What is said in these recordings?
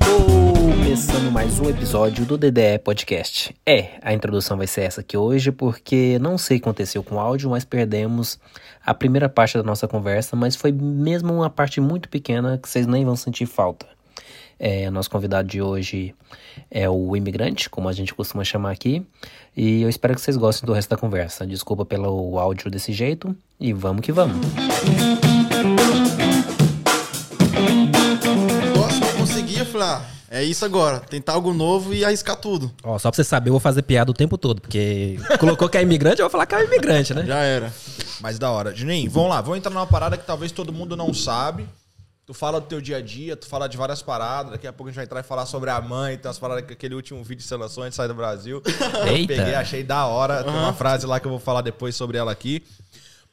Começando mais um episódio do DDE Podcast. É, a introdução vai ser essa aqui hoje, porque não sei o que aconteceu com o áudio, mas perdemos a primeira parte da nossa conversa, mas foi mesmo uma parte muito pequena que vocês nem vão sentir falta. É, nosso convidado de hoje é o imigrante, como a gente costuma chamar aqui, e eu espero que vocês gostem do resto da conversa. Desculpa pelo áudio desse jeito, e vamos que vamos. Nossa, não conseguia, falar. É isso agora, tentar algo novo e arriscar tudo. Ó, só pra você saber, eu vou fazer piada o tempo todo, porque colocou que é imigrante, eu vou falar que é imigrante, né? Já era. Mas da hora. Juninho, vamos lá, vamos entrar numa parada que talvez todo mundo não sabe. Tu fala do teu dia a dia, tu fala de várias paradas. Daqui a pouco a gente vai entrar e falar sobre a mãe, tem umas paradas que aquele último vídeo de lançou antes de sair do Brasil. Eita. Peguei, achei da hora. Tem uma frase lá que eu vou falar depois sobre ela aqui.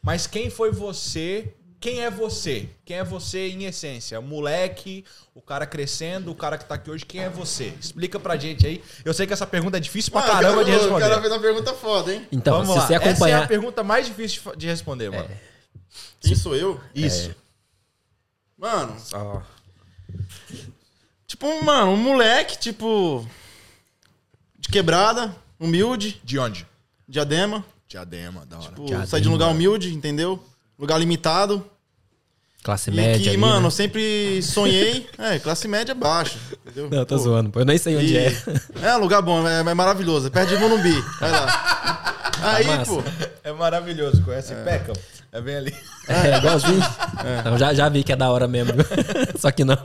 Mas quem foi você? Quem é você? Quem é você em essência? O moleque, o cara crescendo, o cara que tá aqui hoje, quem é você? Explica pra gente aí. Eu sei que essa pergunta é difícil pra Mano, caramba o de cara- responder. O cara fez uma pergunta foda, hein? Então, Vamos se lá. você Essa é acompanhar. a pergunta mais difícil de responder, mano. Quem sou eu? Isso. Mano, Ó, tipo, um, mano, um moleque, tipo. De quebrada, humilde, De onde? diadema. Diadema, da hora. Tipo, Diadema. sair de um lugar humilde, entendeu? Lugar limitado. classe E média. que, ali, mano, né? eu sempre sonhei. É, classe média baixa. Entendeu? Não, eu tô Pô, zoando, pô. Eu nem sei onde E- é. É, lugar bom, é, é maravilhoso. É perto de Monumbi. Vai lá. Aí, massa. pô. É maravilhoso. Conhece Peckham? É bem ali. É, igualzinho. Então, já, já vi que é da hora mesmo. Só que não.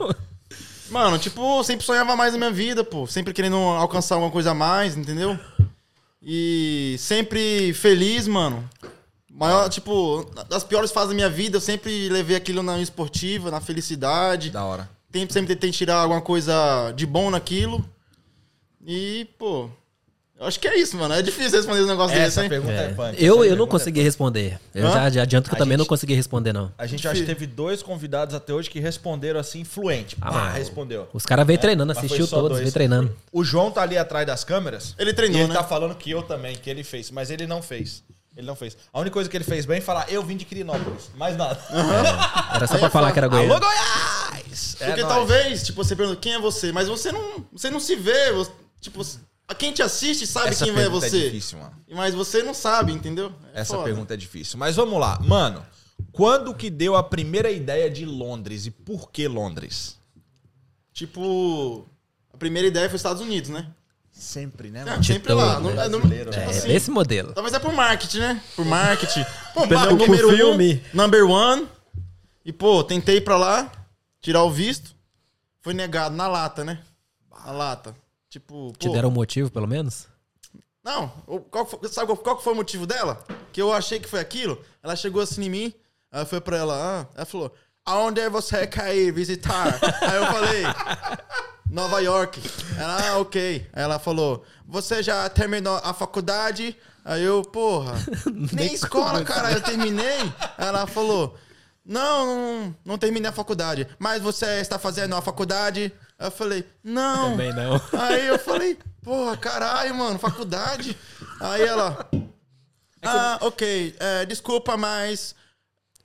Mano, tipo, eu sempre sonhava mais na minha vida, pô. Sempre querendo alcançar alguma coisa a mais, entendeu? E sempre feliz, mano. Maior, tipo, das piores fases da minha vida, eu sempre levei aquilo na esportiva, na felicidade. Da hora. Sempre, sempre tentei tirar alguma coisa de bom naquilo. E, pô, eu acho que é isso, mano. É difícil responder um negócio desse, Essa hein? pergunta é, É. punk. Eu, Essa eu não pergunta consegui é responder. Eu Hã? já, já adianto que eu A também não gente- consegui responder, não. A gente acho que teve dois convidados até hoje que responderam assim, fluente. Ah, Pá, respondeu. Os caras veio treinando, mas foi assistiu só todos, dois. veio treinando. O João tá ali atrás das câmeras. Ele treinou, e ele né? tá falando que eu também, que ele fez. Mas ele não fez. Ele não fez. A única coisa que ele fez bem é falar, eu vim de Quirinópolis. Mais nada. Era só pra é falar que era Alô, goiano. Goiás! É Porque nóis. talvez, tipo, você pergunta quem é você, mas você não, você não se vê. você- tipo, quem te assiste sabe Essa quem é você. é difícil, mano. Mas você não sabe, entendeu? É Essa foda. pergunta é difícil. Mas vamos lá. Mano, quando que deu a primeira ideia de Londres e por que Londres? Tipo, a primeira ideia foi Estados Unidos, né? Sempre, né, É, sempre lá. né? é, não- Brasileiro, tipo É, assim, desse modelo. Talvez é por marketing, né? Por marketing. Pô, Pelo- número filme. um, number one. E, pô, tentei ir pra lá, tirar o visto. Foi negado na lata, né? Na lata. Tipo, Te pô, deram um motivo, pelo menos? Não, qual, foi- sabe qual, foi o motivo dela? Que eu achei que foi aquilo. Ela chegou assim em mim, aí foi pra ela, ah, ela falou, aonde você quer ir visitar? aí eu falei, Nova York. Ela, ah, ok. Aí ela falou, você já terminou a faculdade? Aí eu, porra, nem escola, cara, eu terminei. Ela falou, não, não, não terminei a faculdade, mas você está fazendo a faculdade? Aí eu falei, não. Também não. Aí eu falei, porra, caralho, mano, faculdade. Aí ela. Ah, ok, é, desculpa, mas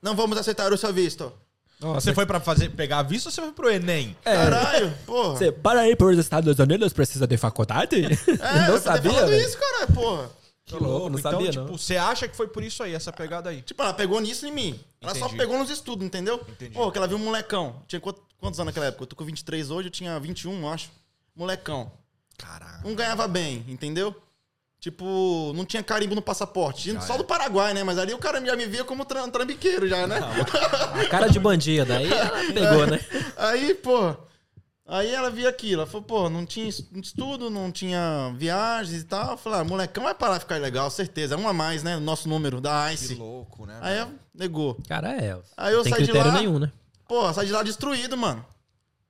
não vamos aceitar o seu visto. Você foi pra fazer, pegar visto ou você foi pro Enem? Caralho, porra. Você, para aí por os Estados Unidos, precisa de faculdade? É, não eu sabia, falando isso, caralho, porra. Que louco, não então, sabia, tipo, não. você acha que foi por isso aí, essa pegada aí? Tipo, ela pegou nisso em mim. Ela só pegou nos estudos, entendeu? Entendi. Pô, que ela viu um molecão. Tinha quantos, quantos anos naquela época? Eu tô com 23 hoje, eu tinha 21, eu acho. Molecão. Caralho. Não ganhava bem, entendeu? Tipo, não tinha carimbo no passaporte. Já Só é. do Paraguai, né? Mas ali o cara já me via como tram- trambiqueiro já, né? A cara de bandido, aí ela pegou, né? Aí, pô. Aí ela via aquilo. Ela falou, pô, não tinha es- estudo, não tinha viagens e tal. Eu falei, ah, molecão vai parar de ficar legal, certeza. É um a mais, né? Nosso número da Que ICE. louco, né? Aí ela negou. Cara, é. Aí eu Tem saí de critério lá. nenhum, né? Pô, saí de lá destruído, mano.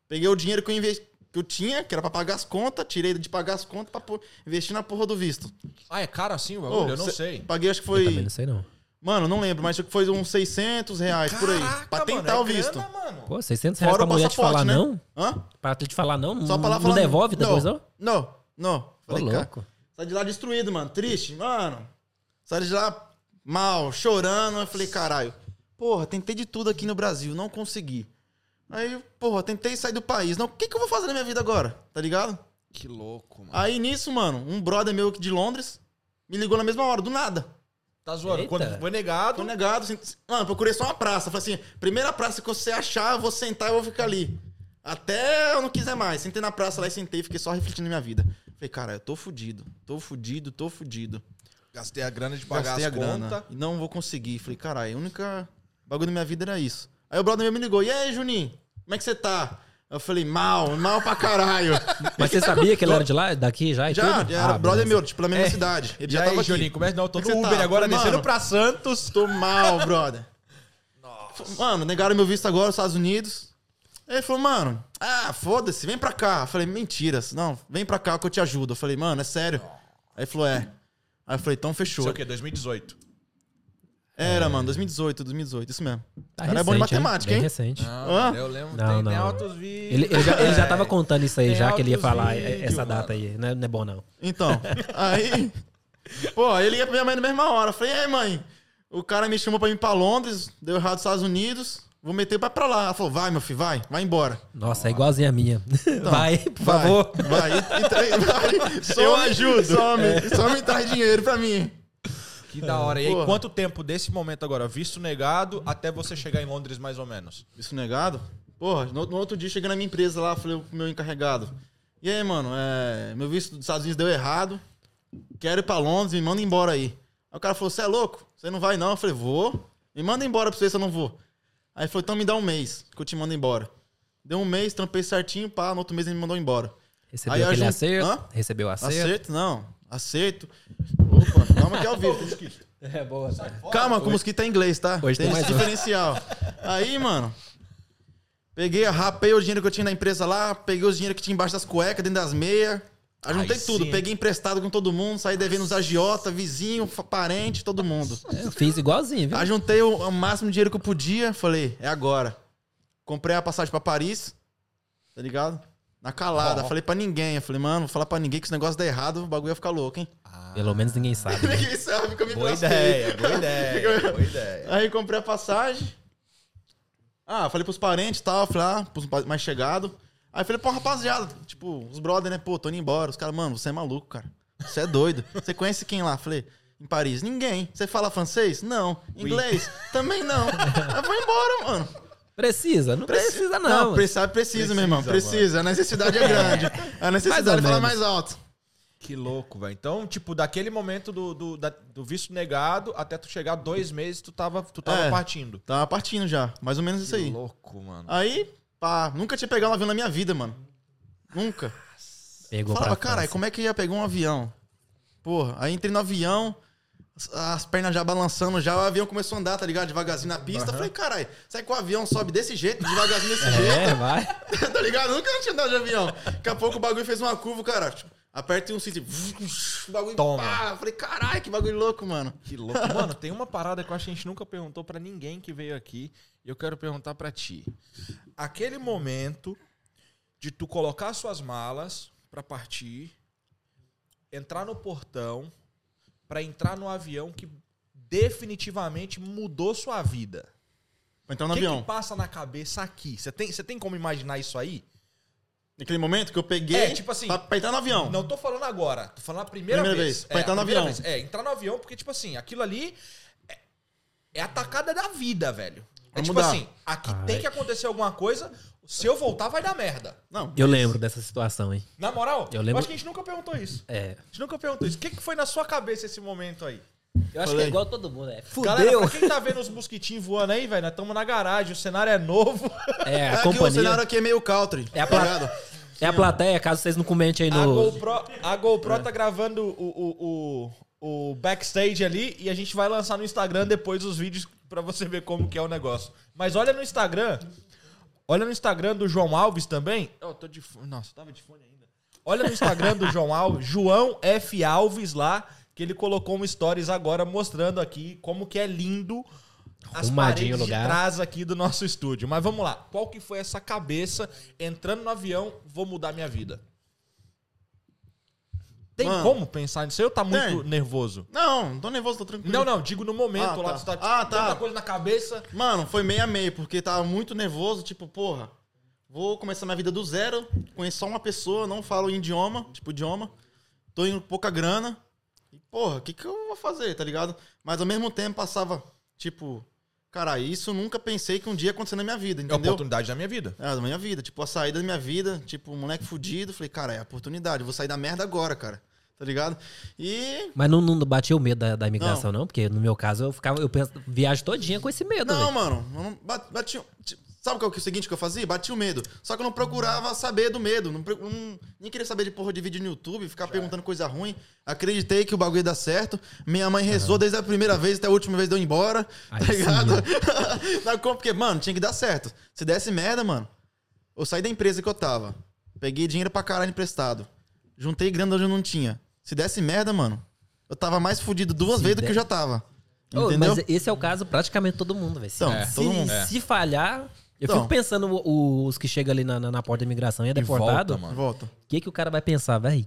Peguei o dinheiro que eu, investi, que eu tinha, que era pra pagar as contas, tirei de pagar as contas pra pôr- investir na porra do visto. Ah, é caro assim o Ô, bagulho? eu não cê- sei. Paguei, acho que Eu também foi. não sei, não. Mano, não lembro, mas acho que foi uns 600 reais por aí. Caraca, Pra tentar mano, o é visto. grana, mano. Pô, 600 reais Fora pra o mulher te passaporte, falar né? não? Hã? Pra te falar não? Só pra lá não falar. devolve depois, não? Não, não. Ô, Falei, cara, louco. sai de lá destruído, mano. Triste, mano. Sai de lá mal, chorando. Eu falei, caralho, porra, tentei de tudo aqui no Brasil, não consegui. Aí, porra, tentei sair do país. Não, o que, que eu vou fazer na minha vida agora? Tá ligado? Que louco, mano. Aí nisso, mano, um brother meu aqui de Londres me ligou na mesma hora, do nada. Tá zoando. Eita. Quando foi negado. Tô negado. assim, Mano, procurei só uma praça. Falei assim, primeira praça que você achar, eu vou sentar e eu vou ficar ali. Até eu não quiser mais. Sentei na praça lá e sentei, fiquei só refletindo na minha vida. Falei, cara, eu tô fudido. Tô fudido, tô fudido. Gastei a grana de pagar Gastei a as grana. contas. E não vou conseguir. Falei, caralho, a única bagulho da minha vida era isso. Aí o brother meu me ligou, e aí, Juninho, como é que você tá? Eu falei, mal, mal pra caralho. Mas você sabia que ele era de lá, daqui já já, tudo? já era Ah, brother beleza. meu, tipo, na mesma É. cidade. Ele E já aí, tava aqui. Juninho, começa. Não, tô no Uber tá? agora, Falei, descendo mano, pra Santos. Tô mal, brother. Mano, negaram meu visto agora nos Estados Unidos. Aí ele falou, mano, ah, foda-se, vem pra cá. Eu falei, mentiras. Não, vem pra cá que eu te ajudo. Eu falei, mano, é sério. Aí ele falou, é. Aí eu falei, então fechou. Isso é o quê? 2018. Era, mano, 2018, 2018, isso mesmo. Tá Cara, é bom de recente, matemática, Bem hein? recente. Não, eu lembro. Não, tem, tem não. altos vídeos. Ele, ele já, ele já tava É. contando isso aí, Tem já que ele ia falar vídeos, essa mano. data aí. Não é, não é bom, não. Então, aí. Pô, ele ia pra minha mãe na mesma hora. Eu falei, ei, mãe, o cara me chamou pra ir pra Londres, deu errado nos Estados Unidos, vou meter pra pra lá. Ela falou, vai, meu filho, vai, vai embora. Nossa, é igualzinha a minha. vai, por Então, Vai, favor. Vai, e, e, vai. Some, Eu ajudo. Some, some e traz dinheiro pra mim. Que da hora. E aí, Porra. quanto tempo desse momento agora, visto negado, até você chegar em Londres mais ou menos? Isso negado? Porra, no, no outro dia cheguei na minha empresa lá, falei pro meu encarregado. E aí, mano, é, meu visto dos Estados Unidos deu errado. Quero ir pra Londres, me manda embora aí. Aí o cara falou: Você é louco? Você não vai não? Eu falei: Vou. Me manda embora pra você se eu não vou. Aí ele falou: Então me dá um mês que eu te mando embora. Deu um mês, trampei certinho, pá, no outro mês ele me mandou embora. Recebeu Aí eu aquele jun- acerto? Hã? Recebeu o acerto? Acerto? Não. Acerto. Opa, calma que é ao vivo. É boa. Calma, com o mosquito é inglês, tá? Hoje tem mais um. diferencial. Aí, mano. Peguei, rapei o dinheiro que eu tinha na empresa lá, peguei os dinheiro que tinha embaixo das cuecas, dentro das meias. Ajuntei tudo, sim. peguei emprestado com todo mundo, saí devendo os agiota, vizinho, parente, todo mundo. Eu fiz igualzinho, viu? Ajuntei o, o máximo de dinheiro que eu podia, falei, é agora. Comprei a passagem pra Paris, tá ligado? Na calada, Ó. falei pra ninguém. Eu falei, mano, vou falar pra ninguém que esse negócio dá errado, o bagulho ia ficar louco, hein? Pelo menos ninguém sabe. né? Ninguém sabe que eu me Boa ideia, boa ideia, boa ideia. Aí comprei a passagem. Ah, falei pros parentes e tal, falei, ah, pros mais chegados. Aí falei, pô, rapaziada, tipo, os brother, né? Pô, tô indo embora. Os caras, mano, você é maluco, cara. Você é doido. Você conhece quem lá? Falei, em Paris? Ninguém. Você fala francês? Não. Inglês? Também não. Aí vou embora, mano. Precisa? Não precisa, não. Não, precisa, precisa, meu irmão. Precisa, Precisa. A necessidade é grande. A necessidade é falar menos. mais alto. Que louco, velho. Então, tipo, daquele momento do, do, da- do visto negado até tu chegar dois meses, tu tava, tu tava É. partindo. Tava partindo já. Mais ou menos isso Que aí. louco, mano. Aí, pá, nunca tinha pegado um avião na minha vida, mano. Nunca. Pegou Falava, caralho, como é que ia pegar um avião? Porra, aí entrei no avião, as, as pernas já balançando, já o avião começou a andar, tá ligado? Devagarzinho na pista. Falei, caralho, será que o avião sobe desse jeito, devagarzinho desse É, vai. jeito? tá ligado? Nunca tinha andado de avião. Daqui a pouco o bagulho fez uma curva, cara. Aperta um cinto. O bagulho... Toma. Pá. Falei, caralho, que bagulho louco, mano. Que louco. Mano, tem uma parada que eu acho que a gente nunca perguntou pra ninguém que veio aqui. E eu quero perguntar pra ti. Aquele momento de tu colocar suas malas pra partir, entrar no portão, pra entrar no avião que definitivamente mudou sua vida. Vou entrar O no que, avião. que passa na cabeça aqui? Você tem, você tem como imaginar isso aí? Naquele momento que eu peguei É, tipo assim, pra, pra entrar no avião. Não tô falando agora, tô falando a primeira, Primeira vez. vez, pra entrar a no avião. vez. É, entrar no avião, porque, tipo assim, aquilo ali é, é a tacada da vida, velho. É Vai tipo mudar. assim, aqui Ai. tem que acontecer alguma coisa, se eu voltar vai dar merda. Não, Eu lembro dessa situação, hein? Na moral, Eu lembro- acho que a gente nunca perguntou isso. É. A gente nunca perguntou isso. O que, que foi na sua cabeça esse momento aí? Eu acho Falei. que é igual todo mundo, é. Galera, Fudeu! pra quem tá vendo os mosquitinhos voando aí, velho, nós estamos na garagem, o cenário é novo. É, é a que o cenário companhia. aqui é meio country. É a tá pla- ligado? É a plateia, caso vocês não comentem aí A no. GoPro, a GoPro tá gravando o, o, o, o backstage ali e a gente vai lançar no Instagram depois os vídeos pra você ver como que é o negócio. Mas olha no Instagram. Olha no Instagram do João Alves também. Eu tô de fone. Nossa, tava de fone ainda. Olha no Instagram do João Alves, João F. Alves lá, que ele colocou um stories agora mostrando aqui como que é lindo as paredes o de lugar. trás aqui do nosso estúdio. Mas vamos lá. Qual que foi essa cabeça entrando no avião, vou mudar minha vida? Tem Mano. como pensar nisso aí ou tá muito Tem. nervoso? Não, não tô nervoso, tô tranquilo. Não, não, digo no momento Ah, lá, tá. você tá Ah, tá. tanta coisa na cabeça. Mano, foi meio a meio, porque tava muito nervoso, tipo, porra, vou começar minha vida do zero, conheço só uma pessoa, não falo idioma, tipo, idioma, tô indo pouca grana, e porra, o que que eu vou fazer, tá ligado? Mas ao mesmo tempo passava, tipo, cara, isso nunca pensei que um dia ia acontecer na minha vida, É a entendeu? oportunidade da minha vida. É, da minha vida, tipo, a saída da minha vida, tipo, um moleque fudido, falei, cara, é a oportunidade, eu vou sair da merda agora, cara, tá ligado? E Mas não, não batia o medo da, da imigração, não. Porque no meu caso eu ficava, eu penso, viagem todinha com esse medo. Não, velho. mano, não bati, ti- sabe qual que é o seguinte que eu fazia? Bati o medo. Só que eu não procurava saber do medo. Não, não- nem queria saber de porra de vídeo no YouTube, ficar perguntando coisa ruim. Acreditei que o bagulho ia dar certo. Minha mãe rezou desde a primeira vez até a última vez de eu ir embora. Aí tá ligado? Não, como? Porque, mano, tinha que dar certo. Se desse merda, mano, eu saí da empresa que eu tava. Peguei dinheiro pra caralho emprestado. Juntei grana onde eu não tinha. Se desse merda, mano, eu tava mais fudido duas Se vezes do der- que eu já tava. Ô, Entendeu? mas esse é o caso praticamente todo mundo, velho. Então, se, todo mundo. se falhar, eu Então. fico pensando o- o- os que chegam ali na, na, na porta da imigração e é E deportado. volta, mano. Volta. O que, que o cara vai pensar, velho?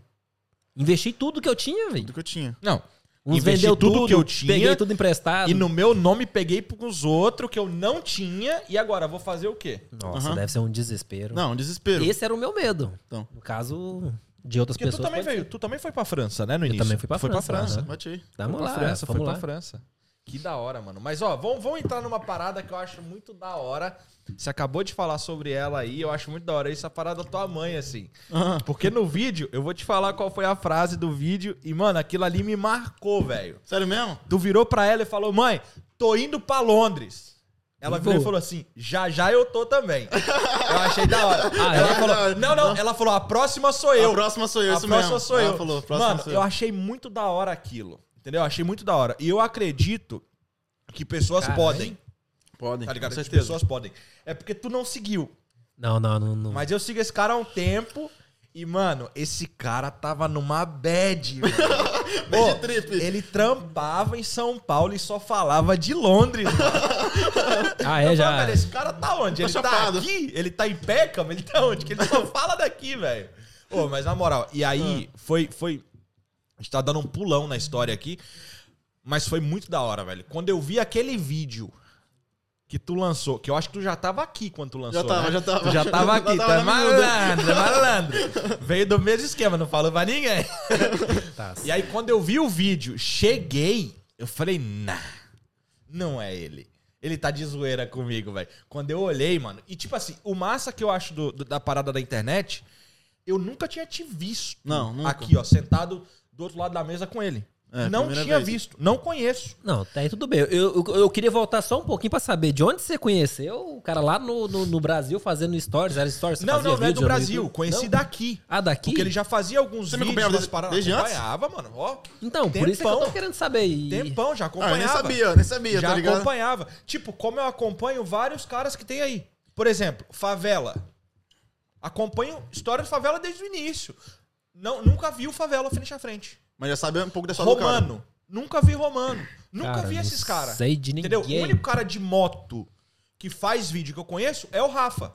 Investi tudo que eu tinha, velho. Do que eu tinha. Não. Uns Investi vendeu tudo tudo, que eu tinha peguei tudo emprestado. E no meu nome peguei pros outros que eu não tinha. E agora, vou fazer o quê? Nossa, Aham. deve ser um desespero. Não, desespero. Esse era o meu medo. Então. No caso de outras Porque tu pessoas. também pode veio, tu também foi pra França, né, no início? também fui pra foi França, pra França. aí. ser. Vamos foi lá, pra França, vamos foi lá. pra França. Que da hora, mano. Mas, ó, vamos, vamos entrar numa parada que eu acho muito da hora. Você acabou de falar sobre ela aí, eu acho muito da hora. Isso a parada da tua mãe, assim. Aham. Porque no vídeo, eu vou te falar qual foi a frase do vídeo. E, mano, aquilo ali me marcou, velho. Sério mesmo? Tu virou pra ela e falou, mãe, tô indo pra Londres. Ela virou e falou assim, já já eu tô também. eu achei da hora. Ah, ela é? falou, não, não, ela falou, a próxima sou eu. A próxima sou eu, a isso próxima mesmo. sou Ela eu. falou, a próxima Mano, sou eu achei muito da hora aquilo. Entendeu? Eu achei muito da hora. E eu acredito que pessoas Caralho. podem. Podem. Tá ligado? Com certeza. pessoas podem. É porque tu não seguiu. Não, não, não. não. Mas eu sigo esse cara há um tempo. E, mano, esse cara tava numa bad. Bad trip. Ele trampava em São Paulo e só falava de Londres. Ah, Eu é, falo, já. velho, esse cara tá onde? Tá Ele tá chapado. aqui? Ele tá em Peckham? Ele tá onde? Que ele só fala daqui, velho. Ô, mas na moral, e aí foi, foi... A gente tá dando um pulão na história aqui, mas foi muito da hora, velho. Quando eu vi aquele vídeo que tu lançou, que eu acho que tu já tava aqui quando tu lançou, Já tava, né? já tava. Tu já tava Já aqui, tava tá malandro, é malandro. Veio do mesmo esquema, não falou pra ninguém. Tá. E aí, quando eu vi o vídeo, cheguei, eu falei, nah, não é ele. Ele tá de zoeira comigo, velho. Quando eu olhei, mano. E tipo assim, o massa que eu acho do- do- da parada da internet, eu nunca tinha te visto. Não, nunca. Aqui, ó, sentado do outro lado da mesa com ele. É, não tinha vez. visto, não conheço. Não, tá aí tudo bem. Eu, eu, eu queria voltar só um pouquinho pra saber de onde você conheceu o cara lá no, no, no Brasil fazendo stories. Era stories? Você Não, não, não é do no Brasil. Conheci Não? daqui. Ah, daqui? Porque ele já fazia alguns Você me vídeos acompanhava das desde- paradas. desde antes? Acompanhava, mano. Ó, Então, por isso que eu tô Tempão. querendo saber. E... tempão, já Ah, acompanhava. nem sabia, nem sabia, já tá ligado? acompanhava. Tipo, como eu acompanho vários caras que tem aí. Por exemplo, Favela. Acompanho história de Favela desde o início. Não, nunca vi o Favela frente a frente. Mas já sabe um pouco da história do cara. Romano. Nunca vi Romano. Nunca Cara, vi não esses caras. sei de Entendeu? O ninguém. único cara de moto que faz vídeo que eu conheço é o Rafa.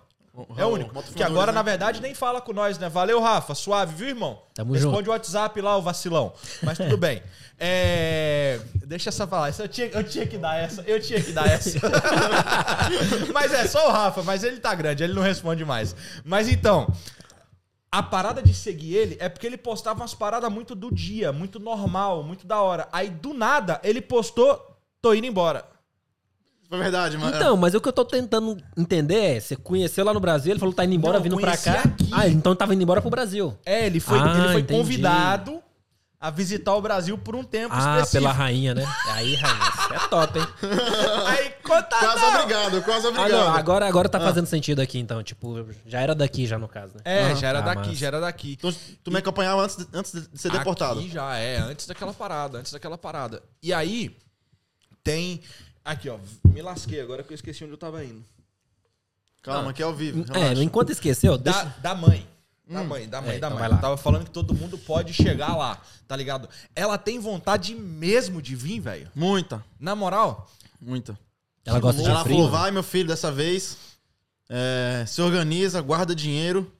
É o único. Que agora, Fundadores, na né? verdade, nem fala com nós, né? Valeu, Rafa. Suave, viu, irmão? Tamo Responde junto. o WhatsApp lá, o vacilão. Mas tudo bem. É... Deixa essa falar. Essa eu, tinha, eu tinha que dar essa. Eu tinha que dar essa. mas é só o Rafa, mas ele tá grande, ele não responde mais. Mas então. A parada de seguir ele é porque ele postava umas paradas muito do dia, muito normal, muito da hora. Aí, do nada, ele postou, tô indo embora. Foi verdade, mano. Então, mas o que eu tô tentando entender é, você conheceu lá no Brasil, ele falou tá indo embora, Não, vindo pra cá. aqui. Ah, então tava indo embora pro Brasil. É, ele foi, Ah, ele foi entendi. convidado a visitar o Brasil por um tempo Ah, específico. pela rainha, né? Aí, rainha, é top, hein? Aí, conta Quase não. obrigado, quase Ah, obrigado. não, agora, agora tá fazendo sentido aqui, então. Tipo, já era daqui, já no caso, né? É, Aham. já era Ah, daqui, massa. já era daqui. Então, tu me acompanhava antes de, antes de ser deportado. Aqui já é, antes daquela parada, antes daquela parada. E aí, tem... Aqui, ó, me lasquei agora que eu esqueci onde eu tava indo. Calma, aqui é ao vivo. É, relaxa. enquanto esqueceu, Da, deixa... da mãe. Da mãe, da mãe, É, da então mãe. Eu tava falando que todo mundo pode chegar lá, tá ligado? Ela tem vontade mesmo de vir, velho. Muita, Na moral, muita. Ela gosta de Ela frio. falou, vai, meu filho, dessa vez. é, se organiza, guarda dinheiro.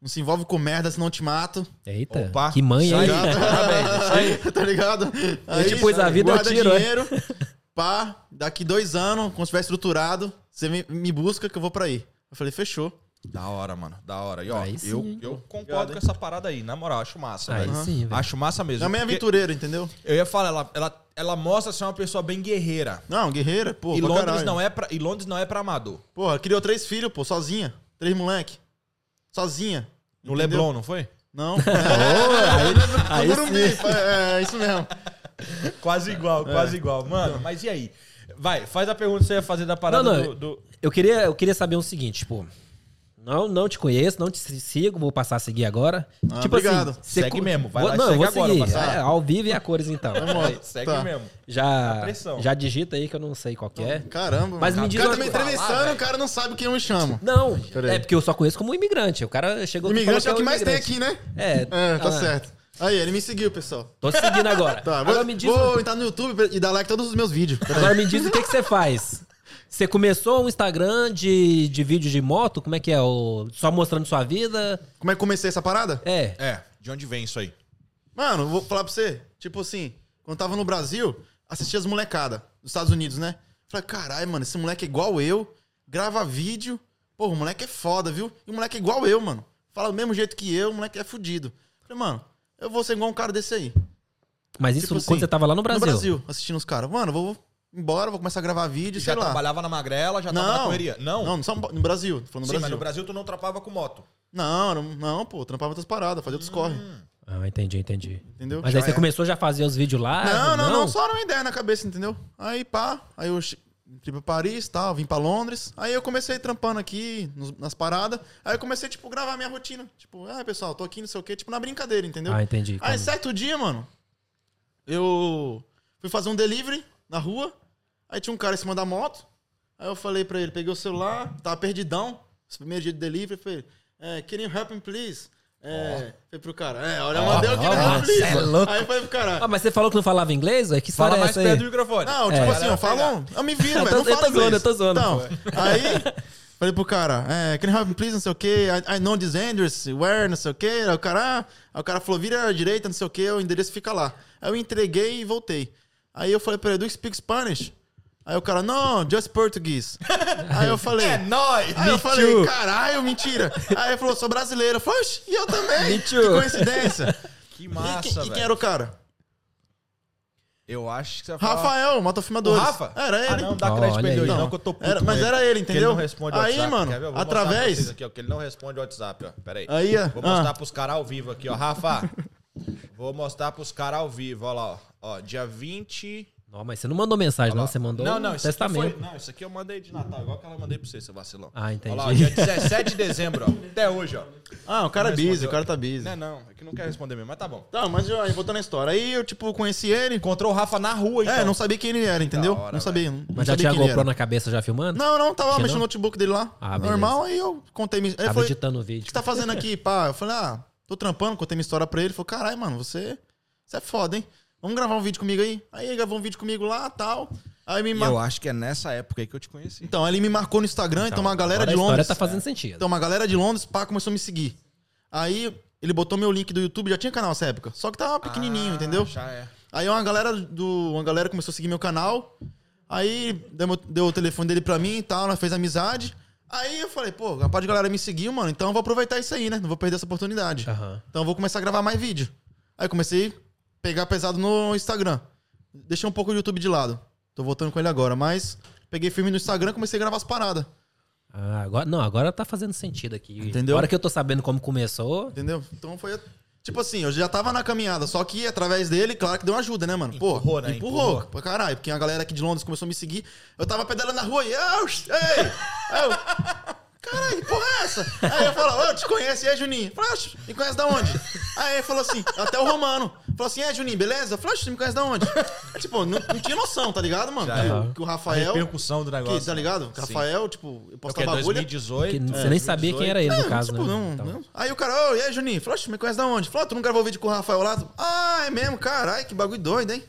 Não se envolve com merda, senão eu te mato. Eita, Opa, que mãe isso aí. aí. Parabéns, isso aí. tá ligado? Aí, te pus a vida, eu guarda tiro, é. dinheiro, pá, daqui dois anos, quando estiver estruturado, você me, me busca que eu vou pra aí. Eu falei, fechou. Da hora, mano. Da hora. E ó, Aí sim, eu, eu concordo com essa parada aí. Na moral, acho massa, Aí velho. sim, velho. Acho massa mesmo. Também é porque aventureiro, entendeu? Eu ia falar, ela, ela, ela mostra ser uma pessoa bem guerreira. Não, guerreira, pô, e, pra Londres caralho. não é pra, e Londres não é pra amador. Porra, criou três filhos, pô, sozinha. Três moleque. Sozinha. No entendeu? Leblon, não foi? Não. aí no Morumbi, é, é isso mesmo. Quase igual, quase igual. Mano, mas e aí? Vai, faz a pergunta que você ia fazer da parada Não, não, do, do- Eu queria, eu queria saber o seguinte, tipo. Não, não te conheço, não te sigo, vou passar a seguir agora. Ah, tipo obrigado. assim, você Segue co- mesmo, vai vou, lá e Não, segue vou agora, seguir. É, ao vivo e a cores, então. Segue Tá. mesmo. Já, já digita aí que eu não sei qual que é. Caramba. Mas mano. me diz O cara tá me entrevistando, o cara não sabe quem eu me chamo. Não, é porque eu só conheço como imigrante. O cara chegou Imigrante é o que mais tem aqui, né? É, É, tá ah, certo. Aí, ele me seguiu, pessoal. Tô seguindo agora. Tá, agora, vou, me diz, vou entrar no YouTube e dar like em todos os meus vídeos. Agora me diz o que, que você faz. Você começou um Instagram de, de vídeo de moto? Como é que é? O, só mostrando sua vida? Como é que comecei essa parada? É. É, de onde vem isso aí? Mano, vou falar pra você. Tipo assim, quando eu tava no Brasil, assistia as molecada dos Estados Unidos, né? Falei, caralho, mano, esse moleque é igual eu, grava vídeo. Pô, o moleque é foda, viu? E o moleque é igual eu, mano. Fala do mesmo jeito que eu, o moleque é fudido. Falei, mano, eu vou ser igual um cara desse aí. Mas isso Tipo assim, quando você tava lá no Brasil? No Brasil, assistindo os caras. Mano, eu vou embora, vou começar a gravar vídeo, já sei lá. trabalhava na magrela, já tava na Não, correria. Não? não, só no Brasil. Tô falando no Sim, Brasil. mas no Brasil tu não trampava com moto. Não, não, não, pô, trampava outras paradas, fazia outros corre. Ah, entendi, entendi. Entendeu? Mas Já aí você é. começou já a fazer os vídeos lá? Não, não, não, só era uma ideia na cabeça, entendeu? Aí pá, aí eu fui pra Paris tal, vim pra Londres. Aí eu comecei trampando aqui nos- nas paradas. Aí eu comecei, tipo, gravar minha rotina. Tipo, ah, pessoal, tô aqui, não sei o quê, tipo, na brincadeira, entendeu? Ah, entendi. Aí Como- certo dia, mano, eu fui fazer um delivery na rua. Aí tinha um cara em cima da moto. Aí eu falei pra ele, peguei o celular, tava perdidão. Esse primeiro dia de delivery, falei, é, can you help me, please? É, falei pro cara, é, olha, eu mandei o please. cê é louco. Aí eu falei pro cara, Ah, mas você falou que não falava inglês? É que Fala história é mais perto aí? do microfone. Não, tipo É. assim, eu falo. Eu me viro, Eu velho. tô- Não eu tô zoando, eu tô zoando, Então, aí. Falei pro cara, é, can you help me please, não sei o quê. I, I know this address, where, não sei o quê. Aí o cara, ah, aí o cara falou, vira à direita, não sei o quê, o endereço fica lá. Aí eu entreguei e voltei. Aí eu falei pra ele, do you speak Spanish? Aí o cara, não, just Portuguese. Aí eu falei, É nóis! Aí eu Me falei, too. caralho, mentira. Aí ele falou, sou brasileiro. Eu falei, "Oxe, e eu também. Me que too. coincidência. Que E, massa, e velho. quem era o cara? Eu acho que você vai. Rafael, O motofilmadores. Rafa? Era ele. Ah, não, dá crédito pra ele hoje, não, Não, que eu tô puto era- mas era ele, Que ele entendeu? não responde Aí, WhatsApp. mano? Eu vou através- vocês Aqui, ó, que ele não responde WhatsApp, ó. Pera aí. Aí, ó. Vou Ah. mostrar pros caras ao vivo aqui, ó. Rafa, vou mostrar pros caras ao vivo, ó lá, ó. Ó, dia 20... Não, mas você não mandou mensagem, não. Você mandou Não, não, um isso testamento. foi, não, isso aqui eu mandei de Natal, igual que ela mandei pra você, seu vacilão. Ah, entendi. Olha lá, dia 17 de dezembro, ó. Até hoje, ó. Ah, o cara é busy, o cara tá busy. Não, não, é que não quer responder mesmo, mas tá bom. Tá, mas aí voltando à história. Aí eu, tipo, conheci ele. Encontrou o Rafa na rua, então. É, não sabia quem ele era, entendeu? Hora, não sabia. Não Mas já sabia tinha GoPro na cabeça já filmando? Não, não, tava mexendo no notebook dele lá. Ah, normal, aí eu contei ele Tava falou, editando o o que vídeo. você tá fazendo aqui, pá? Eu falei, ah, tô trampando, contei minha história pra ele. Ele falou, caralho, mano, você, você é foda, hein? Vamos gravar um vídeo comigo aí? Aí ele gravou um vídeo comigo lá tal. Aí me mar... eu acho que é nessa época aí que eu te conheci. Então, ele me marcou no Instagram, então, uma galera de a Londres. tá fazendo sentido. Então, uma galera de Londres, pá, começou a me seguir. Aí ele botou meu link do YouTube, já tinha canal nessa época. Só que tava pequenininho, Ah, entendeu? Já é. Aí uma galera do. Uma galera começou a seguir meu canal. Aí deu, deu o telefone dele pra mim e tal, nós fez amizade. Aí eu falei, pô, a parte de galera me seguiu, mano, então eu vou aproveitar isso aí, né? Não vou perder essa oportunidade. Aham. Então eu vou começar a gravar mais vídeo. Aí comecei a pegar pesado no Instagram. Deixei um pouco o YouTube de lado. Tô voltando com ele agora, mas peguei firme no Instagram e comecei a gravar as paradas. Ah, agora, não, agora tá fazendo sentido aqui. Entendeu? Agora que eu tô sabendo como começou. Entendeu? Então foi. Tipo assim, eu já tava na caminhada, só que através dele, claro que deu uma ajuda, né, mano? Pô, Empurrou, né? Empurrou, Empurrou. caralho, porque a galera aqui de Londres começou a me seguir. Eu tava pedalando na rua e. "Au, Ei! Aí eu. Caralho, que porra é essa? Aí eu falo, ô, te conhece? E aí, Juninho? Eu "Oxe, me conhece da onde? Aí ele falou assim, até o Romano. Falou assim, é, Juninho, beleza? Eu falei, "Oxe, você me conhece da onde? É, tipo, não, não tinha noção, tá ligado, mano? Já Que, é. o- que o A Rafael. repercussão do negócio. Que, tá ligado? Que. Rafael, tipo, eu É postava que, bagulho. 2018? Que É, você nem sabia quem era ele, no caso, tipo, né? não, Então. não. Aí o cara, ô, e aí, Juninho? Falou, "Oxe, me conhece da onde? Falou, "Ah, tu não gravou vídeo com o Rafael lá? Ah, é mesmo? Caralho, que bagulho doido, hein?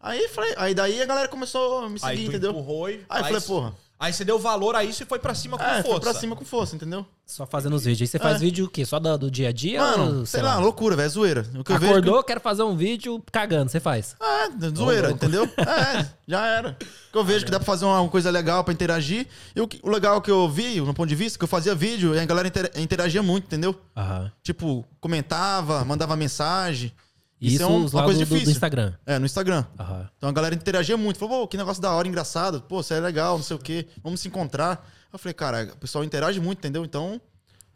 Aí, falei, aí daí a galera começou a me seguir, Aí entendeu? empurrou e... Aí eu falei, porra. Aí você deu valor a isso e foi pra cima com É, força. foi pra cima com força, entendeu? Só fazendo os vídeos. Aí você faz É. vídeo o quê? Só do, do dia a dia? Mano, ou, sei lá, loucura, velho, zoeira. O que eu vejo Acordou, quero fazer um vídeo cagando, você faz. que- É, zoeira, entendeu? É, já era. O que eu vejo que dá pra fazer uma coisa legal pra interagir. E o, que- o legal que eu vi, no ponto de vista, que eu fazia vídeo e a galera inter- interagia muito, entendeu? Aham. Tipo, comentava, mandava mensagem. Isso, é um- uma coisa do, do- do difícil. Instagram. É, no Instagram. Aham. Então a galera interagia muito. Falou, pô, que negócio da hora, engraçado. Pô, você é legal, não sei o quê. Vamos se encontrar. Eu falei, cara, o pessoal interage muito, entendeu? Então,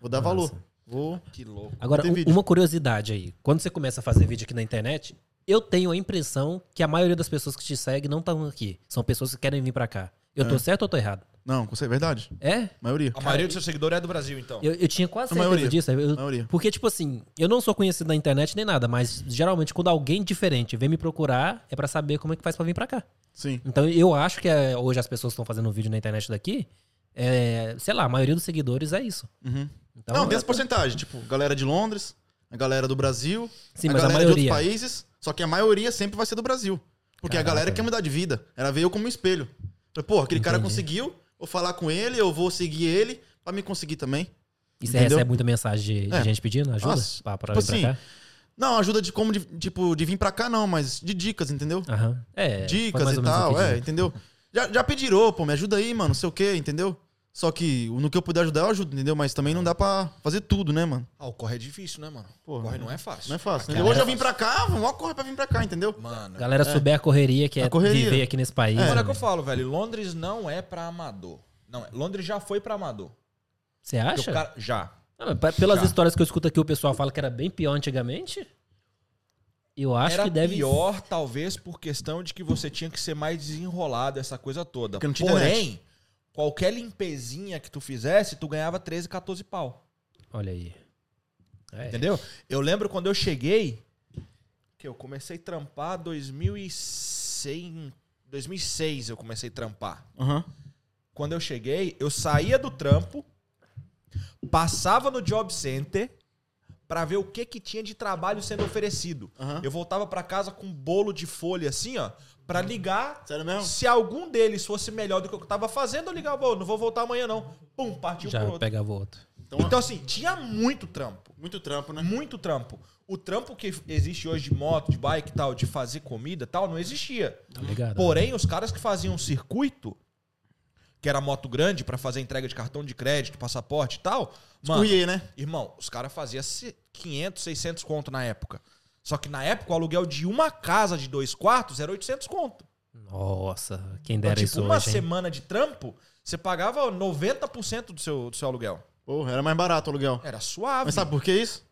vou dar valor. Vou. Que louco. Agora, um- uma curiosidade aí. Quando você começa a fazer vídeo aqui na internet, eu tenho a impressão que a maioria das pessoas que te seguem não estão aqui. São pessoas que querem vir pra cá. Eu tô certo ou tô errado? Não, isso é verdade. É? Maioria. A maioria dos seus seguidores é do Brasil, então. Eu, eu tinha quase A certeza maioria. disso. Eu- A maioria. porque, tipo assim, eu não sou conhecido na internet nem nada, mas geralmente quando alguém diferente vem me procurar, é pra saber como é que faz pra vir pra cá. Sim. Então eu acho que é, hoje as pessoas que estão fazendo vídeo na internet daqui, é, sei lá, a maioria dos seguidores é isso. Uhum. Então, não, tem é- essa porcentagem. Tipo, galera de Londres, a galera do Brasil, Sim, a mas a galera de maioria. outros países. Só que a maioria sempre vai ser do Brasil. Porque Caraca. a galera quer mudar de vida. Ela veio como um espelho. Pô, aquele cara Entendi. conseguiu, vou falar com ele, eu vou seguir ele pra me conseguir também. E você Entendeu? Recebe muita mensagem de, É. gente pedindo ajuda Nossa, pra, pra tipo vir pra assim, cá? Não, ajuda de como, de, tipo, de vir pra cá não, mas de dicas, entendeu? Aham. É, dicas e tal, é, entendeu? Já, já pediram, pô, me ajuda aí, mano, não sei o quê, entendeu? Só que no que eu puder ajudar, eu ajudo, entendeu? Mas também não dá pra fazer tudo, né, mano? Ah, o corre é difícil, né, mano? Porra, corre não é fácil. Não é fácil. Cara, entendeu? Hoje é eu vim pra cá, vamos correr pra vir pra cá, entendeu? Mano, Galera souber a correria que é A correria. viver aqui nesse país. Mas é né? que eu falo, velho. Londres não é pra amador. Não, Londres já foi pra amador. Você acha? o cara- já. Ah, mas pe- pelas Já. histórias que eu escuto aqui, o pessoal fala que era bem pior antigamente. Eu acho Era que deve. pior, talvez, por questão de que você tinha que ser mais desenrolado, essa coisa toda. Porque não tinha Porém, qualquer limpezinha que tu fizesse, tu ganhava 13, 14 pau. Olha aí. É. Entendeu? Eu lembro quando eu cheguei, que eu comecei a trampar 2006, 2006 eu comecei a trampar. Aham. Quando eu cheguei, eu saía do trampo, passava no job center pra ver o que que tinha de trabalho sendo oferecido. Aham. Eu voltava pra casa com um bolo de folha assim, ó, pra ligar. Sério mesmo? Se algum deles fosse melhor do que eu tava fazendo, eu ligava, "Ô, não vou voltar amanhã não. Pum, partiu Já pro outro. pegava outro. Então, Então assim, tinha muito trampo. muito trampo, né? Muito trampo. O trampo que existe hoje de moto, de bike e tal, de fazer comida e tal, não existia. Tá ligado? Porém, os caras que faziam circuito, que era moto grande pra fazer entrega de cartão de crédito, passaporte e tal, mano, né? irmão, os caras faziam se- 500, 600 conto na época. Só que na época o aluguel de uma casa de dois quartos era 800 conto. Nossa, quem Então, dera tipo, isso uma hoje, hein? semana de trampo, você pagava 90% do seu, do seu aluguel. Porra, era mais barato o aluguel. Era suave. Mas sabe por que isso?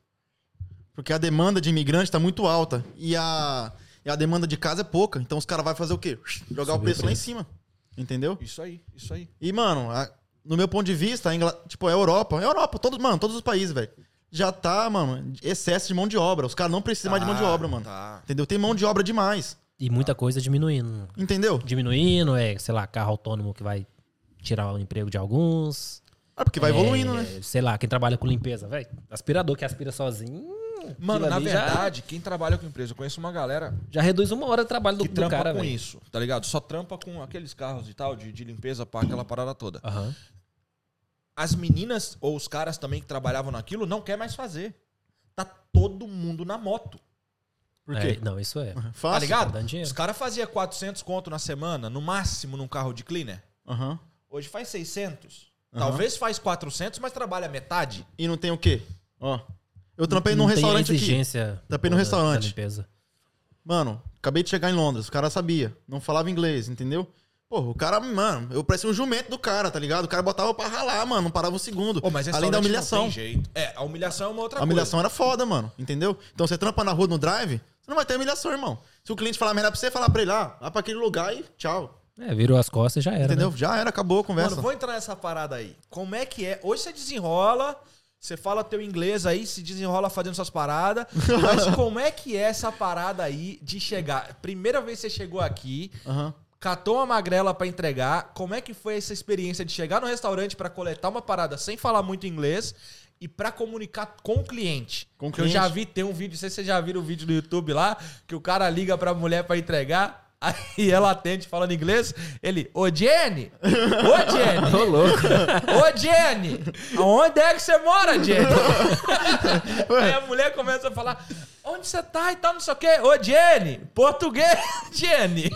Porque a demanda de imigrante tá muito alta. E a, e a demanda de casa é pouca. Então os caras vão fazer o quê? Jogar o Subir o preço lá em preço. cima. Entendeu? Isso aí, isso aí. E, mano, a- no meu ponto de vista, a Ingl... tipo, a Europa, a Europa, todos, mano, todos os países, velho, já tá, mano, excesso de mão de obra. Os caras não precisam mais de mão de Tá, obra, mano. Tá. Entendeu? Tem mão de obra demais. E muita coisa diminuindo. Entendeu? Diminuindo, é, sei lá, carro autônomo que vai tirar o emprego de alguns. É porque vai É, evoluindo, né? Sei lá, quem trabalha com limpeza, velho. Aspirador que aspira sozinho. Mano, na ali já- verdade, quem trabalha com empresa, eu conheço uma galera Já, reduz uma hora de trabalho do, que do trampa cara, com velho. isso, tá ligado? Só trampa com aqueles carros e tal, de, de limpeza pra aquela parada toda. Aham. As meninas ou os caras também que trabalhavam naquilo não quer mais fazer. Tá todo mundo na moto. Por É, quê? não, isso é. Tá Fácil. ligado? dando dinheiro. Os caras faziam 400 conto na semana, no máximo num carro de cleaner. Aham. Hoje faz 600. Aham. Talvez faz 400, mas trabalha metade. E não tem o quê? Ó. Eu trampei Não num restaurante aqui. exigência Trampei num restaurante. Mano, acabei de chegar em Londres, o cara sabia, não falava inglês, entendeu? Pô, o cara, mano, eu parecia um jumento do cara, tá ligado? O cara botava pra ralar, mano, não parava um segundo. Pô, mas Além da humilhação. Não tem jeito. É, a humilhação é uma outra A coisa. humilhação era foda, mano, entendeu? Então você trampa na rua no drive, você não vai ter humilhação, irmão. Se o cliente falar merda pra você, falar pra ele lá, vai pra aquele lugar e tchau. É, virou as costas e já era. entendeu? Né? Já era, acabou a conversa. Mano, vou entrar nessa parada aí. Como é que é? Hoje você desenrola, você fala teu inglês aí, se desenrola fazendo suas paradas. mas como é que é essa parada aí de chegar? Primeira vez que você chegou aqui, Aham. Catou uma magrela pra entregar. Como é que foi essa experiência de chegar no restaurante pra coletar uma parada sem falar muito inglês e pra comunicar com o cliente? Com o Que Eu cliente. já vi, tem um vídeo, não sei se vocês já viram o vídeo no YouTube lá, que o cara liga pra mulher pra entregar. Aí ela atende falando inglês. Ele, ô Jenny! Ô Jenny! Ô, louco. Ô Jenny! Aonde é que você mora, Jenny? Aí a mulher começa a falar. Onde você tá e tal, não sei o quê. Ô, Jenny! Português, Jenny!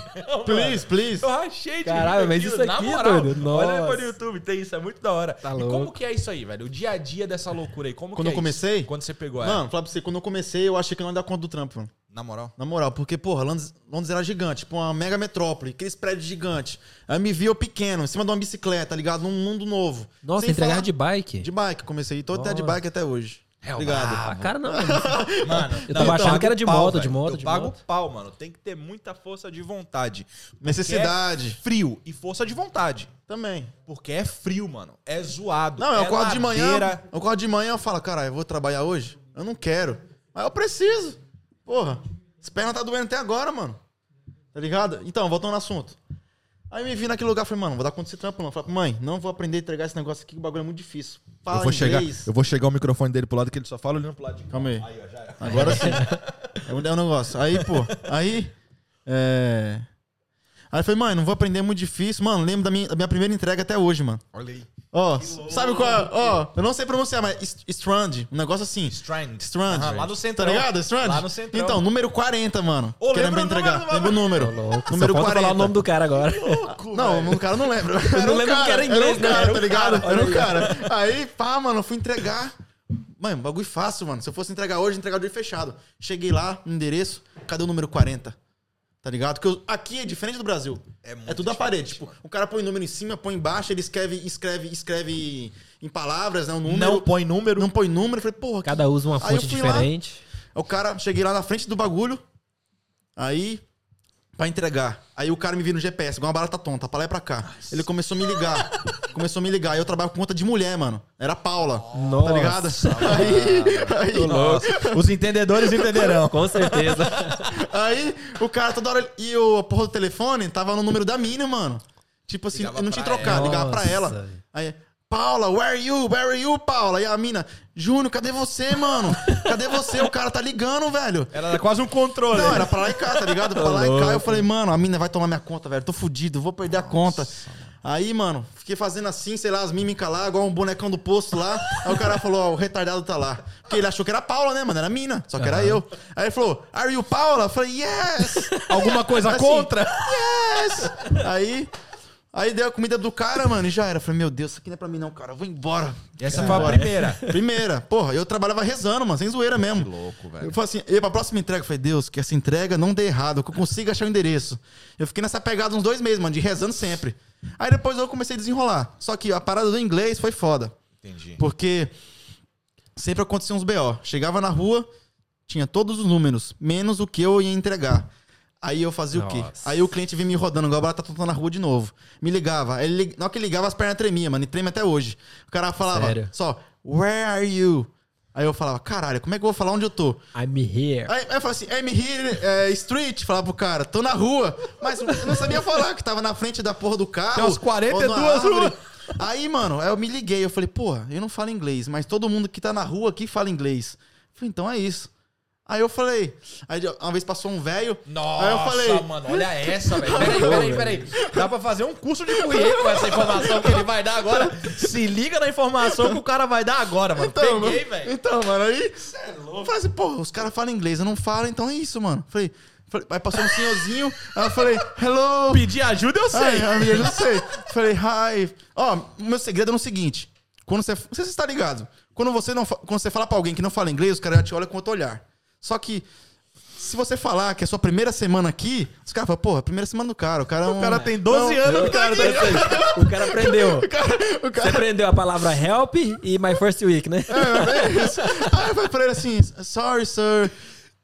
Please, please. Eu achei de Caralho, mas isso na aqui, moral. doido, Olha depois no YouTube, tem isso, é muito da hora. Tá e louco. como que é isso aí, velho? O dia a dia dessa loucura aí, como Quando que eu é comecei? isso? Quando você pegou Mano, ela? falar pra você, quando eu comecei, eu achei que eu não ia dar conta do trampo, mano. Na moral. Na moral, porque, porra, Londres, Londres era gigante, tipo uma mega metrópole, aqueles prédios gigantes. Aí me vi eu pequeno, em cima de uma bicicleta, ligado? Num mundo novo. Nossa, Sem entregar falar- de bike? De bike, comecei. E tô até de Nossa. bike até hoje. É, Obrigado. Ah, cara, não. Mano, Eu tava achando que era de moto, de moto, Eu de pago moto. pau, mano. Tem que ter muita força de vontade. Necessidade. é frio e força de vontade. Também. Porque é frio, mano. É zoado. Não, eu é acordo de manhã. ladeira. Eu acordo de manhã eu falo, caralho, eu vou trabalhar hoje? Eu não quero. Mas eu preciso. Porra, as pernas tá doendo até agora, mano. Tá ligado? Então, voltando ao assunto. Aí me vi naquele lugar e falei, mano, vou dar conta desse trampo, não. Falei, mãe, não vou aprender a entregar esse negócio aqui, que o bagulho é muito difícil. Fala Eu vou, chegar, eu vou chegar o microfone dele pro lado que ele só fala olhando pro lado de. Calma aí. Aí, ó, já. Agora sim. É um é um negócio. Aí, pô, aí. É. Aí eu falei, mãe, não vou aprender é muito difícil. Mano, lembro da minha, da minha primeira entrega até hoje, mano. Olha aí. Ó, sabe qual é? Ó, eu não sei pronunciar, mas St- Strand, um negócio assim. Strand. Strand. Aham, lá no Tá centrão. ligado? Strand? Lá no centrão. Então, número 40, mano. Ô, Querendo lembra o entregar. número, Lembra o número. Louco. Número Só falta 40. falar o nome do cara agora. Não, o cara não lembra. Era não um lembro cara, que era inglês, um né? cara, Era um tá ligado? cara, Era um cara. Aí, pá, mano, eu fui entregar. Mano, bagulho fácil, mano. Se eu fosse entregar hoje, entregar de olho fechado. Cheguei lá, no endereço, cadê o número 40? Tá ligado? Porque eu- aqui é diferente do Brasil. É muito É tudo a parede. diferente, Tipo, o cara põe o número em cima, põe embaixo, ele escreve, escreve, escreve em palavras, né? O número. Não põe número. Não põe número. Eu falei, porra, Cada usa uma Aí eu fonte fui lá, diferente. o cara, cheguei lá na frente do bagulho, aí, pra entregar. Aí o cara me viu no GPS, igual uma barata tonta, pra lá e pra cá. Ele começou a me ligar. começou a me ligar. Eu trabalho com conta de mulher, mano. Era a Paula. Nossa, tá ligado? Aí, aí, Nossa. Os entendedores entenderão. Com certeza. aí, o cara toda hora. E o porra do telefone tava no número da mina, mano. Tipo assim, Ligava eu não tinha trocado, ligava pra Nossa, ela. Aí, Paula, where are you? Where are you, Paula? E a mina, Júnior, cadê você, mano? Cadê você? O cara tá ligando, velho. Era quase um controle. Não, era pra lá e cá, tá ligado? Pra lá e cá. Eu falei, mano, a mina vai tomar minha conta, velho. Tô fudido, vou perder a conta. Aí, mano, fiquei fazendo assim, sei lá, as mímicas lá, igual um bonecão do posto lá. Aí o cara falou, ó, o retardado tá lá. Porque ele achou que era Paula, né, mano? Era a mina, só que era eu. Aí ele falou, are you Paula? Eu falei, yes! Alguma coisa Assim, contra? Yes! Aí, aí deu a comida do cara, mano, e já era. Falei, meu Deus, isso aqui não é pra mim não, cara. Eu vou embora. Essa Vou foi a embora. primeira. Primeira. Porra, eu trabalhava rezando, mano, sem zoeira mesmo. louco, velho. Eu falei assim, e pra próxima entrega, eu falei, Deus, que essa entrega não dê errado, que eu consiga achar o endereço. Eu fiquei nessa pegada uns dois meses, mano, de rezando sempre. Aí depois eu comecei a desenrolar. Só que a parada do inglês foi foda. Entendi. Porque sempre acontecia uns BO. Chegava na rua, tinha todos os números, menos o que eu ia entregar. Aí eu fazia o quê? Nossa. Aí o cliente vinha me rodando, igual a barata tonta na rua de novo. Me ligava. Aí ele, na hora que ele ligava, as pernas tremiam, mano. E treme até hoje. O cara falava Sério? só, where are you? Aí eu falava, caralho, como é que eu vou falar onde eu tô? I'm here. Aí, aí eu falava assim, I'm here, é, street, falava pro cara, tô na rua. Mas eu não sabia falar, que tava na frente da porra do carro. Tem umas 42 ou numa árvore. ruas. Aí, mano, aí eu me liguei, eu falei, porra, eu não falo inglês, mas todo mundo que tá na rua aqui fala inglês. Eu falei, então é isso. Aí eu falei, aí uma vez passou um velho, Nossa, aí eu falei, mano, olha essa, velho. Peraí, peraí, peraí. Dá pra fazer um curso de currículo com essa informação que ele vai dar agora. Se liga na informação que o cara vai dar agora, mano. então, Peguei, velho. então, mano, aí é eu falei assim, porra, os caras falam inglês, eu não falo, então é isso, mano. Falei, aí passou um senhorzinho, aí eu falei, hello, Pedir ajuda eu sei. Amiga, eu não sei. Falei, hi. Ó, meu segredo é no seguinte. Quando você. Não sei se você está ligado. Quando você, não, quando você fala pra alguém que não fala inglês, os caras já te olham com outro olhar. Só que. Se você falar que é sua primeira semana aqui, os caras falam, porra, primeira semana do cara. O cara, é um- O cara tem 12 não, anos, o cara tá O cara aprendeu. o cara- o Você cara- aprendeu a palavra help e my first week, né? É, é isso. Aí eu falei pra ele assim, sorry, sir.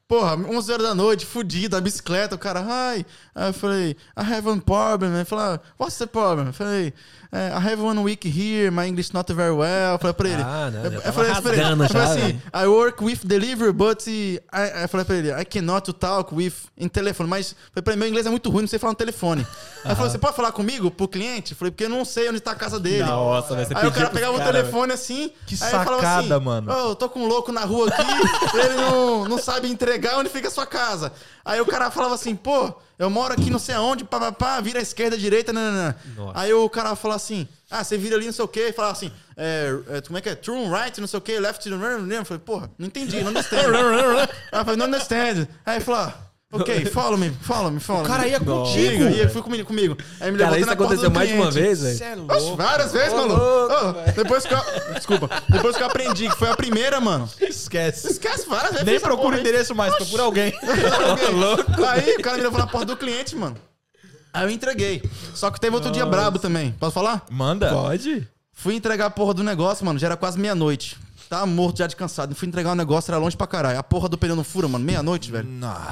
Porra, 11 horas da noite, fudido, a bicicleta, o cara, hi. Aí eu falei, I have one problem. Ele falou, "Ah, what's the problem? Eu falei, "Eh, I have one week here, my English not very well. Eu falei pra ele. Ah, não, eu, já eu falei eu falei assim, I work with delivery, but I, I falei pra ele, I cannot talk with em telefone. Mas falei pra ele, meu inglês é muito ruim, não sei falar no telefone. Aí falou, você pode falar comigo pro cliente? Eu falei, porque eu não sei onde tá a casa dele. Nossa, vai ser Aí o cara pegava o telefone assim. Que eu sacada, assim, mano. "Ô, eu tô com um louco na rua aqui, ele não, não sabe entregar. onde fica a sua casa. Aí o cara falava assim, pô, eu moro aqui não sei aonde, pá, pá, pá, vira à esquerda, direita, nananã. Nossa. Aí o cara falava assim, ah, você vira ali, não sei o quê, e falava assim, é, é, como é que é? Turn right, não sei o quê, left, the- eu falei, porra, não entendi, não understand. Aí eu falei, não understand. Aí ele falou, ah, ok, follow me, follow me, follow me. O cara ia Comigo, contigo. Ele foi comigo, comigo. Aí me levou Cara, isso na porta aconteceu do mais de uma vez, velho. É Oxe, louco. várias vezes, Ô, mano. louco, Ô, depois que eu. Desculpa. Depois que eu aprendi que foi a primeira, mano. Esquece. Esquece várias vezes. Nem procura o endereço mais, procura alguém. Aí o cara me levou na porta do cliente, mano. Aí eu entreguei. Só que teve outro dia brabo também. Posso falar? Manda. Pode? Fui entregar a porra do negócio, mano. Já era quase meia-noite. Tava morto já de cansado. Fui entregar o negócio, era longe pra caralho. A porra do pneu não fura, mano. Meia-noite, velho.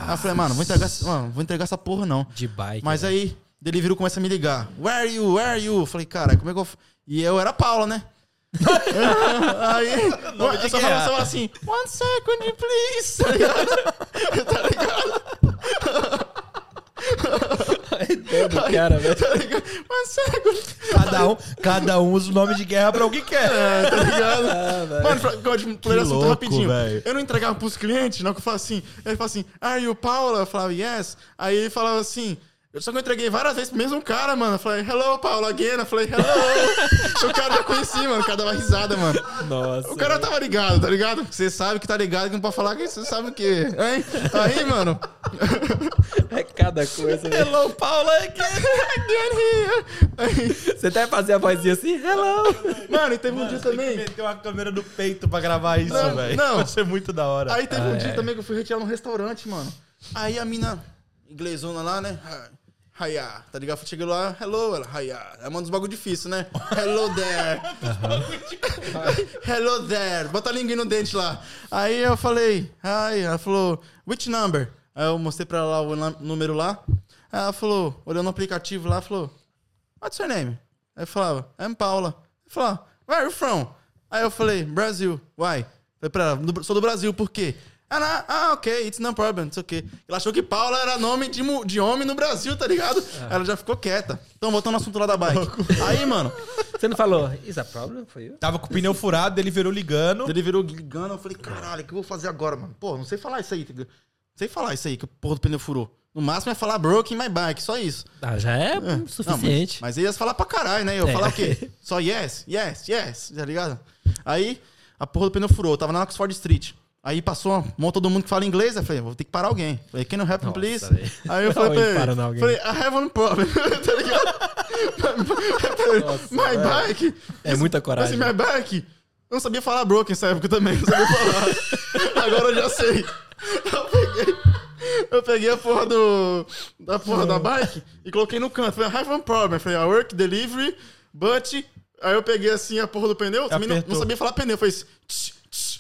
Aí eu falei, mano, vou entregar, essa- mano, vou entregar essa porra não. De bike. Mas né? aí, Deliveroo começa a me ligar. Where are you? Where are you? Eu falei, cara, como é que eu. f-" E eu era Paula, né? aí, de eu só falava assim, one second, please. Tá ligado? tá ligado? Ai, cara, velho. Tá ligado? Cada um, usa o nome de guerra pra o que quer. É, tá ligado? Ah, Mano, pra, pra, pra assunto rapidinho. velho. Eu não entregava pros clientes, não, que eu falava assim. Ele falava assim, are you Paula? Eu falava, yes. Aí ele falava assim. Eu só que eu entreguei várias vezes pro mesmo cara, mano. Eu falei, hello, Paula, again. Eu falei, hello. o cara já conhecia, mano. O cara dava risada, mano. Nossa. O cara tava ligado, tá ligado? Você sabe que tá ligado, que não pode falar que você sabe o quê. Hein? Aí, mano. É cada coisa, velho. Hello, Paula. again. Again here. Aí, Você até fazia a vozinha assim, hello. mano, e teve um dia Tem que também. meter uma câmera no peito pra gravar isso, velho. não. Vai ser muito da hora. Aí teve um Ah, dia é. também que eu fui retirar num restaurante, mano. Aí a mina, inglesona lá, né? Hiya, tá ligado? Cheguei lá, hello, ela, hiya. É um dos bagulho difícil, né? Hello there. hello there. Bota a linguinha no dente lá. Aí eu falei, hi. Ela falou, which number? Aí eu mostrei pra ela o número lá. Aí ela falou, olhando no aplicativo lá, falou, what's your name? Aí eu falava, I'm Paula. Aí falava, where are you from? Aí eu falei, Brasil. Why? Falei pra ela, "Do- sou do Brasil, por quê? Ela, ah, ok, it's no problem, it's ok. Ela achou que Paula era nome de, de homem no Brasil, tá ligado? Ela já ficou quieta. Então, voltando ao assunto lá da bike. Aí, mano, Você não falou, is a problem for you? Tava com o pneu furado, ele virou ligando. ele virou ligando, eu falei, caralho, o que eu vou fazer agora, mano? Pô, não sei falar isso aí, tá ligado? Não sei falar isso aí, que o porra do pneu furou. No máximo é falar broken my bike, só isso. Ah, já é, É. Não, suficiente. mas, mas eles falar pra caralho, né? Eu É. falar o quê? Só yes, yes, yes, tá ligado? Aí, a porra do pneu furou. Eu tava na Oxford Street. Aí passou uma mão todo mundo que fala inglês. Eu falei, vou ter que parar alguém. Falei, can you help me, please? Aí eu falei, alguém. falei, I have one problem, tá ligado? Nossa, my bike. É muita Assim, coragem. my bike. Eu não sabia falar broken nessa época também, não sabia falar. Agora eu já sei. Eu peguei, eu peguei a porra do. Da porra da bike e coloquei no canto. Falei, I have one problem. Falei, I work delivery, but. Aí eu peguei assim a porra do pneu. Também não, não sabia falar pneu. Falei, tch, tch,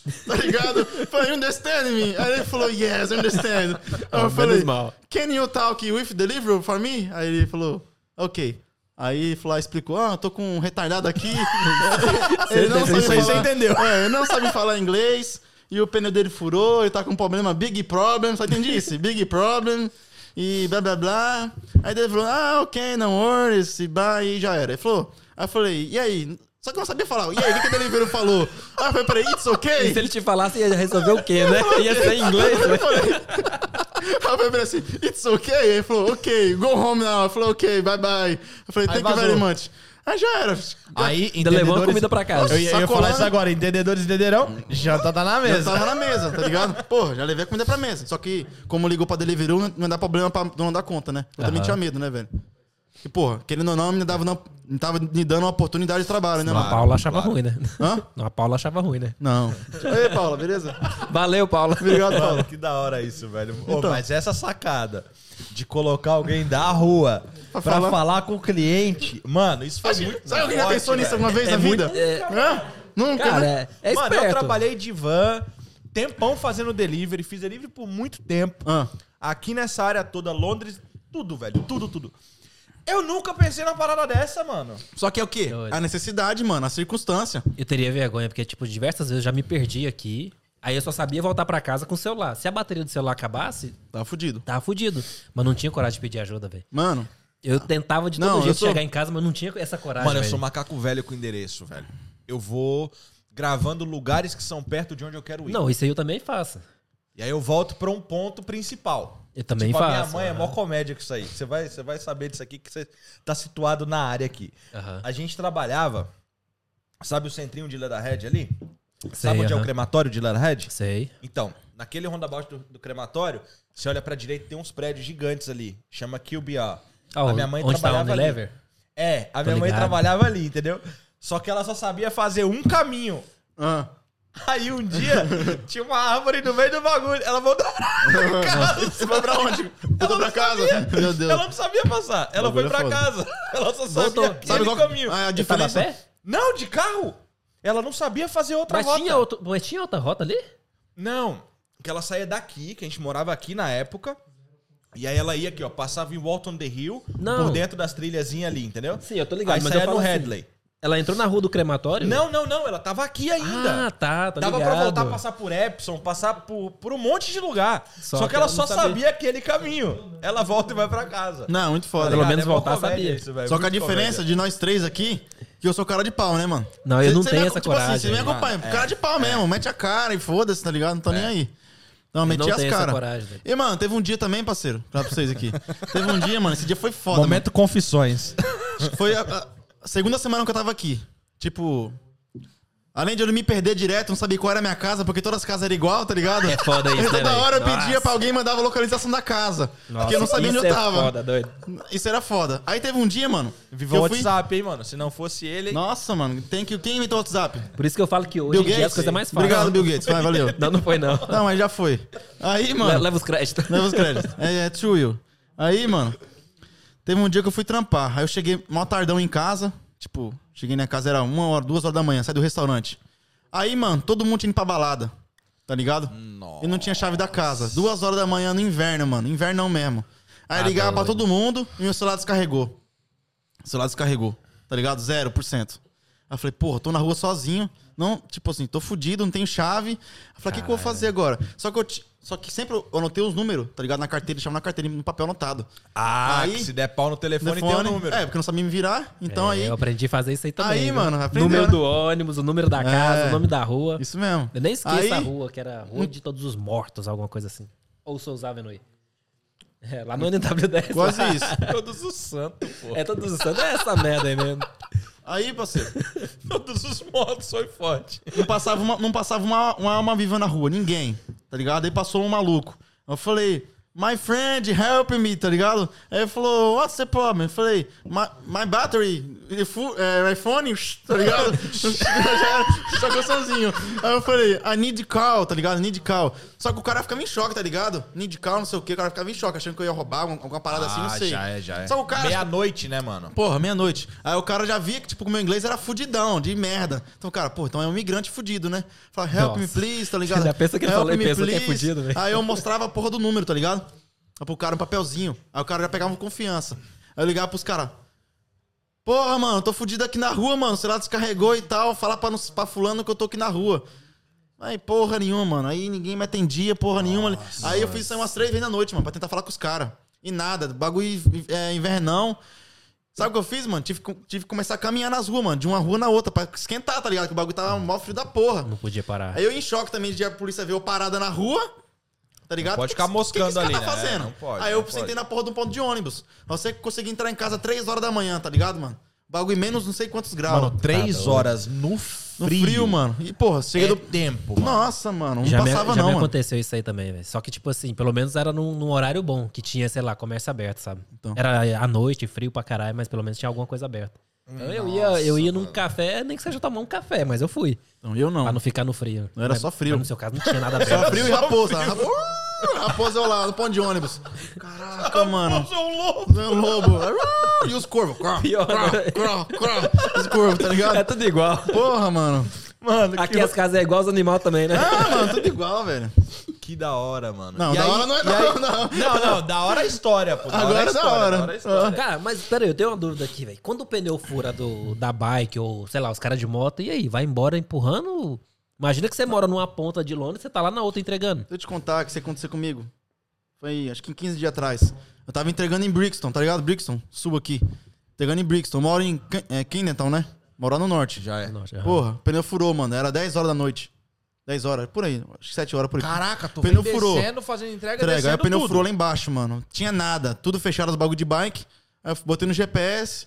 tá ligado? Falei, you understand me? Aí ele falou, yes, understand. Aí eu Ah, falei, can you talk with delivery for me? Aí ele falou, ok. Aí ele falou, explicou, ah, eu tô com um retardado aqui. ele não sabe aí você falar, entendeu. é, ele não sabe falar inglês. E o pneu dele furou, ele tá com um problema, big problem, só entendi isso? Big problem. E blá blá blá. Aí ele falou, ah, ok, não worries, e bye, e já era. Ele falou, aí eu falei, e aí? Só que eu não sabia falar. E aí, o que, que o delivery falou? Ah, eu falei, peraí, it's E okay? se ele te falasse, ia resolver o quê, né? Ia ser em inglês, né? Aí eu falei assim, it's okay? Aí ele falou, ok, go home now. Eu falei, ok, bye bye. Eu falei, Aí thank you very much. Aí já era. Aí, Ainda levou a comida pra casa. Eu ia, eu ia falar isso agora. Entendedores entenderão? Janta tá na Já mesa. tava na mesa, tá ligado? Pô, já levei a comida pra mesa. Só que, como ligou pra Deliveroo, não- não dá problema pra não dar conta, né? Eu também tinha medo, né, velho? E, porra, querendo ou não, me dava, não, me tava me dando uma oportunidade de trabalho, né, A mano? Paula achava claro. ruim, né? Hã? Não, a Paula achava ruim, né? Não. Ei, Paula, beleza? Valeu, Paula. Obrigado, Mano, Paula. que da hora isso, velho. Ô, Então. mas essa sacada de colocar alguém da rua pra, Pra falar... falar. com o cliente, mano, isso foi muito Sabe alguém já forte, pensou nisso velho. alguma vez É na muito- vida? é- Hã? Nunca, Cara, né? é, é Mano, esperto. eu trabalhei de van, tempão fazendo delivery, fiz delivery por muito tempo. Ah. Aqui nessa área toda, Londres, tudo, velho, tudo, tudo. Eu nunca pensei numa parada dessa, mano. Só que é o quê? Doido. A necessidade, mano, a circunstância. Eu teria vergonha, porque, tipo, diversas vezes eu já me perdi aqui. Aí eu só sabia voltar pra casa com o celular. Se a bateria do celular acabasse, Tava fudido. tava fudido. Mas não tinha coragem de pedir ajuda, velho. Mano, Eu tentava de todo Não, eu jeito sou- chegar em casa, mas não tinha essa coragem. Mano, eu velho. sou macaco velho com endereço, velho. Eu vou gravando lugares que são perto de onde eu quero ir. Não, isso aí eu também faço. E aí eu volto pra um ponto principal. Eu também tipo, a minha faço. mãe é aham. mó comédia com isso aí. Você vai, você vai saber disso aqui que você tá situado na área aqui. Aham. A gente trabalhava. Sabe o centrinho de Leatherhead ali? Sei, sabe onde é o crematório de Leatherhead? Sei. Então, naquele roundabout do, do crematório, você olha pra direita tem uns prédios gigantes ali. Chama QBR. Ah, a minha mãe onde tá trabalhava ali. Unilever? É, a Tô minha mãe ligado. trabalhava ali, entendeu? Só que ela só sabia fazer um caminho. Ah. Aí um dia tinha uma árvore no meio do bagulho. Ela voltou pra casa. Você foi pra onde? Voltou pra casa? Meu Deus. Ela não sabia passar. Ela foi é pra foda. casa. Ela só sabia Voltou. aquele Sabe qual caminho. Ah, a diferença? pé? Não, de carro. Ela não sabia fazer outra Mas rota. tinha, outro, mas tinha outra rota ali? Não, que ela saía daqui, que a gente morava aqui na época. E aí ela ia aqui, ó, passava em Walton the Hill, Não. por dentro das trilhazinhas ali, entendeu? Sim, eu tô ligado. Aí mas saía eu no falo assim, Headley. Ela entrou na rua do crematório? Não, não, não, ela tava aqui ainda. Ah, tá, tá Dava ligado. pra voltar, passar por Epson, passar por, por um monte de lugar. Só, Só que, que ela ela só sabia. sabia aquele caminho. Ela volta e vai pra casa. Não, muito foda. Pelo menos É voltar, comédia sabia. isso, Só que a diferença comédia. de nós três aqui, que eu sou cara de pau, né, mano? Não, eu Cê- não cê tenho me- essa tipo Assim, coragem. você me acompanha. Cara de pau mesmo, mete a cara e foda-se, tá ligado? Não tô nem aí. Não, meti não as caras. E, mano, teve um dia também, parceiro, pra vocês aqui. teve um dia, mano, esse dia foi foda. Momento confissões. mano. Foi a, a- a segunda semana que eu tava aqui. Tipo. Além de eu não me perder direto, não sabia qual era a minha casa, porque todas as casas eram igual, tá ligado? É foda isso, né, toda velho? hora eu Nossa. pedia pra alguém mandava a localização da casa. Nossa, porque eu não sabia isso onde eu é tava. foda, doido. Isso era foda. Aí teve um dia, mano. Viva que o fui... WhatsApp, hein, mano? Se não fosse ele. Nossa, mano, tem que. Quem inventou o WhatsApp? Por isso que eu falo que hoje Bill em dia Gates? as coisas é mais fáceis. Obrigado, Bill Gates. Vai, valeu. Não, não foi não. Não, mas já foi. Aí, mano. Leva os créditos. Leva os créditos. É, é true you. Aí, mano. Teve um dia que eu fui trampar. Aí eu cheguei mó tardão em casa. Tipo, cheguei na casa, era uma hora, duas horas da manhã, saí do restaurante. Aí, mano, todo mundo tinha ido pra balada. Tá ligado? E não tinha chave da casa. Duas horas da manhã no inverno, mano. Invernão mesmo. Aí Ah, ligava pra doido. todo mundo e meu celular descarregou. O celular descarregou. Tá ligado? Zero por cento. Aí eu falei, porra, tô na rua sozinho. Não, tipo assim, tô fudido, não tenho chave. Eu falei, o que, que eu vou fazer agora? Só que eu Só que sempre eu anotei os números, tá ligado? Na carteira, deixava na carteira no papel anotado. Ah, Aí- que se der pau no telefone, tem o Telefone. número. É, porque não sabia me virar. Então É, aí. Eu aprendi a fazer isso aí também. Aí, viu? mano, aprendeu, Número né? do ônibus, o número da casa, É. o nome da rua. Isso mesmo. Eu nem esqueço Aí- a rua, que era Rua de Todos os Mortos, alguma coisa assim. Ou Souza Avenue. É, lá no NW10. Quase lá. isso. Todos os santos, pô. É Todos os Santos, é essa merda aí mesmo. Aí, parceiro, Todos os motos foi forte. não passava, uma, não passava uma, uma alma viva na rua, ninguém, tá ligado? Aí passou um maluco. Eu falei, my friend, help me, tá ligado? Aí ele falou, what's the problem? Eu falei, my, my battery, é, iPhone, tá ligado? Já era sozinho. Aí eu falei, I need call, tá ligado? Need call. Só que o cara ficava em choque, tá ligado? Need call, não sei o que, o cara ficava em choque, achando que eu ia roubar alguma, parada assim, não sei. já é, já é. Só o cara... Meia-noite, né, mano? Porra, meia-noite. Aí o cara já via que, tipo, o meu inglês era fudidão, de merda. Então, cara, pô, então é um imigrante fudido, né? Fala, help Nossa. me, please, tá ligado? Já pensa que ele Help falou me, pensa que é please. fudido, velho. Aí eu mostrava a porra do número, tá ligado? Aí pro cara um papelzinho. Aí o cara já pegava confiança. Aí eu ligava pros caras. Porra, mano, tô fudido aqui na rua, mano. O celular descarregou e tal. Falar pra, pra fulano que eu tô aqui na rua. Aí, porra nenhuma, mano. Aí ninguém me atendia, porra nenhuma. Aí eu fiz isso aí umas três vezes na noite, mano, pra tentar falar com os caras. E nada, bagulho é, invernão. Sabe o que eu fiz, mano? Tive, que- tive que começar a caminhar nas ruas, mano. De uma rua na outra, pra esquentar, tá ligado? Que o bagulho tava mó frio da porra. Não podia parar. Aí eu em choque também de a polícia ver eu parada na rua. Tá ligado? pode O que ficar moscando que que ali, cara né? Tá fazendo? Não pode, Aí eu não sentei pode. na porra de um ponto de ônibus. Você conseguir entrar em casa 3 horas da manhã, tá ligado, mano? Bagulho em menos não sei quantos graus. Mano, três horas no no frio. frio, mano. E, porra, cheguei É do. tempo, mano. Nossa, mano, não já me, passava já não, me mano. aconteceu isso aí também, velho. Só que, tipo assim, pelo menos era num, num horário bom, que tinha, sei lá, comércio aberto, sabe? Então. Era à noite, frio pra caralho, mas pelo menos tinha alguma coisa aberta. Então eu ia, eu ia num café, nem que seja tomar um café, mas eu fui. Então, eu não. Pra não ficar no frio. Não era Mas- só frio. no seu caso não tinha nada aberto. Só frio e raposa. Rapo- Uh, Raposa lá, no ponto de ônibus. Caraca, mano. Sou um lobo. É um lobo. E os corvos. Cró, Pior, cró, né? cró, cró. Os corvos, tá ligado? É tudo igual. Porra, mano. Mano, Aqui que, as casas é igual os animais também, né? Ah, mano, tudo igual, velho. que da hora, mano. Não, E da aí- hora não é não, aí- não. Não, não, da hora a história, pô. Da Agora hora é a da hora. da hora a história. Cara, mas peraí, eu tenho uma dúvida aqui, velho. Quando o pneu fura do, da bike ou, sei lá, os caras de moto, e aí? Vai embora empurrando? Imagina que você mora numa ponta de Londres e você tá lá na outra entregando. Deixa eu te contar o que isso aconteceu comigo. Foi, acho que em 15 dias atrás. Eu tava entregando em Brixton, tá ligado? Brixton, sul aqui. Entregando em Brixton. Eu moro em é, Kennington, né? Moro lá no norte. Já é. Aham. Porra, o pneu furou, mano. Era 10 horas da noite. 10 horas, por aí. Acho que 7 horas por aí. Caraca, tu Pneu furou. descendo, fazendo entrega, Entrega. Aí descendo o pneu tudo. furou lá embaixo, mano. Tinha nada. Tudo fechado os bagulho de bike. Aí eu botei no GPS.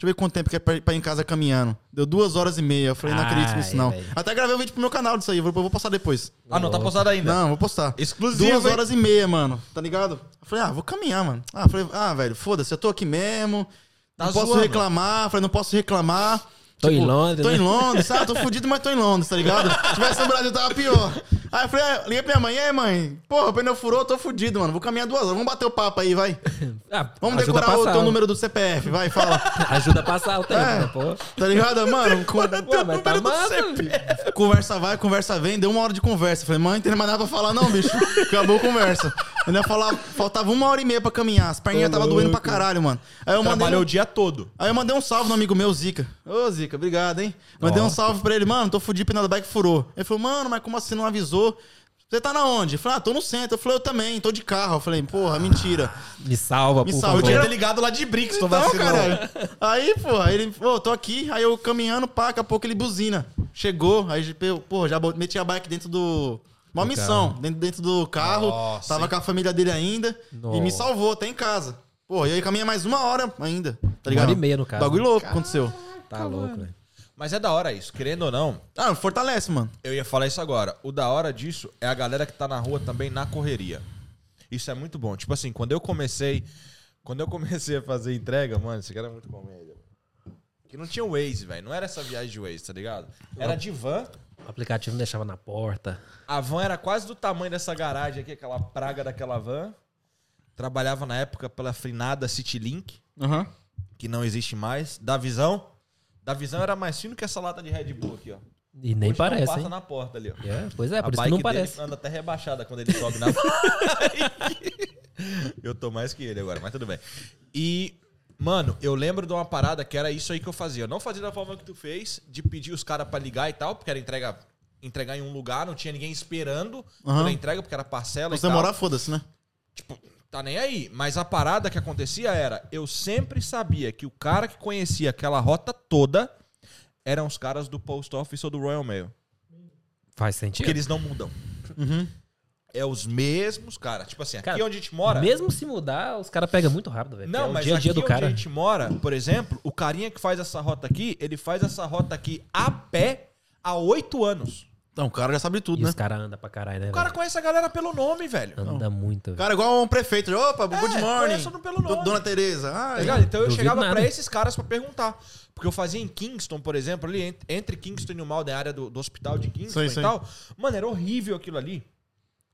Deixa eu ver quanto tempo que é pra, pra ir em casa caminhando. Deu duas horas e meia. Eu falei, não acredito nisso, Ai, não. velho. Até gravei um vídeo pro meu canal disso aí. Eu vou, vou postar depois. Ah, não, tá postado ainda. Não, vou postar. Exclusivo, Duas hein? horas e meia, mano. Tá ligado? Eu falei, ah, vou caminhar, mano. Ah, falei, ah, velho, foda-se, eu tô aqui mesmo. Tá não posso zoando. reclamar. Falei, não posso reclamar. Tipo, Tô em Londres, Tô né? em Londres, sabe? Tô fudido, mas tô em Londres, tá ligado? Se tivesse no Brasil, tava pior. Aí eu falei, ah, liguei pra minha mãe, e aí, mãe? Porra, o pneu furou, tô fudido, mano. Vou caminhar duas horas. Vamos bater o papo aí, vai. Ah, Vamos decorar o teu número do CPF, vai, fala. Ajuda a passar o tempo, É. né, pô? Tá ligado, mano? Com- Ué, mas tá massa. Conversa vai, conversa vem, deu uma hora de conversa. Falei, mãe, não tem mais nada pra falar, não, bicho. Acabou a conversa. Eu ia falar, faltava uma hora e meia pra caminhar. As perninhas tava doendo pra caralho, mano. Aí eu mandei. Trabalhou um- o dia todo. Aí eu mandei um salve no amigo meu, Zica. Ô, Zica, obrigado, hein? Mandei um salve pra ele, mano, tô fudido, pneu da bike furou. Ele falou, mano, mas como assim não avisou? Você tá na onde? Eu falei, ah, tô no centro. Eu falei, eu também, tô de carro. Eu falei, porra, mentira. Me salva, Me por salva. Eu favor. tinha ter ligado lá de Brixton, Então, caralho. Aí, pô, aí ele, pô, tô aqui, aí eu caminhando, pá, daqui a pouco ele buzina. Chegou, aí, eu, pô, já meti a bike dentro do. Uma Do missão, dentro, dentro do carro. Nossa, tava hein? com a família dele ainda. E me Nossa. salvou, até em casa. Pô, e aí caminha mais uma hora ainda. Tá Uma ligado? hora e meia, no caso. Bagulho louco aconteceu. Tá louco, velho. Mas é da hora isso, querendo ou não, Ah, fortalece, mano. eu ia falar isso agora. O da hora disso é a galera que tá na rua também na correria. Isso é muito bom. Tipo assim, quando eu comecei. Quando eu comecei a fazer entrega, mano, isso aqui era muito comédia. Que não tinha Waze, velho. Não era essa viagem de Waze, tá ligado? Era de van. O aplicativo não deixava na porta. A van era quase do tamanho dessa garagem aqui, aquela praga daquela van. Trabalhava na época pela finada Citylink, Aham. que não existe mais. Da visão. Da visão era mais fino que essa lata de Red Bull aqui, ó. E nem Hoje não parece, passa hein? na porta ali, ó. É, pois é, por a isso que bike não dele parece. anda até rebaixada quando ele sobe na Eu tô mais que ele agora, mas tudo bem. E, mano, eu lembro de uma parada que era isso aí que eu fazia. Eu não fazia da forma que tu fez, de pedir os caras pra ligar e tal, porque era entrega, entregar em um lugar, não tinha ninguém esperando Aham. pela entrega, porque era parcela Se e tal. demorar, foda-se, né? Tipo, tá nem aí. Mas a parada que acontecia era, eu sempre sabia que o cara que conhecia aquela rota toda eram os caras do Post Office ou do Royal Mail. Faz sentido. Porque eles não mudam. Uhum. É os mesmos caras. Tipo assim, aqui Cara, onde a gente mora. Mesmo se mudar, os caras pegam muito rápido, velho. Não, é mas dia dia aqui do onde cara. a gente mora, por exemplo, o carinha que faz essa rota aqui, ele faz essa rota aqui a pé há oito anos. Então, o cara já sabe tudo, E né? os caras andam pra caralho, né? O cara velho? conhece a galera pelo nome, velho. Anda muito, velho. Cara, igual um prefeito. Opa, good É, morning. conheço pelo nome. Dona Tereza. Ah, Tá ligado? Então eu Duvido chegava nada. pra esses caras pra perguntar. Porque eu fazia em Kingston, por exemplo, ali ent- entre Kingston e o Malden, a área do, do hospital de Kingston Sei, e sei. tal. Mano, era horrível aquilo ali.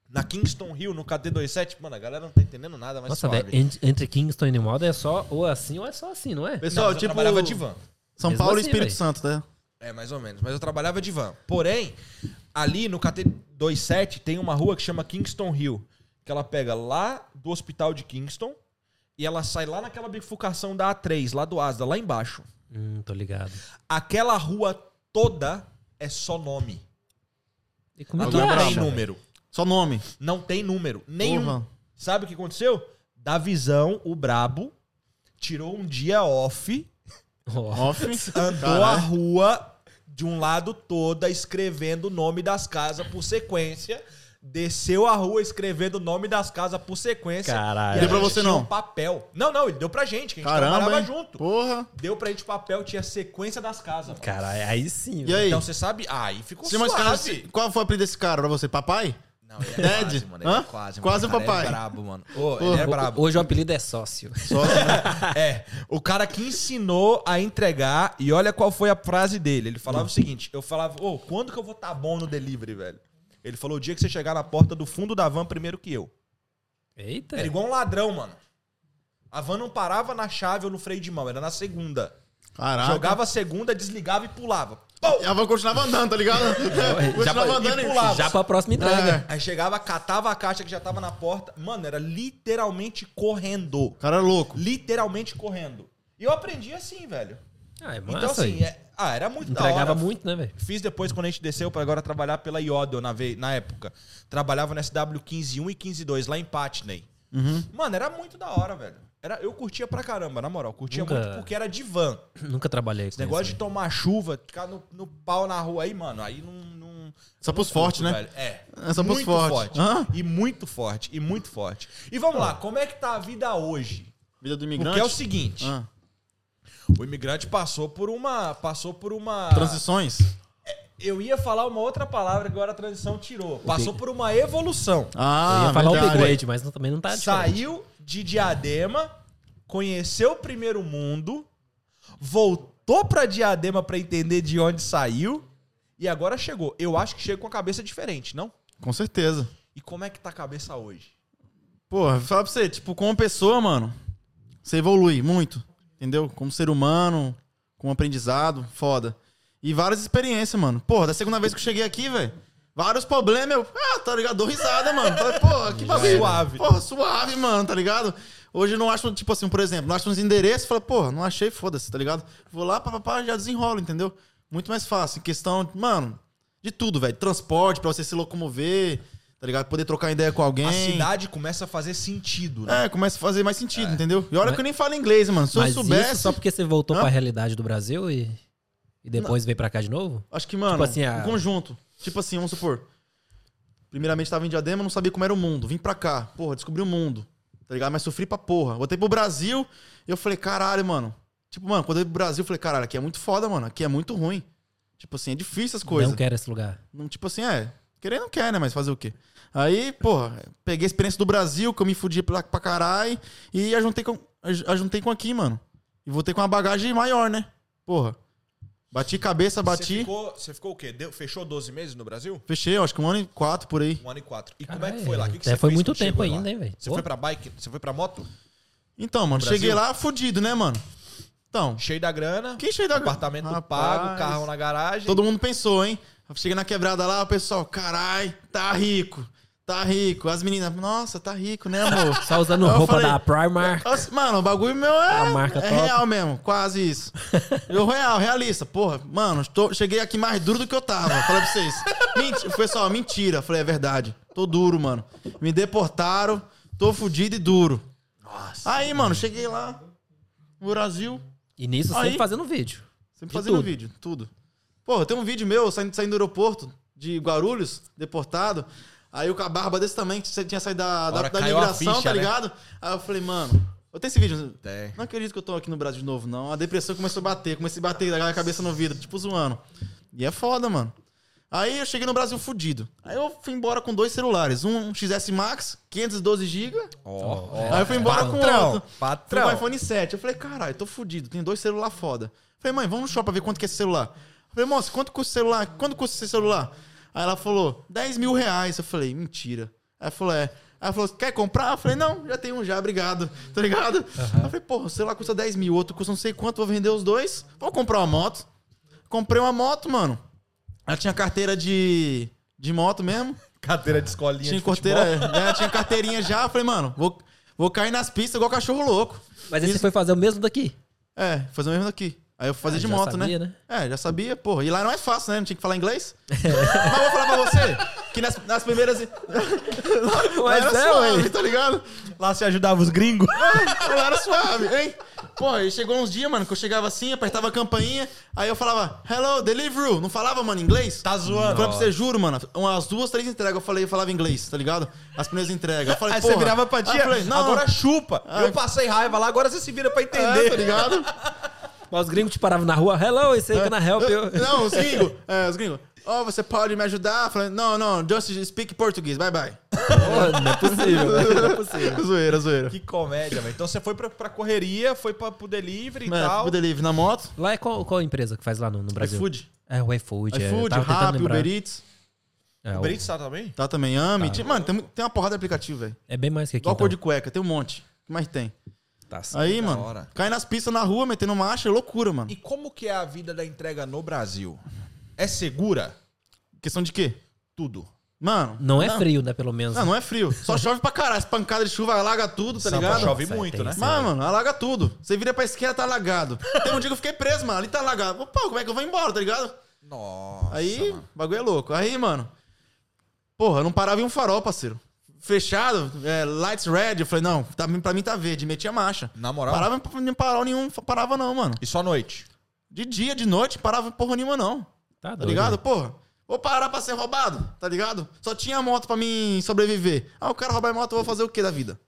Na Kingston Hill, no KT27, mano, a galera não tá entendendo nada, mas Nossa, velho, entre Kingston e Newmaldo é só ou assim ou é só assim, não é? Não, Pessoal, mas eu tipo. trabalhava de van. São Mesmo Paulo e assim, Espírito velho. Santo, né? É, mais ou menos. Mas eu trabalhava de van. Porém, ali no KT27 tem uma rua que chama Kingston Hill. Que ela pega lá do hospital de Kingston e ela sai lá naquela bifurcação da A3, lá do Asda, lá embaixo. Hum, tô ligado. Aquela rua toda é só nome. E como é que Não tem número. Só nome. Não tem número. Nenhum. Porra. Sabe o que aconteceu? Da visão, o brabo tirou um dia off, Off. andou a Caralho. rua de um lado toda escrevendo o nome das casas por sequência. Desceu a rua escrevendo o nome das casas por sequência. Caralho. E Deu pra você não? Um papel. Não, não, ele deu pra gente, que a gente Caramba, trabalhava hein? junto. Porra. Deu pra gente papel, tinha sequência das casas. mano. Caralho, aí sim, E velho. aí? Então você sabe. Ah, aí ficou esse suave. cara, qual foi o apelido desse cara pra você? Papai? Não, ele é quase, mano. Ele Hã? é quase, Quase mano. o cara papai. É brabo, mano. Ô, ele é O- brabo. Hoje o apelido é sócio. Só, né? É, o cara que ensinou a entregar, e olha qual foi a frase dele. Ele falava o seguinte: eu falava, ô, quando que eu vou tá bom no delivery, velho? Ele falou: o dia que você chegar na porta do fundo da van primeiro que eu. Eita. Era igual um ladrão, mano. A van não parava na chave ou no freio de mão, era na segunda. Caraca. Jogava a segunda, desligava e pulava. Pum! E a van continuava andando, tá ligado? Já pra, continuava andando e pulava. já pra próxima entrega. É. Aí chegava, catava a caixa que já tava na porta. Mano, era literalmente correndo. Cara louco. Literalmente correndo. E eu aprendi assim, velho. Ah, é massa. Então, assim, é- ah, era muito da Entregava hora. muito, né, velho? Fiz depois quando a gente desceu para agora trabalhar pela Yodel na, ve- na época. Trabalhava no SW151 e 152 lá em Patney. Uhum. Mano, era muito da hora, velho. Era, eu curtia pra caramba, na moral. Curtia Nunca- muito porque era de van. Nunca trabalhei com Esse negócio isso, de tomar chuva, ficar no, no pau na rua aí, mano, aí não, não, Só Eu pros curto, né? velho. É. É só pros forte. Hã? E muito forte, e muito forte. E vamos lá, como é que tá a vida hoje? Vida do Porque imigrante. é o seguinte, Ah, o imigrante passou por uma, passou por uma Transições. Eu ia falar uma outra palavra, agora a transição tirou. Passou por uma evolução. Ah, Eu ia falar verdade. upgrade, mas não- também não tá diferente. Saiu de Diadema, conheceu o primeiro mundo, voltou pra Diadema pra entender de onde saiu e agora chegou. Eu acho que chega com a cabeça diferente, não? Com certeza. E como é que tá a cabeça hoje? Porra, fala pra você, tipo, como pessoa, mano, você evolui muito. Entendeu? Como ser humano, com aprendizado, foda. E várias experiências, mano. Porra, da segunda vez que eu cheguei aqui, velho. Vários problemas, eu, ah, tá ligado? Dou risada, mano. Falei, porra, que bagulho. Suave. Porra, suave, mano, tá ligado? Hoje eu não acho, tipo assim, por exemplo, não acho uns endereços, fala, porra, não achei, foda-se, tá ligado? Vou lá, papapá, já desenrola, entendeu? Muito mais fácil. Em questão, mano, de tudo, velho. Transporte pra você se locomover, tá ligado? Poder trocar ideia com alguém. A cidade começa a fazer sentido, né? É, começa a fazer mais sentido, entendeu? E olha que eu nem falo inglês, mano. Se eu Mas soubesse. isso só porque você voltou Hã? pra realidade do Brasil e, e depois veio pra cá de novo? Acho que, mano, Tipo assim, a- em conjunto. Tipo assim, vamos supor. Primeiramente tava em Diadema, não sabia como era o mundo. Vim pra cá, porra, descobri o mundo. Tá ligado? Mas sofri pra porra. Voltei pro Brasil e eu falei, caralho, mano. Tipo, mano, quando eu ia pro Brasil, eu falei, caralho, aqui é muito foda, mano. Aqui é muito ruim. Tipo assim, é difícil as coisas. Não quero esse lugar. Não, tipo assim, é. Querer não quer, né? Mas fazer o quê? Aí, porra, peguei a experiência do Brasil, que eu me fudi pra, pra caralho, e ajuntei com, aj- ajuntei com aqui, mano. E voltei com uma bagagem maior, né? Porra. Bati cabeça, Você bati. ficou, você ficou o quê? Deu- fechou 12 meses no Brasil? Fechei, acho que um ano e quatro por aí. Um ano e quatro. E como é Caralho, que foi lá? O que, que você foi muito tempo lá? ainda, hein, velho? Você Pô. foi pra bike? Você foi pra moto? Então, mano, No Brasil? cheguei lá fudido, né, mano? Então, Cheio da grana, quem cheio da apartamento Rapaz, pago, carro na garagem. Todo mundo pensou, hein? Cheguei na quebrada lá, o pessoal, carai, tá rico. Tá rico. As meninas, nossa, tá rico, né, amor? Só usando roupa falei, da Primark. Mano, o bagulho meu é, é real mesmo, quase isso. Eu real, realista. Porra, mano, tô- cheguei aqui mais duro do que eu tava. Falei pra vocês. Pessoal, mentira. Falei, é verdade. Tô duro, mano. Me deportaram, tô fudido e duro. Nossa. Aí, mano, cheguei lá no Brasil, E nisso Aí- sempre fazendo vídeo. sempre fazendo tudo. vídeo, tudo. Pô, tem um vídeo meu saindo, saindo do aeroporto de Guarulhos, deportado. Aí o com a barba desse tamanho, que você tinha saído da, da, da ficha, tá né? ligado? Aí eu falei, mano, eu tenho esse vídeo. Tem. Não acredito que eu tô aqui no Brasil de novo, não. A depressão começou a bater, comecei a bater a cabeça no vidro, tipo zoando. E é foda, mano. Aí eu cheguei no Brasil fudido. Aí eu fui embora com dois celulares. Um XS Max, 512 GB. Ó, Aí eu fui embora com Patrão, outro. patrão. Com o iPhone 7. Eu falei, caralho, tô fudido. Tem dois celulares foda. Falei, mãe, vamos no shopping pra ver quanto que é esse celular. Eu falei, moça, quanto custa esse celular? Quanto custa esse celular? Aí ela falou, 10 mil reais. Eu falei, mentira. Aí ela falou, é. Aí ela falou, quer comprar? Eu falei, não, já tenho um já, obrigado. Tá ligado? Aí eu falei, porra, o celular custa 10 mil, o outro custa não sei quanto, vou vender os dois. Vou comprar uma moto. Comprei uma moto, mano. Ela tinha carteira de, de moto mesmo. Cadeira de escolinha Tinha de carteira, futebol. é, tinha carteirinha já. Eu falei, mano, vou, vou cair nas pistas igual cachorro louco. Mas aí você Isso- foi fazer o mesmo daqui. É, fazer o mesmo daqui. Aí eu fui fazer Ah, de já moto, sabia, né? né? É, já sabia, porra. E lá não é fácil, né? Não tinha que falar inglês. Mas vou falar pra você que nas, nas primeiras. lá era é, suave, ué. tá ligado? Lá você ajudava os gringos. Lá era suave, hein? Pô, aí chegou uns dias, mano, que eu chegava assim, apertava a campainha, aí eu falava, hello, Deliveroo. Não falava, mano, inglês? Tá zoando. Falei pra você, juro, mano. Umas duas, três entregas eu falei, eu falava inglês, tá ligado? As primeiras entregas. Eu falei, Aí você porra. virava pra Aí tia, falei, não, agora chupa. Ah. Eu passei raiva lá, agora você se vira pra é, entender. tá ligado? Mas os gringos te paravam na rua. Hello, esse aí na help. eu- Não, os gringos. É, os gringos. Oh, você pode me ajudar? Falei, não, não, just speak português, bye bye. Porra, não é possível, velho, não é possível. zoeira, zoeira. Que comédia, velho. Então você foi pra, pra correria, foi pra, pro delivery e É, tal. o delivery na moto, Lá é qual, qual empresa que faz lá no, no Brasil? iFood. É o iFood. é, iFood, tentando Rappi. Uber Eats. É, o- O Brito tá também? Tá também, Ami. Mano, tem, tem uma porrada de aplicativo, velho. é bem mais que aqui. Igual cor Então. de cueca, tem um monte. O que mais tem? Tá. Aí, da mano, hora. cai nas pistas na rua, metendo marcha, é loucura, mano. E como que é a vida da entrega no Brasil? É segura? Questão de quê? Tudo. Mano. Não é frio, né? Pelo menos. Não, não é frio. Só chove pra caralho. As pancadas de chuva alaga tudo, tá ligado? chove Nossa, muito, né? Mas, mano, alaga tudo. Você vira pra esquerda, tá alagado. Tem um dia que eu fiquei preso, mano. Ali tá alagado. Pô, como é que eu vou embora, tá ligado? Nossa. Aí, mano. o bagulho é louco. Aí, mano. Porra, eu não parava em um farol, parceiro. Fechado, é, lights red. Eu falei, não, tá, pra mim tá verde. Metia marcha. Na moral? Parava em farol nenhum, parava não, mano. E só à noite? De dia, de noite, parava porra nenhuma não. Tá Tá ligado? Porra. Vou parar pra ser roubado, tá ligado? Só tinha moto pra mim sobreviver. Ah, o cara roubar minha moto, eu vou fazer o que da vida?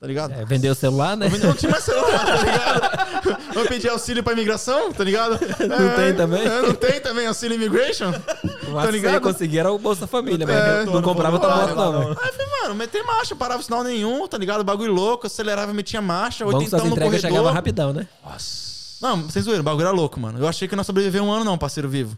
Tá ligado? É, vender o celular, né? Eu não tinha mais celular, tá ligado? Vou pedir auxílio pra imigração, tá ligado? Não tem também? É, não tem também auxílio immigration? O tá máximo que você ia ligado? conseguir era o Bolsa Família, mas É, não comprava tua moto, não, velho. Aí eu falei, mano, meter marcha, parava sinal nenhum, tá ligado? Bagulho louco, acelerava, metia marcha, oitentão no corredor. chegavam rapidão, né? Não, sem zoeira, o bagulho era louco, mano. Eu achei que eu não sobreviver um ano não, parceiro vivo.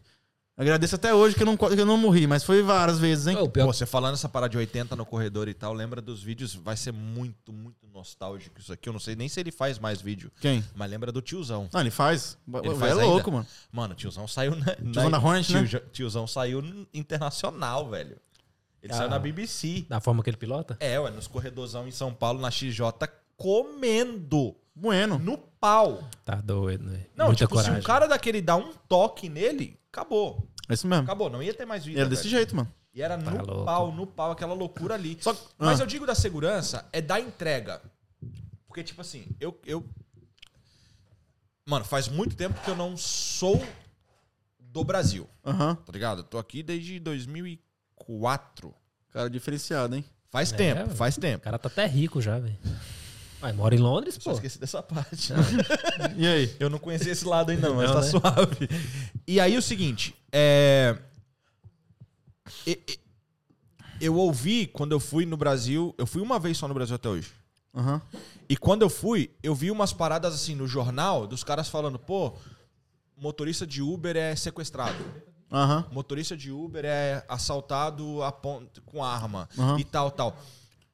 Agradeço até hoje que eu não, que eu não morri, mas foi várias vezes, hein? Pior Pô, você falando essa parada de 80 no corredor e tal, lembra dos vídeos? Vai ser muito, muito nostálgico isso aqui. Eu não sei nem se ele faz mais vídeo. Quem? Mas lembra do tiozão. Não, ele faz. Ele Ele faz é ainda? louco, mano. Mano, o tiozão saiu na. Tiozão da Hornet, né? Tio- Tiozão saiu internacional, velho. Ele Ah. saiu na BBC. da forma que ele pilota? É, ué, nos corredorzão em São Paulo, na XJ, comendo Bueno. no pau. Tá doido, né? Não, Muita tipo, coragem. se um cara daquele dá um toque nele, acabou. É isso mesmo. Acabou, não ia ter mais vida. Era desse velho. jeito, mano. E era no louco. pau, no pau, aquela loucura ali. Só- Mas Ah. eu digo da segurança, é da entrega. Porque, tipo assim, eu, eu. Mano, faz muito tempo que eu não sou do Brasil, Aham. tá ligado? Eu tô aqui desde 2004. Cara diferenciado, hein? Faz É, tempo, faz O tempo. cara tá até rico já, velho. Mas mora em Londres, Só pô. esqueci dessa parte. E aí? Eu não conhecia esse lado ainda, não, mas Não, tá né? suave. E aí o seguinte, é. Eu ouvi quando eu fui no Brasil. Eu fui uma vez só no Brasil até hoje. Aham. E quando eu fui, eu vi umas paradas assim no jornal dos caras falando, pô, motorista de Uber é sequestrado. Aham. Motorista de Uber é assaltado a pon- com arma Aham. e tal, tal.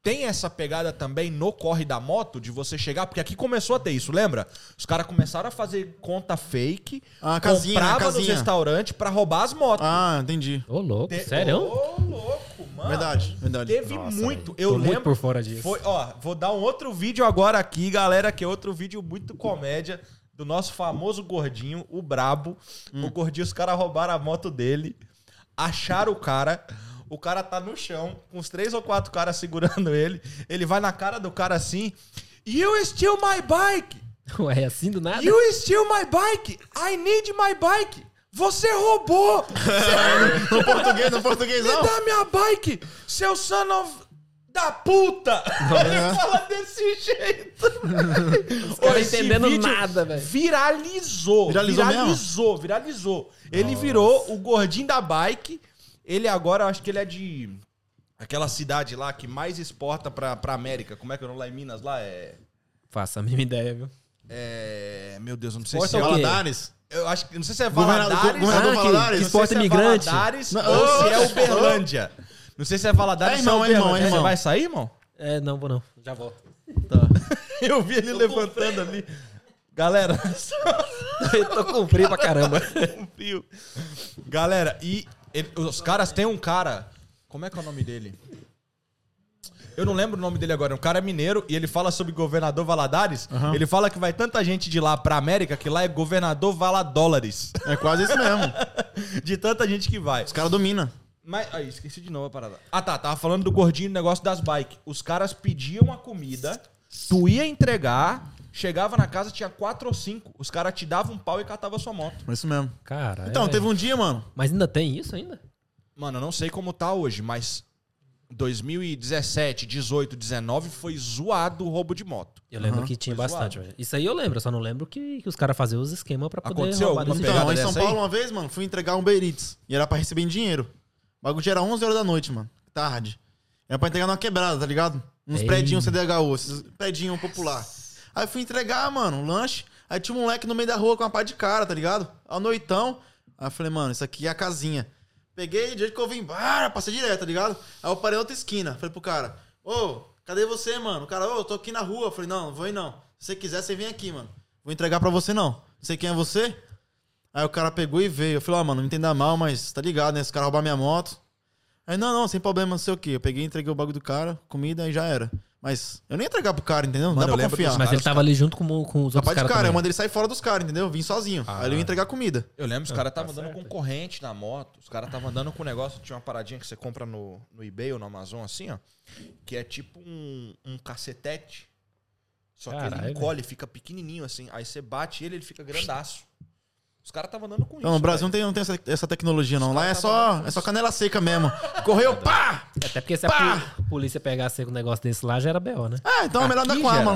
Tem essa pegada também no corre da moto de você chegar, porque aqui começou a ter isso, lembra? Os caras começaram a fazer conta fake, Ah, casinha, né? comprava nos Casinha. restaurantes pra roubar as motos. Ah, entendi. Ô, louco, Te- sério? Ô, louco, mano. Verdade, verdade. Teve Nossa, muito. velho. Eu Tô muito lembro. por fora disso. Foi, ó, vou dar um outro vídeo agora aqui, galera, que é outro vídeo muito comédia do nosso famoso gordinho, o Brabo. O gordinho, os caras roubaram a moto dele, acharam o cara. O cara tá no chão, com os três ou quatro caras segurando ele. Ele vai na cara do cara assim. You steal my bike! Ué, assim do nada? You steal my bike! I need my bike! Você roubou! No português, no português Me não? dá minha bike, seu son of da puta! Ele fala desse jeito. Os caras entendendo nada, velho. Viralizou. Viralizou Viralizou, viralizou. Ele virou o gordinho da bike. Ele agora, eu acho que ele é de aquela cidade lá que mais exporta pra, pra América. Como é que é o nome lá em Minas? Lá é... Faça a mínima ideia, viu? é... Meu Deus, eu não sei Exporta se é... o quê? Valadares. Eu acho que... Não sei se é Governador- Valadares... governador Ah, que- Valadares. que Não sei exporta se é imigrante. Valadares Não, ou se é ô, Uberlândia. Não sei se é Valadares É irmão, ou é irmão, Uberlândia. é irmão. Você vai sair, irmão? É, não vou não. Já volto. Eu vi ele levantando ali. Galera, Eu tô com frio pra caramba. um frio. Galera, e ele- os caras têm um cara. Como é que é o nome dele? Eu não lembro o nome dele agora. Um cara é mineiro e ele fala sobre governador Valadares. Ele fala que vai tanta gente de lá pra América que lá é governador Valadólares. É quase isso mesmo. De tanta gente que vai. Os caras dominam. Mas, aí, esqueci de novo a parada. Ah, tá. Tava falando do gordinho do negócio das bikes. Os caras pediam a comida, tu ia entregar, chegava na casa, tinha quatro ou cinco. Os caras te davam um pau e catavam a sua moto. É isso mesmo. Cara, Então, é, teve um dia, mano. Mas ainda tem isso ainda? Mano, eu não sei como tá hoje, mas 2017, 18, 19 foi zoado o roubo de moto. Eu lembro Aham. que tinha Foi bastante, zoado. velho. Isso aí eu lembro, eu só não lembro que, que os caras faziam os esquemas pra poder Aconteceu roubar alguma desse pegada Então, em São dessa aí? Paulo, uma vez, mano, fui entregar um Uber Eats. E era pra receber em dinheiro. O bagulho era 11 horas da noite, mano. Tarde. Era pra entregar numa quebrada, tá ligado? Uns Ei. predinhos CDHU, esses predinhos popular. Aí fui entregar, mano, um lanche. Aí tinha um moleque no meio da rua com uma pá de cara, tá ligado? À noitão. Aí eu falei, mano, isso aqui é a casinha. Peguei, de jeito que eu vim, ah, passei direto, tá ligado? Aí eu parei outra esquina. Falei pro cara, ô, cadê você, mano? O cara, ô, eu tô aqui na rua. Eu falei, não, não vou ir não. Se você quiser, você vem aqui, mano. Vou entregar pra você não. Não sei quem é você. Aí o cara pegou e veio. Eu falei, ó, mano, não entenda mal, mas tá ligado, né? Esse cara roubar minha moto. Aí, não, não, sem problema, não sei o quê. Eu peguei, entreguei o bagulho do cara, comida e já era. Mas eu nem ia entregar pro cara, entendeu? Não Mano, dá eu pra confiar. Mas ele tava ali junto com, com os outros Rapaz de caras cara, eu também. mandei ele sair fora dos caras, entendeu? Vim sozinho. Aí ele ia entregar comida. Eu lembro, os caras estavam tá andando com corrente na moto. Os caras estavam andando com um negócio, tinha uma paradinha que você compra no, no eBay ou no Amazon, assim, ó. Que é tipo um, um cacetete. Só que Caralho, ele encolhe, fica pequenininho assim. Aí você bate ele, ele fica grandaço. Os caras estavam andando com Não, isso. no Brasil não tem, não tem essa, essa tecnologia, não. Lá é só, é só canela seca mesmo. Correu, pá! Até porque se a Pá! pol- polícia pegasse um negócio desse lá, já era B.O., né? Ah, então é melhor andar com arma.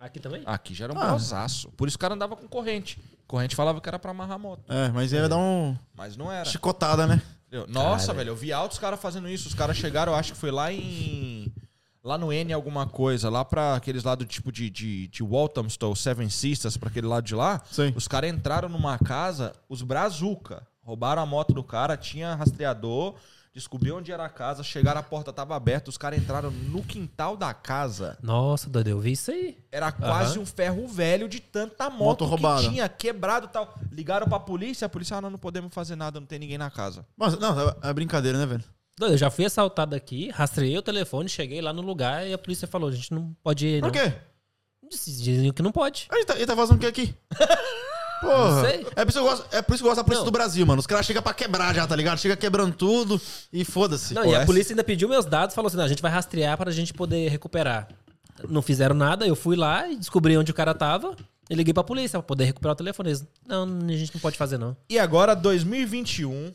era. Aqui também? Aqui já era um Ah. brosaço. Por isso o cara andava com corrente. Corrente falava que era pra amarrar a moto. É, mas ia dar um Mas não era. chicotada, né? Nossa, Caralho. velho, eu vi altos caras fazendo isso. Os caras chegaram, eu acho que foi lá em. Lá no N alguma coisa, lá pra aqueles lados tipo de, de, de Walthamstow, Seven Sisters, pra aquele lado de lá. Sim. Os caras entraram numa casa, os brazuca. Roubaram a moto do cara, tinha rastreador, descobriu onde era a casa, chegaram, a porta tava aberta, os caras entraram no quintal da casa. Nossa, doido, eu vi isso aí. Era quase Aham. um ferro velho de tanta moto, Moto que roubada. tinha, quebrado e tal. Ligaram pra polícia, a polícia, ah, não, não podemos fazer nada, não tem ninguém na casa. Mas, não, é- é brincadeira, né, velho? Eu já fui assaltado aqui, rastreei o telefone, cheguei lá no lugar e a polícia falou: a gente não pode ir. Por quê? Dizem que não pode. A gente tá, ele tá fazendo o que aqui? Porra. Não sei. É por isso que eu gosto, é por isso que eu gosto da polícia Não. do Brasil, mano. Os caras chegam pra quebrar já, tá ligado? Chega quebrando tudo e foda-se. Não, Pô, e a essa- polícia ainda pediu meus dados, falou assim: não, a gente vai rastrear para a gente poder recuperar. Não fizeram nada, eu fui lá e descobri onde o cara tava. E liguei pra polícia pra poder recuperar o telefone. Eles, não, a gente não pode fazer, não. E agora, 2021,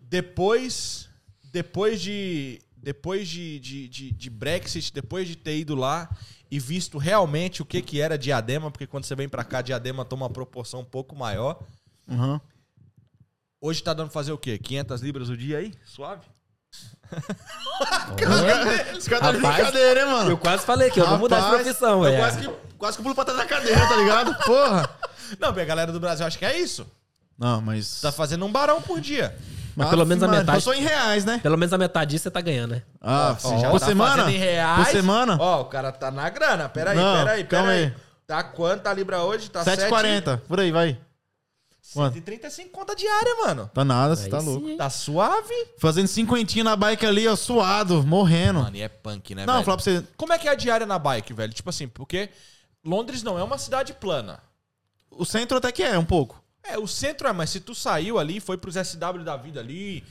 depois, depois de, depois de, de, de, de Brexit, depois de ter ido lá e visto realmente o que, que era diadema, porque quando você vem pra cá, diadema toma uma proporção um pouco maior. Uhum. Hoje tá dando pra fazer o quê? 500 libras o dia aí? Suave? Os caras tá de brincadeira, hein, mano? Eu quase falei que eu vou mudar de profissão, eu velho. Quase que, quase que pulo pra trás da cadeira, tá ligado? Porra. Não, porque a galera do Brasil acha que é isso. Não, mas. Tá fazendo um barão por dia. Mas pelo menos a metade. Eu sou em reais, né? Pelo menos a metade disso você tá ganhando, né? Ah, Ó, já por tá semana? em reais. Por semana? Ó, o cara tá na grana. Peraí, Não, peraí, calma peraí. aí. Tá quanto a libra hoje? Tá 7,40. Por aí, vai. Quanto? 135 conta diária, mano. Tá nada, você Aí tá sim, louco. hein? Tá suave? Fazendo cinquentinha na bike ali, ó, suado, morrendo. Mano, e é punk, né, não, velho? falar pra você. Como é que é a diária na bike, velho? Tipo assim, porque Londres não é uma cidade plana. O centro até que é, um pouco. É, o centro é, mas se tu saiu ali, foi pros SW da vida ali,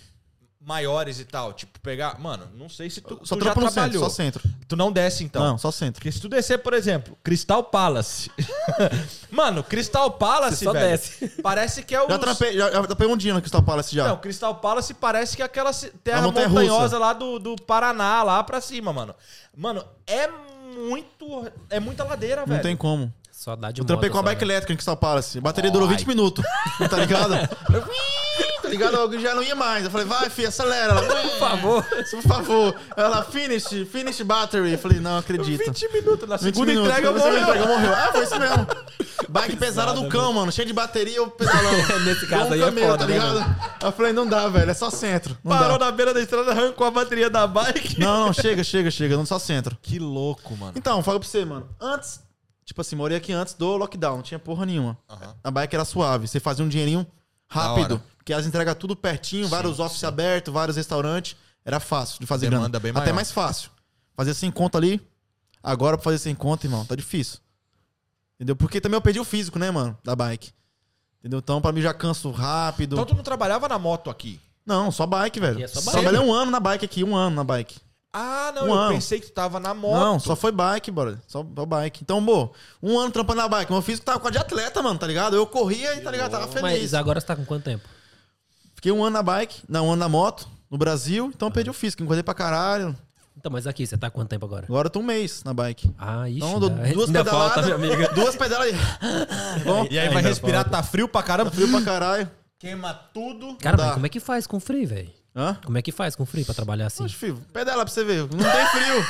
maiores e tal, tipo, pegar... Mano, não sei se tu, Só tu já trampa no centro, trabalhou. só centro. Tu não desce, então. Não, só centro. Porque se tu descer, por exemplo, Crystal Palace. Mano, Crystal Palace, Você só velho. desce. Parece que é o. Já trampei, já, já trampei um dia no Crystal Palace já. Não, Crystal Palace parece que é aquela terra montanhosa lá do, do Paraná, lá pra cima, mano. Mano, é muito. É muita ladeira, não velho. tem como. Só dá de Eu trampei com a só, bike né? elétrica em Crystal Palace. A bateria durou Ai. 20 minutos. tá ligado? Eu, tá ligado? Eu já não ia mais. Eu falei, vai, filha, acelera. Ela, Por favor. por favor. Ela, finish, finish battery. Eu falei, não acredito. 20 minutos. Na 20 segunda entrega, segunda morreu. entrega morreu. Ah, foi isso mesmo. Bike pesada do cão, mano. Cheio de bateria, eu pedalando. Nesse Igual caso um aí é camelo, foda, tá né, ligado? Eu falei, não dá, velho. É só centro. Não Parou dá. na beira da estrada, arrancou a bateria da bike. Não, não, chega, chega, chega. Não só centro. Que louco, mano. Então, fala pra você, mano. Antes, tipo assim, morei aqui antes do lockdown, não tinha porra nenhuma. Aham. A bike era suave, você fazia um dinheirinho rápido. Porque elas entregam tudo pertinho, vários offices abertos, vários restaurantes. Era fácil de fazer Demanda grana. bem Até maior. mais fácil. Fazer sem conta ali. Agora, pra fazer sem conta, irmão, tá difícil. Entendeu? Porque também eu perdi o físico, né, mano, da bike. Entendeu? Então, pra mim, já canso rápido. Então tu não trabalhava na moto aqui? Não, só bike, velho. Aqui é só bike. Trabalhei um ano na bike aqui, um ano na bike. Ah, não, Um eu ano. pensei que tu tava na moto. Não, só foi bike, bora. Só, só bike. Então, bom, um ano trampando na bike. Meu físico tava com a de atleta, mano, tá ligado? Eu corria e, tá ligado? Tava feliz. Mas agora você tá com quanto tempo? Fiquei um ano na bike, não, um ano na moto, no Brasil, então eu perdi o físico, engordei pra caralho. Então, mas aqui, você tá com quanto tempo agora? Agora eu tô um mês na bike. Ah, ixi. Então, duas ainda pedaladas. falta, minha amiga. Duas pedaladas. Bom, E aí vai respirar, falta. tá frio pra caramba. frio pra caralho. Queima tudo. Cara, mas como é que faz com frio, velho? Hã? Como é que faz com frio pra trabalhar assim? Filho, pedala pra você ver. Não tem frio.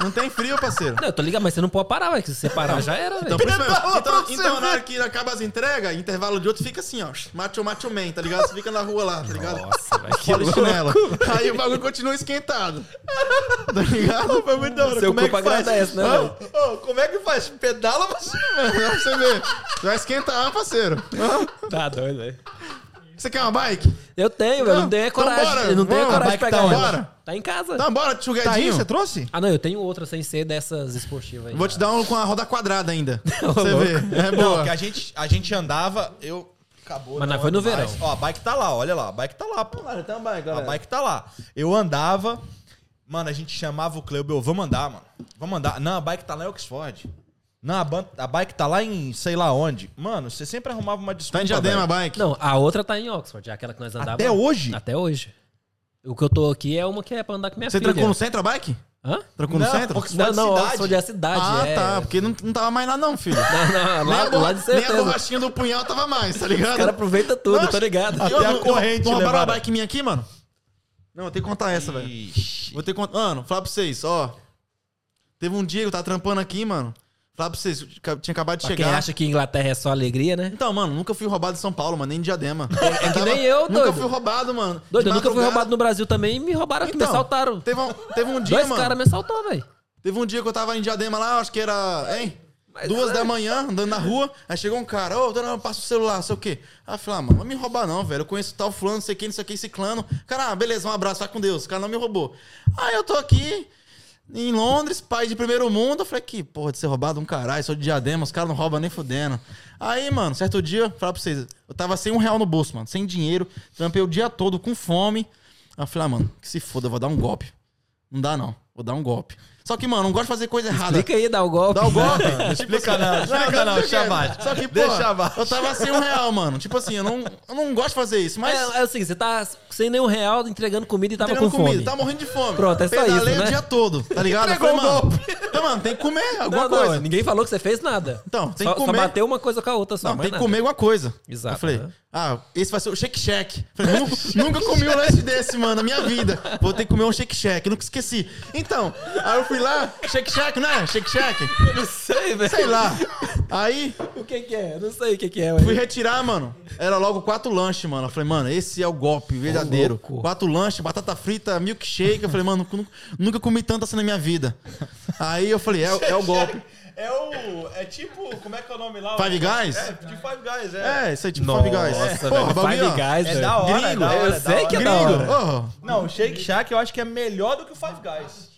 Não tem frio, parceiro. Não, eu tô ligado, mas você não pode parar, velho. que Se você parar, já era, Então, velho. por isso mesmo. Pedala pra então, então na hora que acaba as entregas, intervalo de outro, fica assim, ó. Macho, macho man, tá ligado? Você fica na rua lá, tá ligado? Nossa, velho. Que louco. chinela. Aí o bagulho continua esquentado. Tá ligado? Foi muito da hora. Seu como é que corpo faz? né, ô, como é que faz? Pedala você. Pra você ver. Vai esquentar, parceiro. Tá doido, velho. Você quer uma bike? Eu tenho, velho. Não Não, tenho então coragem. bora, eu não tenho coragem de pegar tá, ela. bora. Tá em casa. Então bora, Tá aí, chugadinho. você trouxe? Ah, não, eu tenho outra sem ser dessas esportivas aí. Vou te dar um com a roda quadrada ainda. Você ver. É Não, boa. que a gente, a gente andava, eu. Acabou. Mas não não foi no mais. verão. Ó, a bike tá lá, olha lá. A bike tá lá, pô. então vai, A bike tá lá. Eu andava. Mano, a gente chamava o Cleuber, vamos andar, mano. Vamos andar. Não, a bike tá lá em Oxford. Não, a, ban- a bike tá lá em sei lá onde. Mano, você sempre arrumava uma desculpa. Tá em Diadema a velho. bike? Não, a outra tá em Oxford, aquela que nós andávamos. Até hoje? Até hoje. O que eu tô aqui é uma que é pra andar com minha Você filha. trancou no centro a bike? Hã? Trancou no Não, centro? Oxford Não, não, cidade. Oxford é a cidade. Ah, é. tá. Porque não, não tava mais lá não, filho. Não, não, nem, lá, a bo- lá de nem a certeza. borrachinha do punhal tava mais, tá ligado? Os caras aproveitam tudo, Nossa. tô ligado. Até Eu- a corrente Não roubaram a levaram. bike minha aqui, mano? Não, eu tenho que contar essa, velho. Ixi. Vou ter que contar. Mano, falar pra vocês, ó. Teve um dia que eu tava trampando aqui, mano. Falar pra vocês, tinha acabado de Pra quem chegar. acha que Inglaterra é só alegria, né? Então, mano, nunca fui roubado em São Paulo, mano, nem em Diadema. É que nem eu, Nunca doido. fui roubado, mano. Doido, eu nunca fui roubado no Brasil também e me roubaram aqui, me Então, assaltaram. Teve um, teve um dia, Dois mano. caras me assaltou, velho. Teve um dia que eu tava em Diadema lá, acho que era, hein? Mas Duas é. da manhã, andando na rua, aí chegou um cara, ô, dona, passa o celular, sei o quê. Aí eu falei, ah, mano, não me roubar não, velho. Eu conheço tal fulano, não sei quem, não sei quem, esse clano. Cara, ah, beleza, um abraço, vai com Deus. O cara não me roubou. Aí eu tô aqui, em Londres, pai de primeiro mundo. Eu falei, que porra de ser roubado um caralho, sou de diadema, os caras não roubam nem fudendo. Aí, mano, certo dia, falar pra vocês, eu tava sem um real no bolso, mano, sem dinheiro, trampei o dia todo com fome. Aí eu falei, ah, mano, que se foda, eu vou dar um golpe. Não dá não, vou dar um golpe. Só que, mano, não gosto de fazer coisa errada. Explica aí, dá o golpe. Dá o golpe. Explica não, explica não, deixa abaixo. Só que, pô, Deixa abaixo. eu tava sem um real, mano. Tipo assim, eu não, eu não gosto de fazer isso, mas... É, é o seguinte, você tá sem nenhum real entregando comida e tava entregando com fome. comida, tá morrendo de fome. Pronto, é só Pedalei isso, né? o dia todo, tá ligado? Entregou falei, o mano, então, mano, tem que comer alguma Não, não, coisa. ninguém falou que você fez nada. Então, tem só, que só comer. bateu uma coisa com a outra só. Não, tem que comer alguma coisa. Exato, Eu falei, né? ah, esse vai ser o shake shack. Falei, nunca, nunca comi um lanche desse, mano, na minha vida. Vou ter que comer um shake shack, nunca esqueci. Então, aí eu fui lá, shake shack, né? Shake shack. Eu não sei, velho. Sei lá. Aí, O que que é? Eu não sei o que que é, Fui velho. retirar, mano. Era logo quatro lanches, mano. Eu falei, mano, esse é o golpe verdadeiro. louco. quatro lanches, batata frita, milkshake. Eu falei, mano, nunca, nunca comi tanto assim na minha vida. Aí eu falei, é, é o golpe. É o. É tipo. Como é que é o nome lá? Five Guys? É, de Five Guys, é. É, isso aí, tipo Nossa, Five Guys. velho. Porra, bagulho, Five ó. Guys, É velho. da hora, é Gringo, da hora. eu é da sei hora. que é da Gringo. hora. Oh, Não, o Shake Shack eu acho que é melhor do que o Five Guys.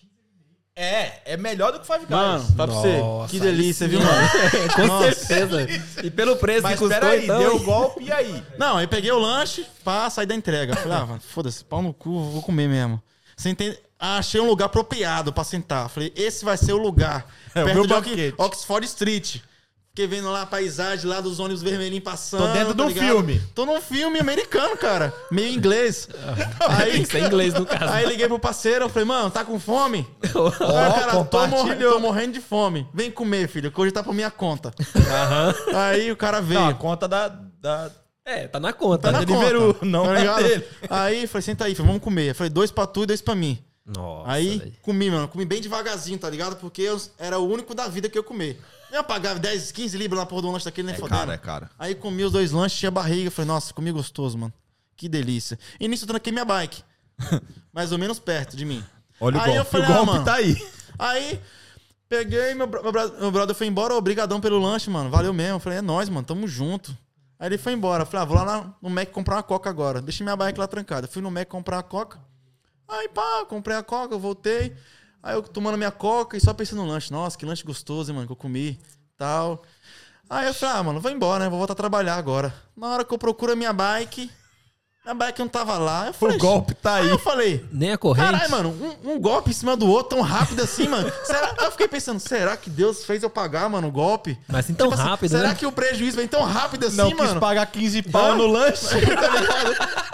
É, é melhor do que o Five Guys. mano, pra você. Que delícia, viu, mano? Com Nossa. certeza. E pelo preço Mas que custou, peraí, então... deu o golpe e aí? Não, aí peguei o lanche, pá, saí da entrega. Falei, ah, mano, foda-se, pau no cu, vou comer mesmo. Sentei, ah, achei um lugar apropriado pra sentar. Falei, esse vai ser o lugar. É, o perto meu de. Oxford Street. Fiquei vendo lá a paisagem lá dos ônibus vermelhinhos passando. Tô dentro de tá um ligado? filme. Tô num filme americano, cara. Meio inglês. aí, Isso é inglês, no caso. aí liguei pro parceiro, eu falei, mano, tá com fome? Ó, Aí, o cara, tô, tô morrendo de fome. Vem comer, filho, que hoje tá pra minha conta. Aí o cara veio. Não, a conta da. da... É, tá na conta. Tá na? Deliveroo, conta, não tá é ligado? dele. Aí, falei, senta aí, falei, vamos comer. Eu falei, dois pra tu e dois pra mim. Nossa, aí, comi, mano. Comi bem devagarzinho, tá ligado? Porque eu era o único da vida que eu comer. Eu pagava 10, 15 libras na porra do lanche daquele, nem É fodendo. cara, é cara. Aí comi os dois lanches, tinha barriga. Falei, nossa, comi gostoso, mano. Que delícia. E nisso eu tranquei minha bike. Mais ou menos perto de mim. Olha Aí o eu golpe. falei, o ah, golpe mano. tá aí. Aí, peguei, meu, meu, meu brother foi embora, obrigadão pelo lanche, mano. Valeu mesmo. Eu Falei, é nóis, mano, tamo junto. Aí ele foi embora. Eu Falei, ah, vou lá no Mac comprar uma coca agora. Deixei minha bike lá trancada. Fui no Mac comprar a coca. Aí, pá, comprei a coca, voltei. Aí eu tomando minha coca e só pensando no lanche. Nossa, que lanche gostoso, hein, mano, que eu comi. Tal. Aí eu falei, ah, mano, vou embora, né? Vou voltar a trabalhar agora. Na hora que eu procuro a minha bike, a bike não tava lá. Eu falei, O golpe tá Aí aí. eu falei, Nem a corrente. Caralho, mano, um, um golpe em cima do outro tão rápido assim, mano. Será- eu fiquei pensando, será que Deus fez eu pagar, mano, o golpe? Mas assim tão Tipo assim, rápido, Será né? que o prejuízo vem tão rápido assim, Não quis mano? pagar 15 pau no lanche.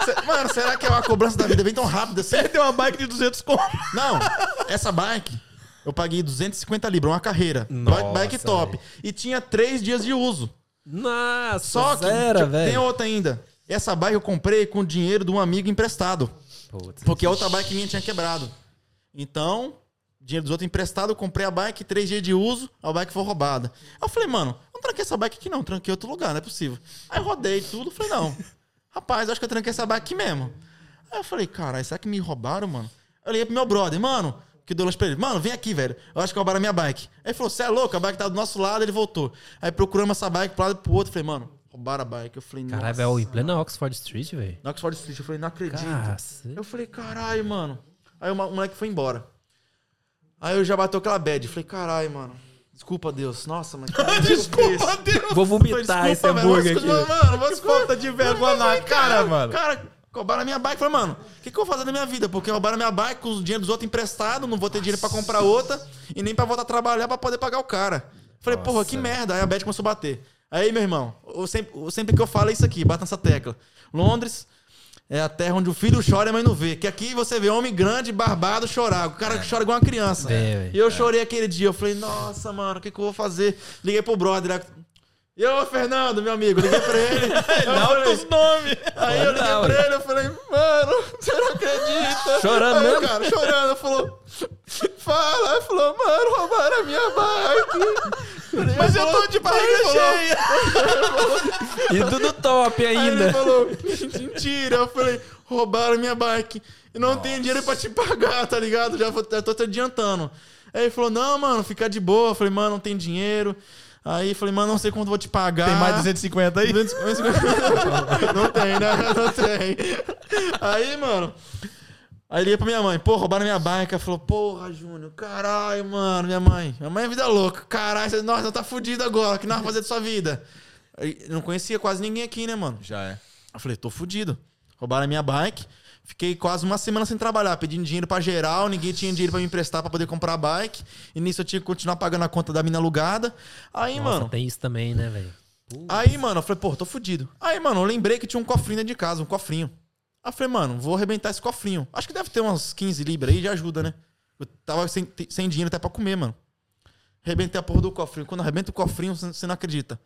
Tá Mano, será que a cobrança da vida vem tão rápido assim? Perdeu uma bike de 200 conto. Não, essa bike, eu paguei 250 libras, uma carreira. Nossa, bike top. E tinha três dias de uso. Nossa, Só que zero, tipo, velho. tem outra ainda. Essa bike eu comprei com o dinheiro de um amigo emprestado. Putz. Porque a outra bike minha tinha quebrado. Então, dinheiro dos outros emprestado, eu comprei a bike, três dias de uso, a bike foi roubada. Aí eu falei, mano, eu não tranquei essa bike aqui não, tranquei em outro lugar, não é possível. Aí rodei tudo, falei, não. Rapaz, acho que eu tranquei essa bike aqui mesmo. Aí eu falei, caralho, será que me roubaram, mano? Eu liguei pro meu brother, mano, que deu pra ele. Mano, vem aqui, velho. Eu acho que roubaram a minha bike. Aí ele falou, você é louco? A bike tá do nosso lado, ele voltou. Aí procuramos essa bike pro lado e pro outro. Falei, mano, roubaram a bike. Eu falei, Caralho, nossa. velho, em plena Oxford Street, velho. Na Oxford Street, eu falei, não acredito. Cacete. Eu falei, caralho, mano. Aí o moleque foi embora. Aí eu já bateu aquela bad. Falei, caralho, mano. Desculpa, Deus. Nossa, mas. Desculpa, Deus. Vou vomitar esse hambúrguer aqui. Mano, vou Falta de vergonha na cara, mano. Cara, roubaram a minha bike. Falei, mano, o que, que eu vou fazer da minha vida? Porque roubaram a minha bike com o dinheiro dos outros emprestado, não vou ter dinheiro pra comprar outra e nem pra voltar a trabalhar pra poder pagar o cara. Falei, porra, que merda. Aí a Beth começou a bater. Aí, meu irmão, eu sempre, eu- sempre que eu falo é isso aqui, bata nessa tecla. Londres é a terra onde o filho chora e a mãe não vê. Que aqui você vê homem grande, barbado, chorar. O cara chora igual uma criança. É, e eu chorei aquele dia. Eu falei, nossa, mano, o que, que eu vou fazer? Liguei pro brother. E ô, Fernando, meu amigo, liguei pra ele. Eu falei- os nomes. Aí eu liguei pra ele, eu falei, mano, você não acredita? Chorando Aí mesmo? cara chorando, falou, fala. Aí falou, mano, roubaram a minha bike. Mas eu tô de barriga cheia. E tudo top Aí ele ainda. falou, mentira. Eu falei, roubaram minha bike. E não tenho dinheiro pra te pagar, tá ligado? Já, vou, já tô te adiantando. Aí ele falou, não, mano, fica de boa. Eu falei, mano, não tem dinheiro. Aí falei, mano, não sei quanto vou te pagar. Tem mais 250 aí? 250. Não tem, né? Não tem. Aí, mano. Aí liguei pra minha mãe, pô, roubaram minha bike. Ela falou, porra, Júnior, caralho, mano, minha mãe. Minha mãe é vida louca. Caralho, nossa, tá fudido agora. O que nós vamos fazer da sua vida? Eu não conhecia quase ninguém aqui, né, mano? Já é. Eu falei, tô fudido. Roubaram a minha bike. Fiquei quase uma semana sem trabalhar, pedindo dinheiro pra geral, ninguém tinha dinheiro pra me emprestar pra poder comprar a bike. E nisso eu tinha que continuar pagando a conta da mina alugada. Aí, Nossa, mano, tem isso também, né, velho? Aí, mano, eu falei, pô, tô fudido. Aí, mano, eu lembrei que tinha um cofrinho dentro de casa, um cofrinho. Aí eu falei, mano, vou arrebentar esse cofrinho. Acho que deve ter umas 15 libras aí, já ajuda, né? Eu tava sem, sem dinheiro até pra comer, mano. Arrebentei a porra do cofrinho. Quando arrebenta o cofrinho, você não acredita.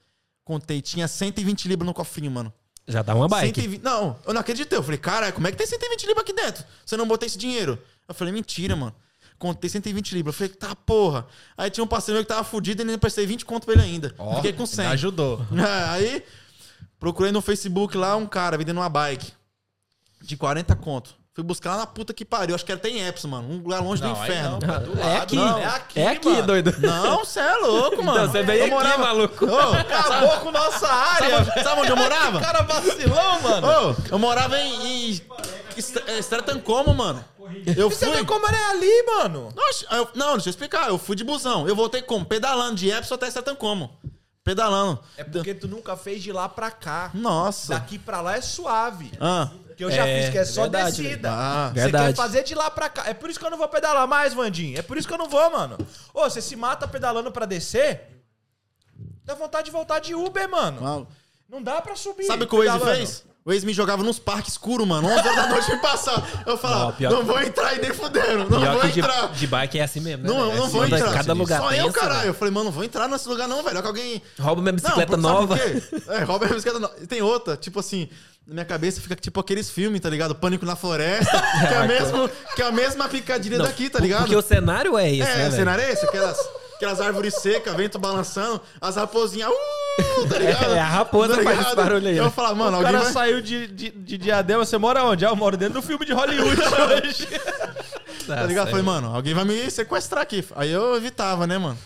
Contei, tinha 120 libras no cofrinho, mano. Já dá uma bike. 120 Não, eu não acreditei. Eu falei, cara, como é que tem 120 libras aqui dentro? Você não botou esse dinheiro? Eu falei, mentira, mano. Contei 120 libras. Eu falei, tá, porra. Aí tinha um parceiro meu que tava fudido e ainda prestei 20 conto pra ele ainda. Fiquei com 100. Ajudou. É, aí, procurei no Facebook lá um cara vendendo uma bike de 40 conto. Fui buscar lá na puta que pariu. Acho que era até em Epson, mano. Um lugar longe do Não, aí inferno. não, tá do É aqui. Não, é aqui, É aqui, mano. doido. Não, você é louco, mano. Então, você veio Eu aqui, morava- maluco. Ô, Acabou com nossa área. sabe, sabe onde eu morava? cara vacilão, mano. Ô, eu morava em, em é, Stratton como, mano? Eu Você fui... vê como é ali, mano? Nossa, eu- não, deixa eu explicar. Eu fui de busão. Eu voltei como? Pedalando de Epson até Stratton como. Pedalando. É porque tu nunca fez de lá pra cá. Nossa. Daqui pra lá é suave. Ah, Que eu já É, fiz, que é só verdade, descida. Ah, você verdade. quer fazer de lá pra cá. É por isso que eu não vou pedalar mais, Vandinho. É por isso que eu não vou, mano. Ô, você se mata pedalando pra descer, dá vontade de voltar de Uber, mano. Não dá pra subir. Sabe o que o Waze fez? O Waze me jogava nos parques escuros, mano. 11 horas da noite me passar. Eu falava, Não, não que- vou entrar e nem fudendo. Não vou que de, entrar. de bike é assim mesmo, né? Não, velho? não vou Cada- entrar. Cada lugar Só eu, caralho. velho. Eu falei, mano, não vou entrar nesse lugar não, velho. Olha que alguém... Rouba minha bicicleta não, nova. É, rouba minha bicicleta nova. E tem outra, tipo assim... Na minha cabeça fica tipo aqueles filmes, tá ligado? Pânico na Floresta, que é, a mesmo, que é a mesma picadilha Não, daqui, tá ligado? Porque o cenário é esse, É, né, o cenário é esse, aquelas, aquelas árvores secas, vento balançando, as raposinhas, uh, tá ligado? É, a raposa Tá faz esse barulho aí, Eu né? falava, mano, O alguém cara vai... saiu de, de, de diadema, você mora onde? Ah, eu moro dentro do filme de Hollywood hoje. Tá ligado? Falei, mano, alguém vai me sequestrar aqui. Aí eu evitava, né, mano?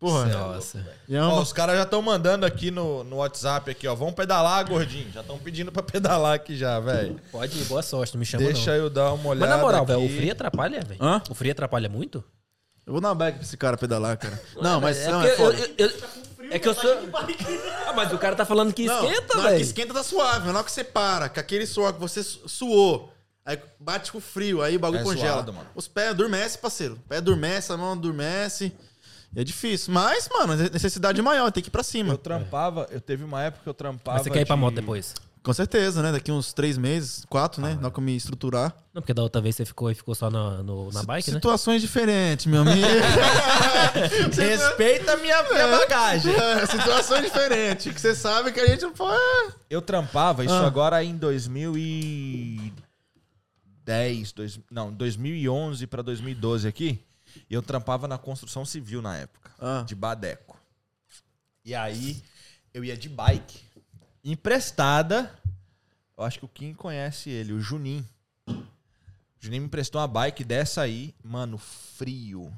Porra. Nossa. É Ó, uma- os caras já estão mandando aqui no, no WhatsApp aqui, ó. Vamos pedalar, gordinho. Já estão pedindo pra pedalar aqui já, velho. Pode ir, boa sorte, não me chama Deixa não. eu dar uma olhada Mas na moral, velho, o frio atrapalha, velho? Hã? O frio atrapalha muito? Eu vou dar uma bike pra esse cara pedalar, cara. Não, mas é não, é foda. eu- eu- eu- É que eu sou... Ah, mas o cara tá falando que Não, esquenta, não, é que velho. esquenta tá suave, na hora que você para, com aquele suor que você su- suou, aí bate com frio, aí o bagulho É congela. suado, mano. Os pés adormecem, parceiro. O pé adormece, a mão adormece. E é difícil. Mas, mano, necessidade maior, tem que ir pra cima. Eu trampava, eu teve uma época que eu trampava. Mas você quer ir pra de- moto depois? Com certeza, né? Daqui uns três meses, quatro, né? Na hora que eu me estruturar. Não, porque da outra vez você ficou e ficou só na, no- na bike, né? Situações diferentes, meu amigo. Respeita a minha, minha bagagem. É, situações diferentes. Que você sabe que a gente não pode. Eu trampava isso Ah. agora em 2010, dois, não, 2011 pra 2012 aqui. E eu trampava na construção civil na época, Ah. de Badeco. E aí eu ia de bike, emprestada. Eu acho que o Kim conhece ele, o Juninho. O Juninho me emprestou uma bike dessa aí, mano, frio.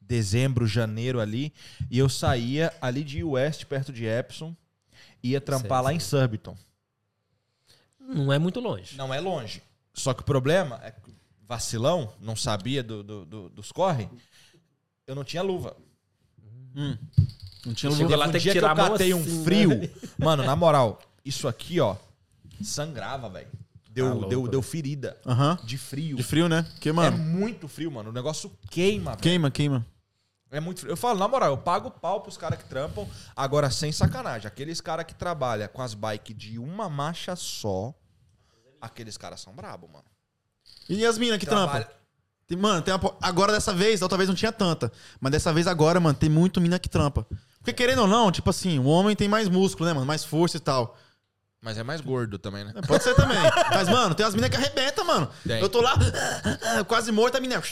Dezembro, janeiro ali. E eu saía ali de West, perto de Epson. Ia trampar Sei, lá em Surbiton. Não é muito longe. Não é longe. Só que o problema é que vacilão, não sabia do, do- do- dos corre. Eu não tinha luva. Não tinha luva. lá, Um tem que dia que tirar eu a mão catei assim, um né, frio. velho? Mano, na moral, isso aqui, ó, sangrava, velho. Deu, louco, deu, deu ferida. Aham. De frio. De frio, né? Que, É mano? muito frio, mano. O negócio queima, velho. Queima, queima. É muito frio. Eu falo, na moral, eu pago pau pros caras que trampam. Agora, sem sacanagem, aqueles caras que trabalham com as bikes de uma marcha só, aqueles caras são brabo, mano. E as minas que Trabalha- trampam? Mano, tem uma agora dessa vez, da outra vez não tinha tanta. Mas dessa vez agora, mano, tem muito mina que trampa. Porque querendo ou não, tipo assim, o homem tem mais músculo, né, mano? Mais força e tal. Mas é mais gordo também, né? Pode ser também. Mas, mano, tem umas minas que arrebentam, mano. Tem. Eu tô lá, quase morto, a mina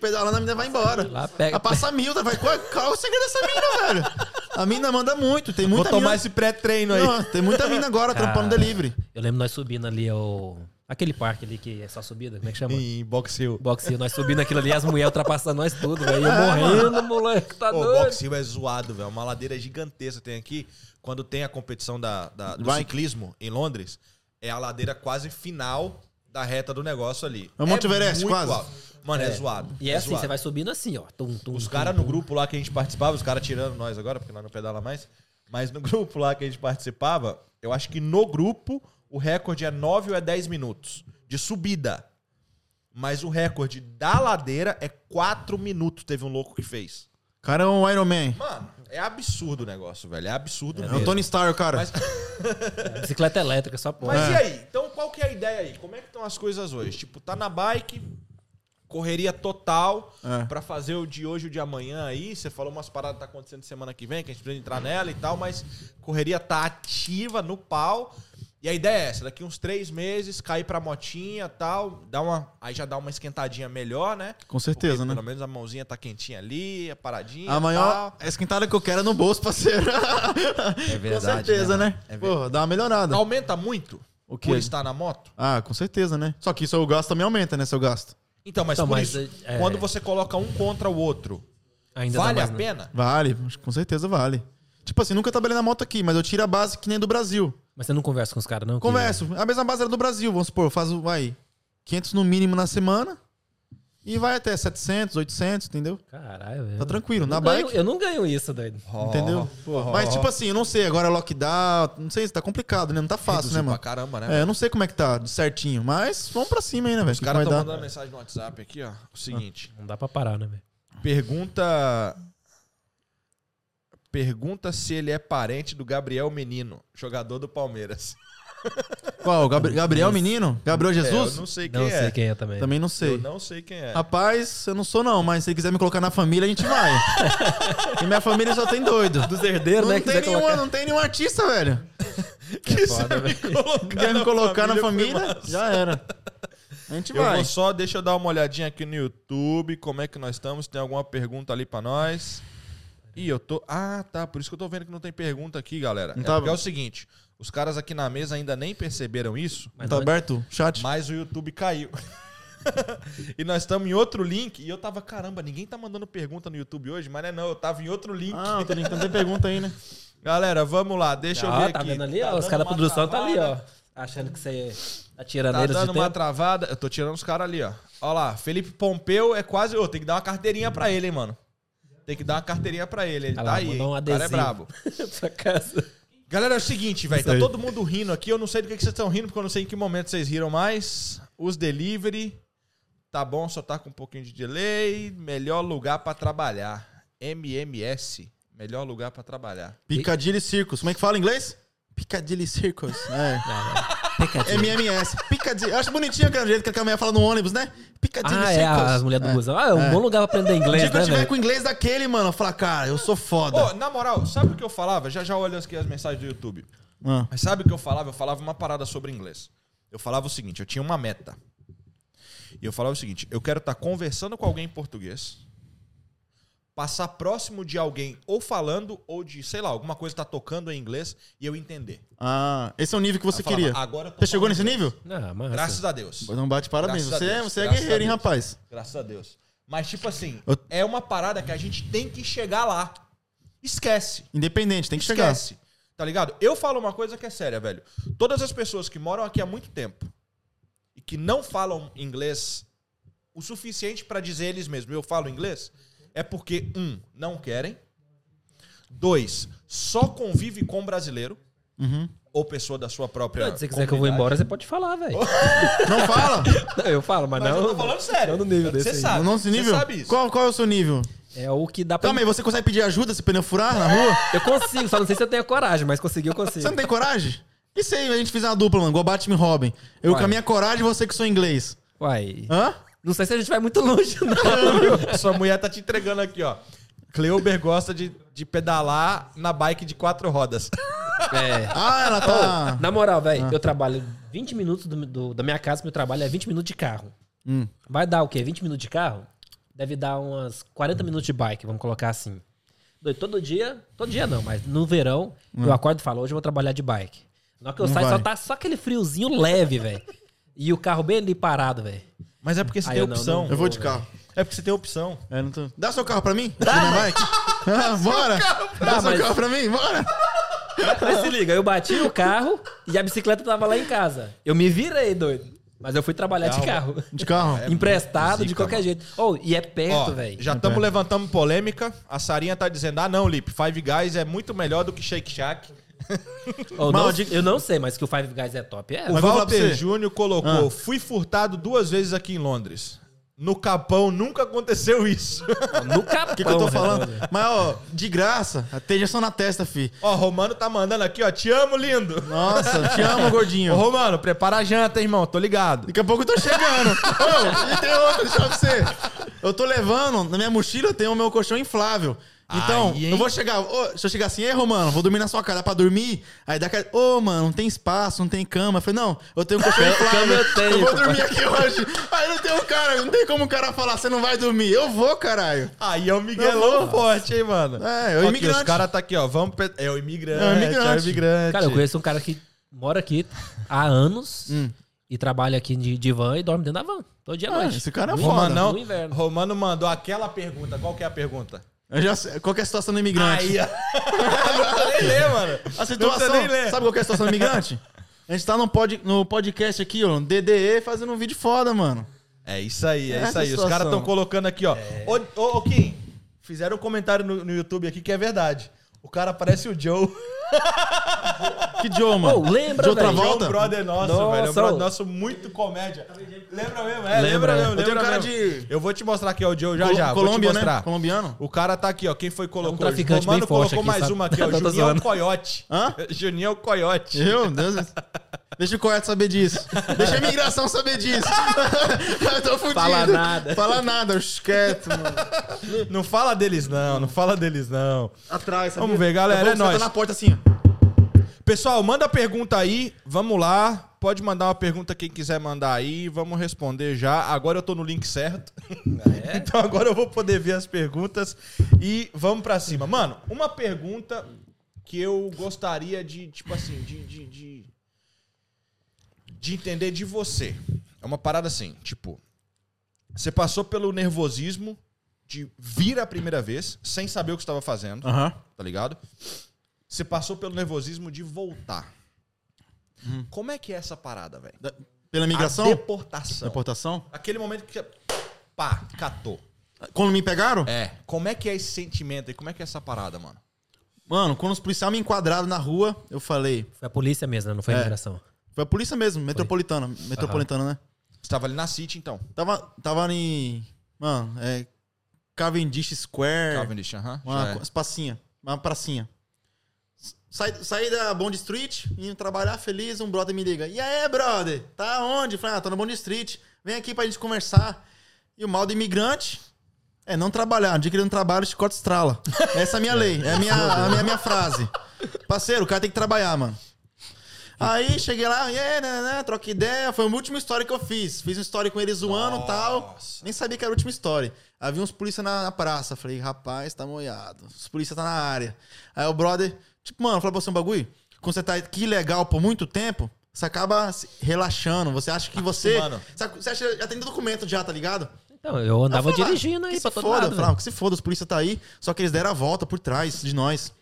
pedalando, a mina vai embora. Lá pega- Ela passa mil, vai. Qual, qual é o segredo dessa mina, velho? A mina manda muito. Tem Vou muita tomar mina. esse pré-treino aí. Não, tem muita mina agora trampando Cara. delivery. Eu lembro nós subindo ali o. Aquele parque ali que é só subida, como é que chama? Em Box Hill. Box Hill, nós subindo aquilo ali, as mulheres ultrapassando nós tudo, velho. Eu morrendo, moleque, tá Ô, doido. Box Hill é zoado, velho. Uma ladeira gigantesca tem aqui. Quando tem a competição da, da- do Bike. ciclismo em Londres, é a ladeira quase final da reta do negócio ali. É o Monte Everest, muito quase. alto. Mano, é, zoado. E é assim, zoado. você vai subindo assim, ó. Tum, tum, Os caras no grupo lá que a gente participava, os caras tirando nós agora, porque nós não pedala mais. Mas no grupo lá que a gente participava, eu acho que no grupo o recorde é 9 ou é 10 minutos de subida. Mas o recorde da ladeira é 4 minutos, teve um louco que fez. O cara é um Iron Man. Mano, é absurdo o negócio, velho. É absurdo É o mesmo. Tony Stark, cara. Mas, Bicicleta elétrica, só pode. mas É. e aí? Então qual que é a ideia aí? Como é que estão as coisas hoje? Tipo, tá na bike, correria total É. pra fazer o de hoje e o de amanhã aí. Você falou umas paradas que tá acontecendo semana que vem, que a gente precisa entrar nela e tal, mas correria tá ativa no pau. E a ideia é essa, daqui uns três meses, cair pra motinha e tal, dá uma, aí já dá uma esquentadinha melhor, né? Com certeza, Porque né? Pelo menos a mãozinha tá quentinha ali, a paradinha A maior tal. esquentada que eu quero é no bolso, parceiro. É com certeza, né, né? É verdade. Porra, dá uma melhorada. Aumenta muito O quê? por estar na moto? Ah, com certeza, né? Só que isso o gasto também aumenta, né, seu gasto? Então, mas Então, por mas, isso, é- quando você coloca um contra o outro, Ainda vale mais, a né? pena? Vale, com certeza vale. Tipo assim, nunca trabalhei na moto aqui, mas eu tiro a base que nem do Brasil. Mas você não conversa com os caras, não? Que- Converso. A mesma base era do Brasil, vamos supor. Eu faço, vai, 500 no mínimo na semana e vai até 700, 800, entendeu? Caralho, velho. Tá tranquilo. Na ganho- bike, Eu não ganho isso, doido. entendeu? Mas tipo assim, eu não sei, agora é lockdown, não sei se tá complicado, né? Não tá fácil, né, mano? pra caramba, né? É, eu não sei como é que tá de certinho, mas vamos pra cima aí, né, velho? Os Que caras estão mandando mensagem no WhatsApp aqui, ó. O seguinte. Não dá pra parar, né, velho? Pergunta. Pergunta se ele é parente do Gabriel Menino, jogador do Palmeiras. Qual? Gabri- Gabriel, menino? Gabriel É, Jesus? eu não sei quem Não é. sei quem é também. Também não Eu sei. não sei quem é. Rapaz, eu não sou não, mas se ele quiser me colocar na família, a gente vai. e minha família só tem doido. Dos herdeiros, Não, né? tem nenhuma, não tem nenhum artista, velho. Que foda, me colocar Quer me colocar na família, massa. já era. A gente Eu vai. vou só, deixa eu dar uma olhadinha aqui no YouTube, como é que nós estamos, tem alguma pergunta ali pra nós. Ih, eu tô... Ah, tá, por isso que eu tô vendo que não tem pergunta aqui, galera. Não é tá- porque é o seguinte, os caras aqui na mesa ainda nem perceberam isso, tá aberto o chat? mas o YouTube caiu. e nós estamos em outro link, e eu tava, caramba, ninguém tá mandando pergunta no YouTube hoje, mas não é não, eu tava em outro link. Ah, tô nem tem pergunta aí, né? Galera, vamos lá, deixa eu Ó, ver tá aqui. vendo ali, Tá ó? Os dando caras da produção tá ali, ó. travada. Achando que você Tá neles dando de uma tempo. travada. Eu tô tirando os caras ali, ó. Ó lá, Felipe Pompeu é quase. Ô, tem que dar uma carteirinha pra ele, hein, mano. Tem que dar uma carteirinha pra ele. Ele Olha tá lá, aí. um o cara é brabo. Casa. Galera, é o seguinte, velho. Tá todo mundo rindo aqui. Eu não sei do que, que vocês estão rindo, porque eu não sei em que momento vocês riram mais. Os delivery. Tá bom, só tá com um pouquinho de delay. Melhor lugar pra trabalhar. MMS. Melhor lugar pra trabalhar. Piccadilly Circus. Como é que fala em inglês? Piccadilly Circus. É. Pecadinho. MMS. Piccadilly. Eu acho bonitinho aquele jeito que a mulher fala no ônibus, né? Piccadilly Ah, é, as mulheres do É. busão. Ah, é um bom lugar pra aprender inglês, dia que eu né, tiver com o inglês daquele, mano, eu falar, cara, eu sou foda. Ô, na moral, sabe o que eu falava? Já já olho aqui as mensagens do YouTube. Ah. Mas sabe o que eu falava? Eu falava uma parada sobre inglês. Eu falava o seguinte, eu tinha uma meta. E eu falava o seguinte, eu quero estar conversando com alguém em português, passar próximo de alguém ou falando ou de, sei lá, alguma coisa tá tocando em inglês e eu entender. Ah, esse é o nível que você Eu falava, queria. Agora Você chegou nesse inglês. nível? Ah, massa. Graças a Deus. Não bate parabéns. Graças Você, é, Deus, você é guerreiro, hein, rapaz? Graças a Deus. Mas tipo assim, Eu- é uma parada que a gente tem que chegar lá. Esquece. Independente, tem que chegar. Esquece. Tá ligado? Eu falo uma coisa que é séria, velho. Todas as pessoas que moram aqui há muito tempo e que não falam inglês o suficiente pra dizer eles mesmos, eu falo inglês, é porque, um, não querem. Dois, só convive com brasileiro Uhum. ou pessoa da sua própria. Se você quiser que eu vou comunidade. embora, você pode falar, velho. Não fala? Não, eu falo, mas, Mas não. eu tô falando sério. Não no nível Você desse aí. sabe. Não nível? Você sabe isso. Qual, qual é o seu nível? É o que dá pra. Calma aí, você consegue pedir ajuda se pneu furar na rua? Eu consigo, só não sei se eu tenho coragem, mas conseguir eu consigo. Você não tem coragem? E se a gente fizer uma dupla, mano? Igual Batman e Robin. Eu Uai. com a minha coragem e você que sou inglês. Uai. Hã? Não sei se a gente vai muito longe, não. Sua mulher tá te entregando aqui, ó. Cleuber gosta de, de pedalar na bike de quatro rodas. É. Ah, ela tá. Na moral, velho, eu trabalho 20 minutos do, do- da minha casa, meu trabalho é 20 minutos de carro. Hum. Vai dar o quê? 20 minutos de carro? Deve dar umas 40 minutos de bike, vamos colocar assim. Todo dia, todo dia não, mas no verão, eu acordo e falo, hoje eu vou trabalhar de bike. Na hora que eu Hum. Não saio, só tá só aquele friozinho leve, velho. E o carro bem ali parado, velho. Mas é porque você Aí tem eu não- opção. não Eu vou de carro. É porque você tem opção. É, não tô... Dá seu carro pra mim? Dá bike? Ah, bora! Dá seu mas- carro pra mim? Bora! Mas se liga, eu bati o carro e a bicicleta tava lá em casa. Eu me virei, doido. Mas eu fui trabalhar de carro. De carro. Emprestado de zica, qualquer jeito. Oh, e é Ó, perto, velho. já estamos levantando polêmica. A Sarinha tá dizendo: ah, não, Lipe, Five Guys é muito melhor do que Shake Shack. Oh, Mal, não- diga- eu não sei, mas que o Five Guys é top. É. O Mas Walter. Júnior colocou: fui furtado duas vezes aqui em Londres. No Capão nunca aconteceu isso. No capão. O que, que eu tô falando? velho. Mas, ó, de graça, até injeção na testa, fi. Ó, Romano tá mandando aqui, ó. Te amo, lindo. Nossa, te amo, Ô, gordinho. Romano, prepara a janta, irmão. Tô ligado. Daqui a pouco eu tô chegando. Ô, e tem outra, deixa eu falar pra você. Eu tô levando, na minha mochila tem o meu colchão inflável. Então, Aí, hein? eu vou chegar. ô, se eu chegar assim, ei, Romano, vou dormir na sua casa, dá pra dormir? Aí daqui a- Ô, mano, não tem espaço, não tem cama. Eu falei, não, eu tenho um inflável. cama eu tenho, vou papai. dormir aqui hoje. Aí não tem um cara, não tem como o cara falar, você não vai dormir. Eu vou, caralho. Aí é o Miguelão forte, hein, mano? É, é o Aqui, imigrante. Os caras tá aqui, ó. Vamos. pe- É o imigrante. É o imigrante. É o imigrante. Cara, eu conheço um cara que mora aqui há anos Hum. e trabalha aqui de, de van e dorme dentro da van. Todo dia à Ah, noite. esse cara é No foda. inverno, Romanão, No inverno. Romano mandou aquela pergunta. Qual que é a pergunta? Eu já sei. Qual que é a situação do imigrante? Aí, não precisa nem ler, mano. A situação. nem ler. Sabe qual é a situação do imigrante? A gente tá no, pod, no podcast aqui, ó, DDE, fazendo um vídeo foda, mano. É isso aí, é Essa isso aí. Os situação. caras estão colocando aqui, ó. Ô, ô, ô, Kim, fizeram um comentário no, no YouTube aqui que é verdade. O cara parece o Joe. Que mano? Ô, lembra, Joe velho? Joe, Travolta? um brother nosso, Nossa, velho. É um brother nosso muito comédia. Lembra mesmo? É, Lembra, lembra, né? mesmo. Eu tenho lembra cara mesmo. de- Eu vou te mostrar aqui, ó, o Joe, já Col- já. Colômbia, né? Colombiano? O cara tá aqui, ó. Quem foi que colocou? É um traficante Romano bem forte colocou aqui, mais sabe? uma aqui, ó. Zoando. Coyote. Hã? Juninho Coyote. Eu? Deus. Deixa o Coyote saber disso. Deixa a imigração saber disso. Eu tô fudido. Fala nada. Fala nada, quieto, mano. Não fala deles, não. Não fala deles, não. Atrás, sabia? Vamos ver, galera, é pouco você nóis. Tá na porta assim, ó. Pessoal, manda pergunta aí. Vamos lá. Pode mandar uma pergunta quem quiser mandar aí. Vamos responder já. Agora eu tô no link certo. então agora eu vou poder ver as perguntas. E vamos pra cima. Mano, uma pergunta que eu gostaria de, tipo assim, de, de, de, de entender de você. É uma parada assim, tipo. Você passou pelo nervosismo de vir a primeira vez sem saber o que estava fazendo Aham. tá ligado? Você passou pelo nervosismo de voltar. Como é que é essa parada, velho? Pela imigração? A deportação. Deportação? Aquele momento que você, pá, catou. Quando me pegaram? É. Como é que é esse sentimento e como é que é essa parada, mano? Mano, quando os policiais me enquadraram na rua, eu falei. Foi a polícia mesmo, né? não foi a É. imigração. Foi a polícia mesmo, metropolitana. Metropolitana, né? Você tava ali na City, então. Tava, tava em. Mano, é. Cavendish Square. Cavendish, aham. Uma já é. espacinha, uma pracinha. Saí, saí da Bond Street, indo trabalhar feliz, um brother me liga. E aí, brother? Tá onde? Falei, ah, tô na Bond Street. Vem aqui pra gente conversar. E o mal do imigrante é não trabalhar. No dia que ele não trabalha, o chicote estrala. Essa é a minha lei, é a minha, a minha, a minha frase. Parceiro, o cara tem que trabalhar, mano. Aí cheguei lá, e aí, né, né, troca ideia. Foi a última história que eu fiz. Fiz uma história com ele zoando e tal. Nem sabia que era a última história. Havia uns polícia na, na praça. Falei, rapaz, tá molhado. Os polícia tá na área. Aí o brother, tipo, mano, fala pra você um bagulho. Quando você tá aqui legal por muito tempo, você acaba se relaxando. Você acha que você. Mano. Sabe, Você acha já tem documento já, tá ligado? Então, eu andava Eu falava, dirigindo que aí se pra todo foda, lado. eu falava, que se foda, os polícia tá aí. Só que eles deram a volta por trás de nós.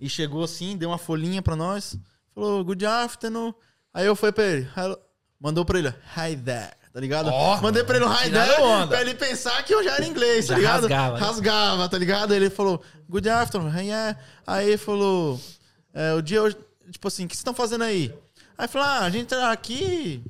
E chegou assim, deu uma folhinha pra nós. Falou, good afternoon. Aí eu fui pra ele. hello- Mandou pra ele, hi there. Tá ligado? Ó, Mandei pra ele um hi tiraram there onda. pra ele pensar que eu já era inglês, Já tá ligado? rasgava, né? Rasgava, tá ligado? Ele falou, good afternoon, yeah. Aí ele falou, é, o dia hoje, tipo assim, o que vocês estão fazendo aí? Aí falou, ah, a gente tá aqui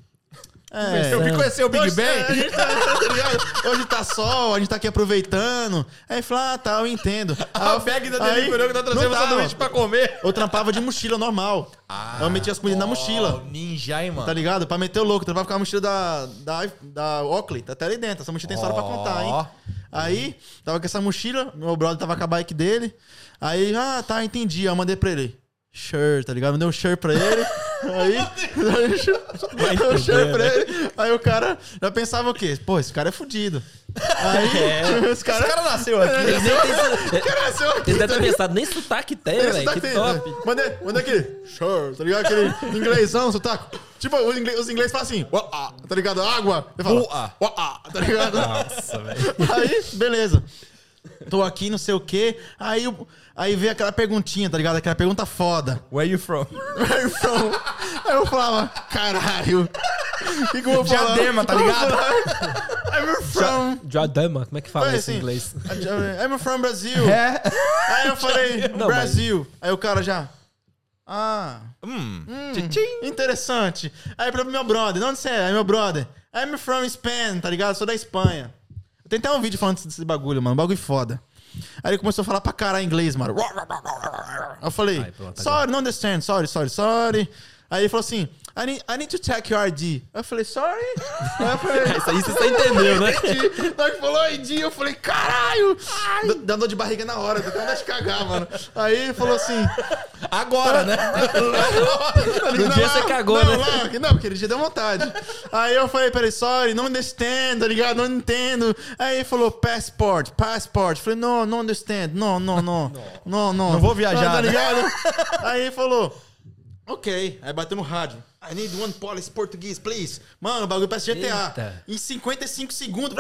É, Eu vim conhecer o Big Hoje, Bang. tá? Hoje tá sol, a gente tá aqui aproveitando. Aí falou, ah, tá, eu entendo. A Aí, bag da aí, Deliveroo que tá trazendo sanduíche pra comer. Eu trampava de mochila normal. eu metia as comidas na mochila. Ninja, hein, mano? Tá ligado? Pra meter o louco. Trampava com a mochila da, da, da Oakley. Tá até ali dentro. Essa mochila tem história pra contar, Ó. hein? Aí, tava com essa mochila. Meu brother tava com a bike dele. Aí, ah, tá, entendi. Aí eu mandei pra ele. Shirt, tá ligado? Mandei um shirt pra ele. Aí, mandei um shirt pra ele. Aí o cara já pensava o quê? Pô, esse cara é fudido. Aí, esse cara... Esse cara nasceu aqui. Eles nem Esse cara nasceu aqui, Eles tá devem ter pensado, nem sotaque tem, velho. sotaque Que tem, top. né? Mandei, mandei aquele shirt, tá ligado? Aquele inglêsão, sotaque. Tipo, os ingleses, os ingleses falam assim, "Uá", tá ligado? Água. Ele fala, Uá. "Uá", tá ligado? Nossa, velho. Aí, beleza. Tô aqui, não sei o quê. Aí, eu- aí veio aquela perguntinha, tá ligado? Aquela pergunta foda. Where you from? Aí eu falava, aí eu falava caralho. O que, que eu vou falar? Diadema, tá Eu ligado? I'm from... Diadema, como é que fala Foi isso em assim, inglês? I'm from Brasil. É. Aí eu falei, Não, Brasil. Aí o cara já... Ah... Hum. Hum, interessante. Aí pra meu brother, de onde você é? Aí meu brother, I'm from Spain, tá ligado? Sou da Espanha. Tem até um vídeo falando desse bagulho, mano. Bagulho foda. Aí ele começou a falar pra caralho inglês, mano. Eu falei, Ai, pronto, sorry, não understand, sorry, sorry, sorry. Aí ele falou assim, I need, I need to check your ID. Aí eu falei, sorry? Aí eu falei, Isso aí você entendeu, né? ID. Na hora que falou ID, eu falei, caralho! Dando dor de barriga na hora, até vontade de cagar, mano. Aí ele falou assim, Agora, né? No dia você cagou, não, né? Lá, não, porque ele dia deu vontade. Aí eu falei, peraí, sorry, não understand, tá ligado? Não entendo. Aí ele falou, passport, passport. Falei, não, não understand, não, não, não. Não, não. Não vou viajar, Tá né? ligado? Aí ele falou, ok. Aí bateu no rádio. I need one police português, please. Mano, o bagulho parece GTA. Eita. Em 55 segundos,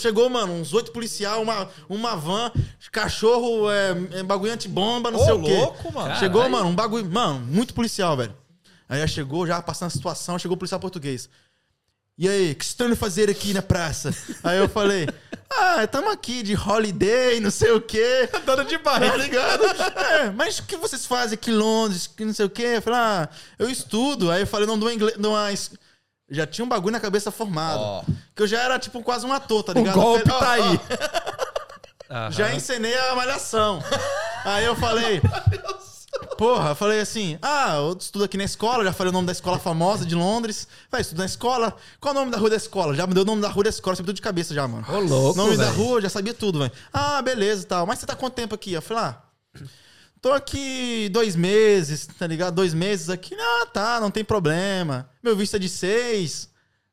chegou, mano, uns oito policial, uma, uma van, cachorro, é, é, bagulho antibomba, não Ô, sei o quê. louco, mano. Caralho. Chegou, mano, um bagulho, mano, muito policial, velho. Aí já chegou, já passando a situação, chegou o policial português. E aí, o que vocês estão fazer aqui na praça? Aí eu falei, ah, estamos aqui de holiday, não sei o quê. Dando de Tá barriga. ligado? É, mas o que vocês fazem aqui em Londres, que não sei o quê? Eu falei, ah, eu estudo. Aí eu falei, não, do inglês, não, es- já tinha um bagulho na cabeça formado. Ó. Que eu já era, tipo, quase um ator, tá O ligado? golpe Eu tá falei, ó, aí. ó, Aham. já encenei a malhação. Aí eu falei. Porra, eu falei assim: ah, eu estudo aqui na escola, já falei o nome da escola famosa de Londres. Vai, estudo na escola. Qual é o nome da rua da escola? Já me deu o nome da rua da escola, sabia tudo de cabeça já, mano. Ô, louco, Nome da velho. rua, já sabia tudo, velho. Ah, beleza e tal. Mas você tá quanto tempo aqui? Eu falei, ah. Tô aqui dois meses, tá ligado? Dois meses aqui. Ah, tá, não tem problema. Meu visto é de seis.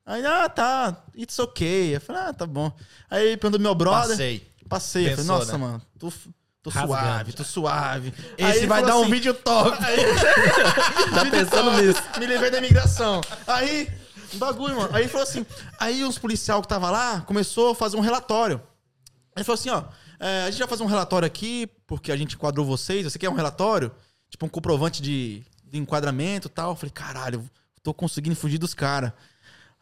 Aí, ah, tá, it's okay. Eu falei, ah, tá bom. Aí perguntou meu brother. Passei. Passei. Eu falei, Pensou, nossa, né? mano, tô, tô Rasgando suave, tô suave. Aí Esse vai dar um assim, vídeo top. Tá pensando nisso. Me livrei da imigração. Aí, um bagulho, mano. Aí falou assim. Aí os policial que tava lá começou a fazer um relatório. Ele falou assim, ó. é, a gente vai fazer um relatório aqui, porque a gente enquadrou vocês. Você quer um relatório? Tipo, um comprovante de, de enquadramento e tal. Eu falei, caralho, tô conseguindo fugir dos caras.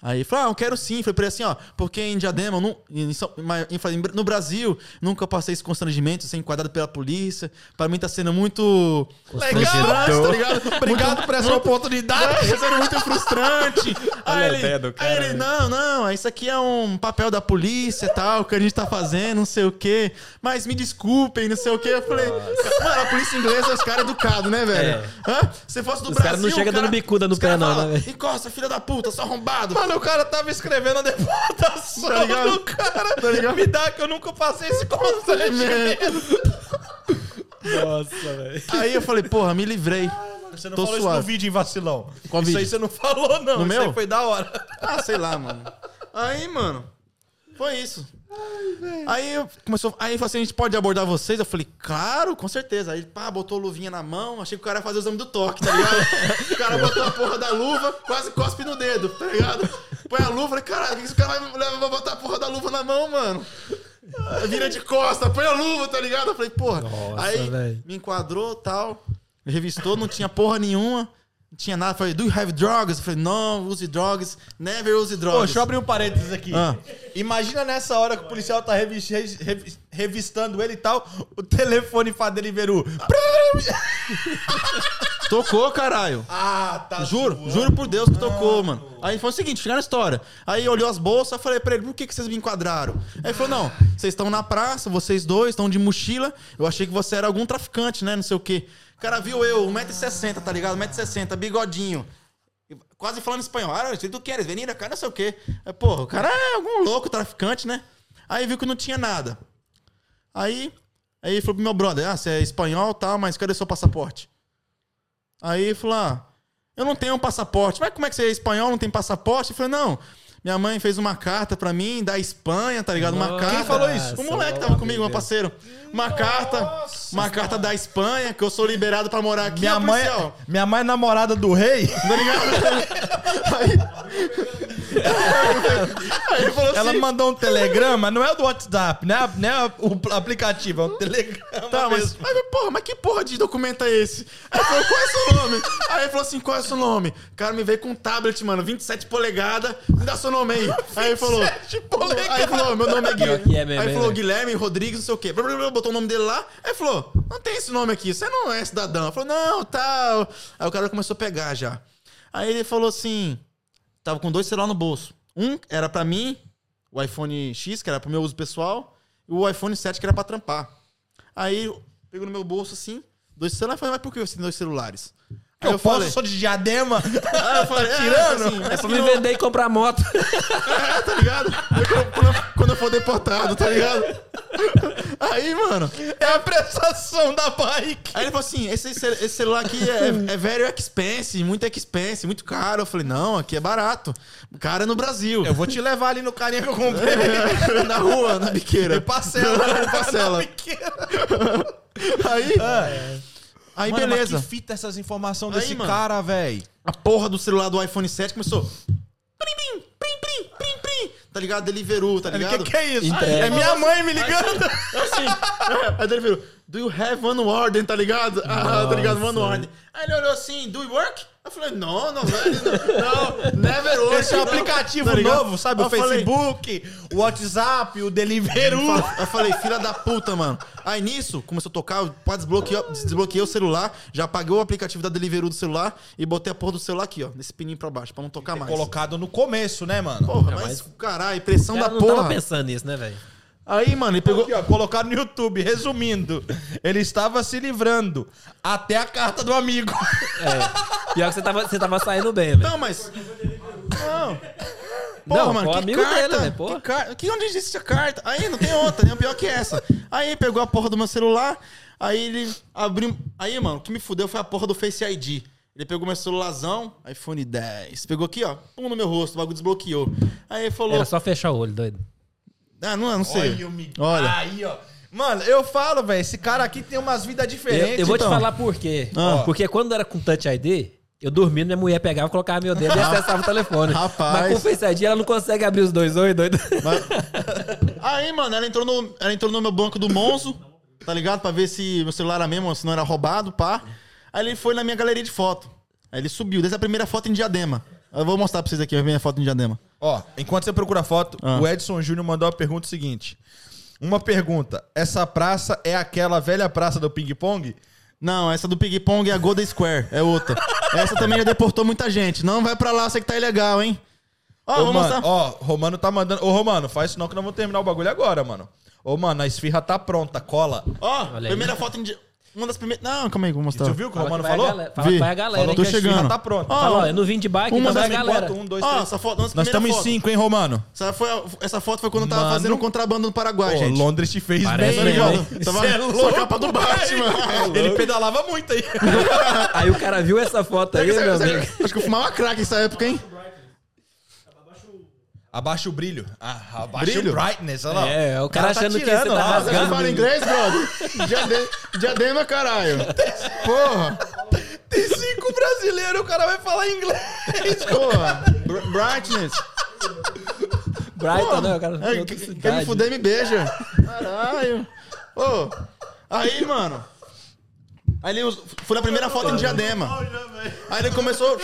Aí ele falou, ah, eu quero sim. Falei pra ele assim, ó, porque em Diadema, eu não- em em- no Brasil, nunca passei esse constrangimento, ser enquadrado pela polícia. Pra mim tá sendo muito frustrante, tá ligado? Obrigado por essa oportunidade. Tá sendo muito frustrante. Olha Aí ele, do cara, aí ele, não, não, isso aqui é um papel da polícia e tal, que a gente tá fazendo, não sei o quê. Mas me desculpem, não sei o quê. Eu falei, mano, a polícia inglesa, os caras educados, né, velho? Hã? Se fosse do Os Brasil. caras não chegam dando bicuda no os pé, não, fala, né, velho? Encosta, filha da puta, só arrombado. Mano, o cara tava escrevendo a deportação Tá ligado? do cara. Tá ligado? Me dá que eu nunca passei esse constrangimento. Nossa, velho. Aí eu falei, porra, me livrei. Você não Tô falou isso suave. no vídeo, hein, vacilão? Qual isso vídeo? aí você não falou, não. No isso meu? aí foi da hora. Ah, sei lá, mano. Aí, mano, foi isso. Aí eu começou. Aí ele falou assim: a gente pode abordar vocês? Eu falei, claro, com certeza. Aí pá, botou luvinha na mão, achei que o cara ia fazer o exame do toque, tá ligado? o cara botou a porra da luva, quase cospe no dedo, tá ligado? Põe a luva, falei, caralho, o que esse cara vai, vai botar a porra da luva na mão, mano? Vira de costa, põe a luva, tá ligado? Eu falei, porra. Nossa, aí velho. me enquadrou tal, me revistou, não tinha porra nenhuma. Não tinha nada. Falei, do you have drugs? Eu falei, não, use drugs. Never use drugs. Pô, deixa eu abrir um parênteses aqui. Ah. Imagina nessa hora que o policial tá revis- revis- revis- revistando ele e tal. O telefone faz Deliveroo. Tocou, caralho. Ah, tá. Juro, zoando. juro por Deus que tocou, mano. Aí foi o seguinte, chegaram na história. Aí olhou as bolsas, eu falei pra ele, por que, que vocês me enquadraram? Aí ele falou, não, vocês estão na praça, vocês dois estão de mochila. Eu achei que você era algum traficante, né? Não sei o quê. O cara viu eu, 1,60m, tá ligado? 1,60m, bigodinho. Quase falando espanhol. Ah, se tu queres venir cá, não sei o quê. Aí, porra, o cara é algum louco traficante, né? Aí viu que não tinha nada. Aí, aí falou pro meu brother, ah, você é espanhol tal, mas cadê seu passaporte? Aí falou, ah, eu não tenho um passaporte. Mas como é que você é espanhol, não tem passaporte? Eu falei, não, minha mãe fez uma carta pra mim da Espanha, tá ligado? Uma Nossa, carta. Quem falou isso? O moleque tava comigo, meu parceiro. Uma carta, uma carta da Espanha, que eu sou liberado pra morar aqui. Minha mãe, policial. minha mãe é namorada do rei. Tá ligado? Aí, assim... Ela mandou um telegrama, não é o do WhatsApp, não é, não é o aplicativo, é um telegrama Tá, mas, mesmo. mas, porra, mas que porra de documento é esse? Aí ele falou, qual é seu nome? Aí ele falou assim, qual é seu nome? O cara me veio com um tablet, mano, 27 polegadas, me dá seu nome aí. Aí ele falou, 27 polegadas. aí ele falou, meu nome é Guilherme. é mesmo, aí ele falou? Guilherme Rodrigues, não sei o quê. Botou o nome dele lá. Aí ele falou, não tem esse nome aqui, você não é cidadão. Eu falou, não, tal. Aí o cara começou a pegar já. Aí ele falou assim, tava com dois celulares no bolso. Um era pra mim, o iPhone X, que era pro meu uso pessoal, e o iPhone 7, que era pra trampar. Aí pegou no meu bolso assim, dois celulares, falei, mas por que você tem dois celulares? Aí eu, posso, sou de diadema. Aí eu falei, é, tirando? assim, É é pra me vender e comprar moto. é, tá ligado? Quando, eu- quando eu for deportado, tá ligado? Aí, mano, É a prestação da bike. aí ele falou assim: esse, esse celular aqui é, é very expensive, muito expensive, muito caro. Eu falei, não, aqui é barato. Cara no Brasil. Eu vou te levar ali no carinha que eu comprei. na rua, na biqueira. E parcela. Parcela. Na pequena. Aí, aí Mano, beleza. Mas que fita essas informações Aí, desse mano. cara, velho. A porra do celular do iPhone 7 começou. Prim, prim, prim, prim, prim, prim. Tá ligado? Deliveroo, tá O ligado? que, que é isso? Entrega. É minha mãe me ligando. Assim, é, aí Deliveroo, do you have one warden, tá ligado? Ah, tá ligado? One warden. Aí ele olhou assim, do you work? Eu falei, não, não, velho, não, não, never work. Esse é um aplicativo Tá novo, sabe? Eu O falei- Facebook, o WhatsApp, o Deliveroo. Eu falei, filha da puta, mano. Aí nisso, começou a tocar, eu pá, desbloqueei, desbloqueei o celular, já apaguei o aplicativo da Deliveroo do celular e botei a porra do celular aqui, ó, nesse pininho pra baixo, pra não tocar mais. Colocado no começo, né, mano? Porra, mas, caralho, pressão da não tava porra. pensando nisso, né, velho? Aí, mano, ele pegou. Aqui, ó, colocado no YouTube, resumindo. Ele estava se livrando até a carta do amigo. É. Pior que você tava, você tava saindo bem, velho. Não, mas. Não. Porra, Não, mano, que amigo carta? dele, né, porra? que carta? Que onde existe essa carta? Aí não tem outra, nem pior que essa. Aí pegou a porra do meu celular, aí ele abriu. Aí, mano, o que me fudeu foi a porra do Face ID. Ele pegou meu celularzão, iPhone 10. Pegou aqui, ó, pum no meu rosto, o bagulho desbloqueou. Aí ele falou. Era só fechar o olho, doido. Ah, não, não sei. Olha o Miguel. Olha. Aí, ó. Mano, eu falo, velho, esse cara aqui tem umas vidas Eu, diferentes. eu vou então. te falar por quê. Ah. Porque quando era com Touch ID, eu dormindo, minha mulher pegava, colocava meu dedo e acessava o telefone. Rapaz. Mas com o Face ID, ela não consegue abrir os dois olhos, doido. Mas- Aí, mano, ela entrou, no, ela entrou no meu banco do Monzo, tá ligado? Pra ver se meu celular era mesmo, se não era roubado, pá. Aí ele foi na minha galeria de foto. Aí ele subiu, desde a primeira foto em diadema. Eu vou mostrar pra vocês aqui a minha foto em diadema. Ó, enquanto você procura a foto, Ah. o Edson Júnior mandou a pergunta seguinte. Uma pergunta. Essa praça é aquela velha praça do ping-pong? Não, essa do Ping Pong é a Golden Square, é outra. Essa também já deportou muita gente. Não vai pra lá, você que tá ilegal, hein? Ó, Ô, vou mano, mostrar. ó, Romano tá mandando. Ô, Romano, faz isso não que nós vamos terminar o bagulho agora, mano. Ô, mano, a esfirra tá pronta, cola. Ó, primeira foto em. Uma das primeiras. Não, calma aí, vou mostrar. Tu viu o que o Romano que vai a falou? galera- Fala que vai a galera. Falou Tô esfirra chegando. tá pronta. Ó, Fala, ó, eu não vim de bike, Uma então vai a das galera. Um, dois, Ó, três. essa foto, Nós estamos em cinco, hein, Romano? Essa, foi a- essa foto foi quando eu tava Mano. fazendo contrabando no Paraguai, Pô, gente. Londres te fez Parece bem, mesmo? Tava Cê é só a louco, capa do. Batman. Ele pedalava muito aí. Aí o cara viu essa foto aí, meu amigo. Acho que eu fumava crack nessa época, hein? Abaixa o brilho. Ah, abaixa Brilho? o brightness, olha lá. É, o cara tá achando que tirando você tá lá, Você rasgando. fala inglês, brother? Diadema, diadema, caralho. Porra, Tem cinco brasileiros, o cara vai falar inglês. porra. Br- Brightness. Brighton, né? O cara É, quer me fuder, me beija. Caralho. Ô, aí, mano. Aí ele foi na primeira foto em diadema. Aí ele começou.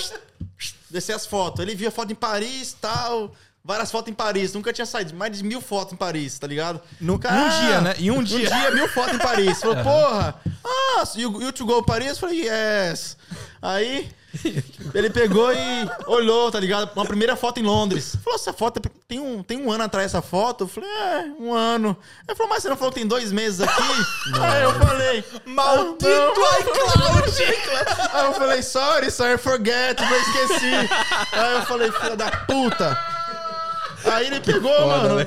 descer as fotos. Ele via foto em Paris tal. Várias fotos em Paris. Nunca tinha saído. Mais de mil fotos em Paris, tá ligado? No- Cara, em um dia, né? Em um Um dia. dia, mil fotos em Paris. Falou, porra. Ah, you, you to go Paris? Eu falei, yes. Aí, ele pegou e olhou, tá ligado? Uma primeira foto em Londres. Falou, essa foto tem um, tem um ano atrás essa foto? Eu falei, é, um ano. Ele falou, mas você não falou que tem dois meses aqui? Aí eu falei, Maldito iCloud! Aí eu falei, sorry, sorry, forget, eu esqueci. Aí eu falei, filha da puta. Aí ele pegou, mano.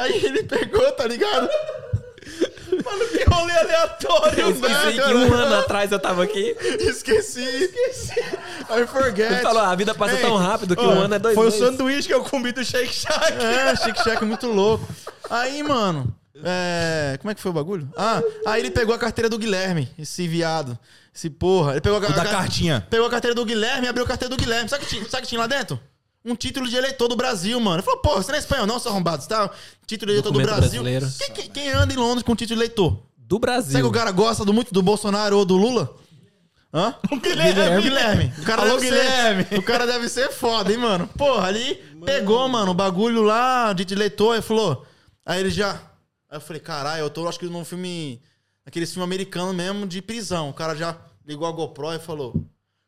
Aí ele pegou, tá ligado? Mano, que rolê aleatório, Eu esqueci Não, que cara. um ano atrás eu tava aqui. Esqueci, esqueci. I forget. Ele falou, a vida passa Ei, tão rápido que ó, um ano é dois Foi o meses. sanduíche que eu comi do Shake Shack. É, Chique Cheque muito louco. Aí, mano, é... como é que foi o bagulho? Ah, aí ele pegou a carteira do Guilherme, esse viado. Esse porra. Ele pegou a, O da a- cartinha. Pegou a carteira do Guilherme e abriu a carteira do Guilherme. Sabe o que, sabe o que tinha lá dentro? Um título de eleitor do Brasil, mano. Ele falou, pô, você não é espanhol não, seu arrombado? Você tá título de eleitor do Brasil. brasileiro. Quem, quem- quem anda em Londres com título de eleitor? Do Brasil. Será que o cara gosta do, muito do Bolsonaro ou do Lula? Hã? O Guilherme. Guilherme. O cara Alô, Guilherme. Ser, o cara deve ser foda, hein, mano? Porra, ali pegou, mano, o bagulho lá de de eleitor e falou. Aí ele já. Aí eu falei, caralho, eu tô, acho que num filme. Aquele filme americano mesmo de prisão. O cara já ligou a GoPro e falou.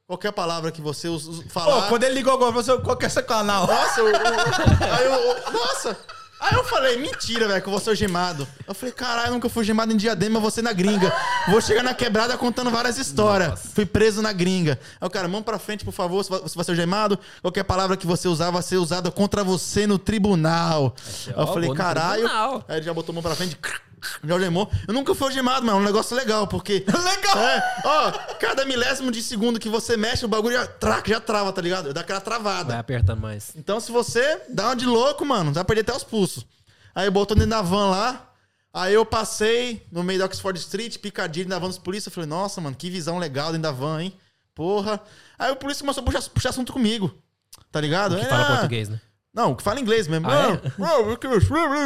Qualquer palavra que você us- us- falar. Pô, quando ele ligou agora, você, qual que é esse canal? Nossa, eu, eu- aí eu, nossa. Aí eu falei, mentira, velho, que eu vou ser gemado. Eu falei, caralho, eu nunca fui gemado em diadema, você na gringa. Vou chegar na quebrada contando várias histórias. Fui preso na gringa. Aí o cara, mão pra frente, por favor, vai- você vai ser gemado. Qualquer palavra que você usar vai ser usada contra você no tribunal. Aí eu ó, falei, vou no caralho. tribunal. Aí ele já botou a mão pra frente. Já gemou. Eu nunca fui gemado, mano. É um negócio legal, porque. Legal. É, ó, cada milésimo de segundo que você mexe, o bagulho já, traca, já trava, tá ligado? Dá aquela travada. Vai apertando mais. Então, se você dá uma de louco, mano, vai perder até os pulsos. Aí botou dentro da van lá. Aí eu passei no meio da Oxford Street, picadilho na van dos polícia. Eu falei, nossa, mano, que visão legal dentro da van, hein? Porra. Aí o polícia começou a puxar, puxar assunto comigo. Tá ligado? Que É, fala português, né? Não, que fala inglês mesmo. Ah, não,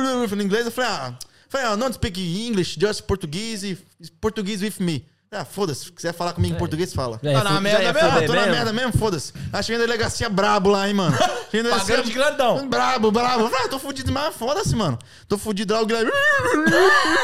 não, eu falei inglês, eu falei, ah, falei, ah, don't speak English, just Portuguese, Portuguese with me. Ah, foda-se, se quiser falar comigo em português, fala. Já Tá na merda mesmo? Ah, tô na merda mesmo, foda-se. Achei a delegacia brabo lá, hein, mano. Achei a delegacia- de grandão. Brabo, brabo. Ah, tô fudido demais, foda-se, mano. Tô fudido lá, o Guilherme.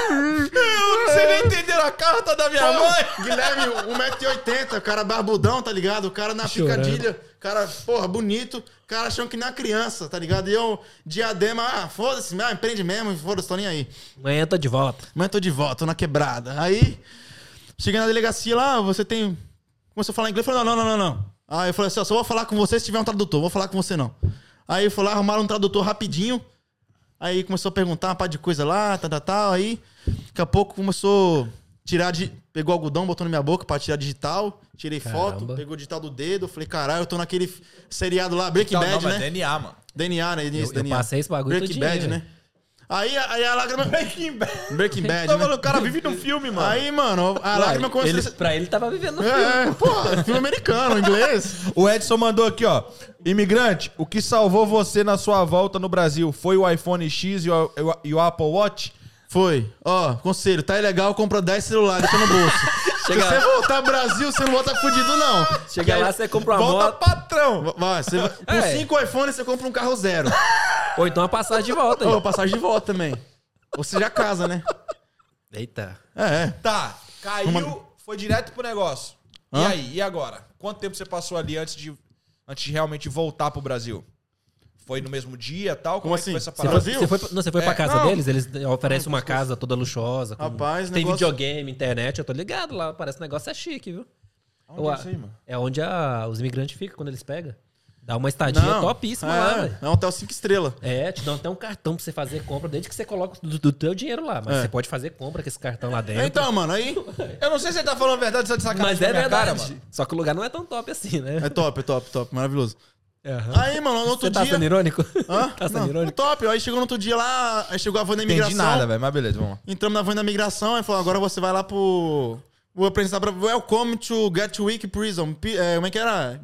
Você nem entenderam a carta da minha mãe? Guilherme, 1,80m, cara barbudão, tá ligado? O cara na Chorando. picadilha, cara, porra, bonito. O cara achando que nem uma criança, tá ligado? E eu, diadema, ah, foda-se, ah, empreende mesmo, foda-se, tô nem aí. Amanhã eu tô de volta. Mas tô de volta, tô na quebrada. Aí, cheguei na delegacia lá, você tem. Começou a falar inglês, eu falei, não, não, não, não, não. Aí eu falei assim, ó, só vou falar com você se tiver um tradutor, vou falar com você não. Aí foi lá, arrumaram um tradutor rapidinho. Aí começou a perguntar uma par de coisa lá, tal, tal, tal. Aí, daqui a pouco começou a tirar de. Pegou algodão, botou na minha boca pra tirar digital. Tirei foto, Caramba. pegou o digital do dedo. Falei, caralho, eu tô naquele seriado lá, Breaking Bad, não, mas né? DNA, mano. DNA, né? Isso, Eu- eu DNA. passei esse bagulho Breaking Bad, né? Aí, aí a lágrima. Breaking Bad. Breaking Bad, Não, né? mano, o cara vive num filme, mano. Aí, mano, a lágrima começou Ele, a... pra ele tava vivendo no filme. É, porra, filme americano, inglês. O Edson mandou aqui, ó. Imigrante, o que salvou você na sua volta no Brasil foi o iPhone X e o, e o Apple Watch? Foi. Ó, conselho, tá ilegal, compra 10 celulares, deixa no bolso. Chega- Se você voltar ao Brasil, você não volta fudido, não. Chega lá, você compra uma Volta moto. patrão. Vai, você vai... Com É. 5 iPhones, você compra um carro zero. Ou então uma passagem de volta. Aí. passagem de volta também. Ou você já casa, né? Eita. É, é. Tá, caiu, Uma- foi direto pro negócio. E Hã? aí, e agora? Quanto tempo você passou ali antes de, antes de realmente voltar pro Brasil? Foi no mesmo dia e tal? Como, Como é que assim? foi essa Você parada? fazia? Você foi, não, você foi É, pra casa não. deles? Eles oferecem uma casa toda luxuosa. Com, Rapaz, tem negócio- videogame, internet, eu tô ligado lá. Parece que o negócio é chique, viu? Onde O- é isso aí, mano? É onde a- os imigrantes ficam quando eles pegam. Dá uma estadia topíssima é, lá, velho. É um hotel 5 estrelas. É, te dão até um cartão pra você fazer compra, desde que você coloca do, do teu dinheiro lá. Mas É. você pode fazer compra com esse cartão lá dentro. Então, mano, aí... Eu não sei se você tá falando a verdade, você tá de sacanagem mas é verdade. cara, mano. Só que o lugar não é tão top assim, né? É top, é top, top. Maravilhoso. Aham. Aí, mano, no outro Você tá dia... sendo irônico? Hã? tá sendo Não, é irônico? top. Aí chegou no outro dia lá, aí chegou a van da Entendi imigração. nada, velho, mas beleza, vamos lá. Entramos na van da migração e falou: agora você vai lá pro. Vou apresentar pra. Welcome to Gatwick Prison. Pi- é, como é que era?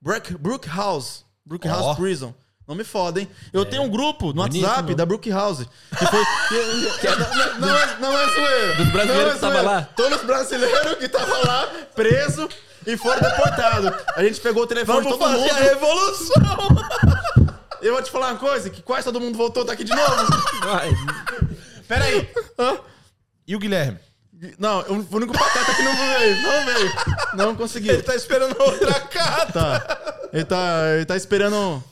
Brook, Brook House. Brook. House Prison. Nome foda, hein? Eu tenho um grupo no Bonito, WhatsApp não? da Brook House. Que foi. que- que- não, não é, não é zoeira. Dos brasileiros Não é que tava lá? Todos os brasileiros que estavam lá, preso. E foram deportados. A gente pegou o telefone Vamos de todo fazer mundo. a revolução! Eu vou te falar uma coisa, que quase todo mundo voltou, tá aqui de novo. Vai. Pera aí. Hã? E o Guilherme? Não, o único pateta que não veio. Não veio. Não conseguiu. Ele tá esperando outra carta. Tá. Ele tá, ele tá esperando.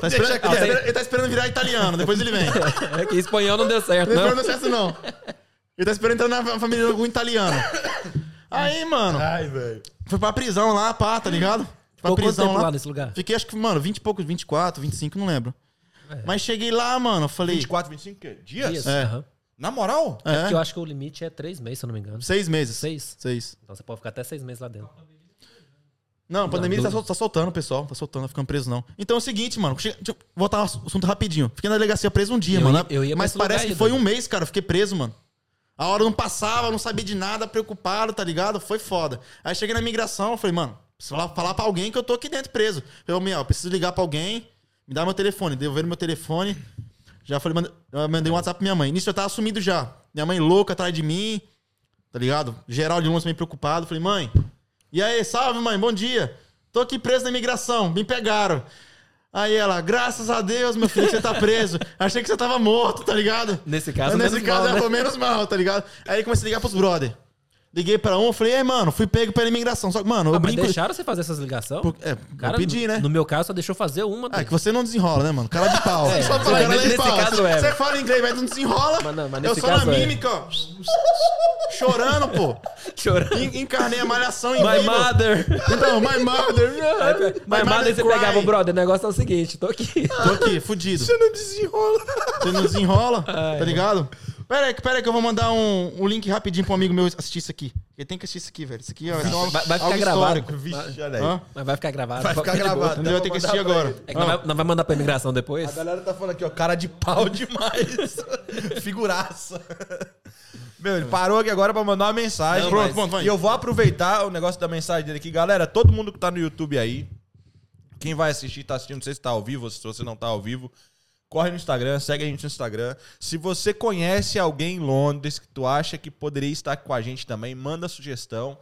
Tá esperando, ele, tá ele tá esperando virar italiano, depois ele vem. É que espanhol não deu certo, não. não certo, não. Ele tá esperando entrar na família de algum italiano. Aí, mano, Ai, velho. fui pra prisão lá, pá, tá ligado? Fui Pra prisão tempo lá. lá nesse lugar? Fiquei, acho que, mano, 20 e poucos, 24, 25, não lembro. Mas cheguei lá, mano, eu falei. 24, 25 quê? dias? Dias? É. Aham. Na moral? É, Porque eu acho que o limite é três meses, se eu não me engano. seis meses. Seis? Seis. Então você pode ficar até seis meses lá dentro. Não, a pandemia Não, tá, sol- tá soltando, o pessoal. Tá soltando, tá ficando preso, não. Então é o seguinte, mano. Deixa eu voltar ao assunto rapidinho. Fiquei na delegacia preso um dia, Eu mano. ia- eu ia pra mas esse lugar parece que aí, foi um mês, cara. eu Fiquei preso, mano. A hora não passava, não sabia de nada, preocupado, tá ligado? Foi foda. Aí cheguei na imigração, falei, mano, preciso falar, pra alguém que eu tô aqui dentro preso. Falei, Miel, preciso ligar pra alguém, me dá meu telefone. Devolveram meu telefone. Já falei, mande- eu mandei um WhatsApp pra minha mãe. Nisso eu tava sumido já. Minha mãe louca atrás de mim, tá ligado? Geral de longe meio preocupado. Falei, mãe, e aí, salve, mãe, bom dia. Tô aqui preso na imigração, me pegaram. Aí ela, graças a Deus, meu filho, você tá preso. Achei que você tava morto, tá ligado? Nesse caso, Nesse menos caso, mal, ela né? foi menos mal, tá ligado? Aí comecei a ligar pros brother. Liguei pra um, falei, ei, mano, fui pego pela imigração. Só que, mano, eu Ah, mas brinco. deixaram você fazer essas ligações? Por- É, Cara, eu pedi, né? No meu caso, só deixou fazer uma. Ah, é que você não desenrola, né, mano? Cara de pau. É, Só fala cara de nesse pau. caso Você- é. Você fala inglês, mas não desenrola. Mas não, mas eu só caso na é. mímica, ó. Chorando, pô. Chorando. En- Encarnei a malhação em My vivo. mother. Então, my mother. My mother, você cry. pegava o brother. O negócio é o seguinte, tô aqui. Tô aqui, fudido. Você não desenrola. Você não desenrola, Ai, tá ligado? Pera aí, pera aí que eu vou mandar um, um link rapidinho pra um amigo meu assistir isso aqui. Ele tem que assistir isso aqui, velho. Isso aqui ó, vai uma- Vai- vai ficar gravado. Vixe, olha aí. Hã? Mas vai ficar gravado. Vai ficar gravado. Entendeu? Eu tenho que assistir agora. É que nós vai, nós vai mandar pra imigração depois. A galera tá falando aqui, ó, cara de pau demais. Figuraça. Meu, ele parou aqui agora pra mandar uma mensagem. Não, Pronto, mas- pronto, vai. E eu vou aproveitar o negócio da mensagem dele aqui. Galera, todo mundo que tá no YouTube aí, quem vai assistir, tá assistindo, não sei se tá ao vivo ou se você não tá ao vivo, corre no Instagram, segue a gente no Instagram. Se você conhece alguém em Londres que tu acha que poderia estar com a gente também, manda sugestão.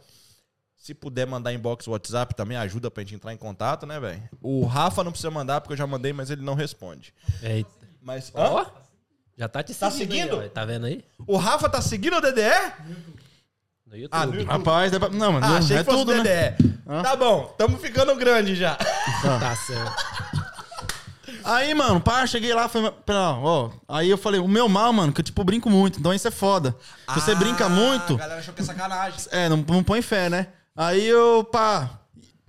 Se puder mandar inbox WhatsApp também ajuda pra gente entrar em contato, né, velho? O Rafa não precisa mandar porque eu já mandei, mas ele não responde. Eita. Mas Ó, já tá te Tá seguindo. seguindo? aí, ó. Tá vendo aí? o Rafa tá seguindo o DDE? No YouTube. Ah, no YouTube. Rapaz, dá pra... não, mas Ah, não, achei é que fosse tudo, o né? DDE. Tá bom, tamo ficando grande já. Tá certo. Aí, mano, pá, cheguei lá, foi, pera, ó, aí eu falei, o meu mal, mano, que eu, tipo, brinco muito, então isso é foda. Se você brinca muito, A galera achou que é sacanagem. é, não, não põe fé, né? Aí eu, pá,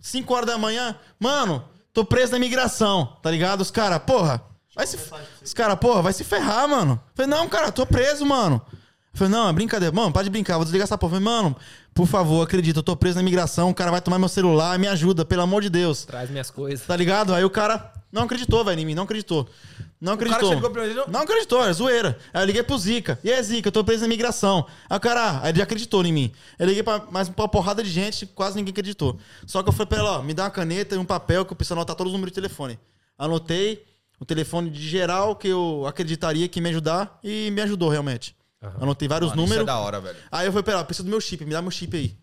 5 horas da manhã, mano, tô preso na imigração, tá ligado? Os caras, porra, vai se, os caras, porra, vai se ferrar, mano. Falei, não, cara, tô preso, mano. Falei, não, é brincadeira. Mano, para de brincar, vou desligar essa porra. Falei, mano, por favor, acredita, eu tô preso na imigração, o cara vai tomar meu celular, me ajuda, pelo amor de Deus. Traz minhas coisas. Tá ligado? Aí o cara não acreditou, velho, em mim, não acreditou. Não cara acreditou. ele, não- Não acreditou, é zoeira. Aí eu liguei pro Zica. E aí, Zica, eu tô preso na imigração. Aí o cara, ah, aí ele já acreditou em mim. Eu liguei pra mais uma porrada de gente, quase ninguém acreditou. Só que eu falei pra ela, ó, me dá uma caneta e um papel que eu preciso anotar todos os números de telefone. Anotei o telefone de geral que eu acreditaria que ia me ajudar e me ajudou realmente. Anotei vários Mano, isso números. é da hora, velho. Aí eu falei pra ela, preciso do meu chip, me dá meu chip aí.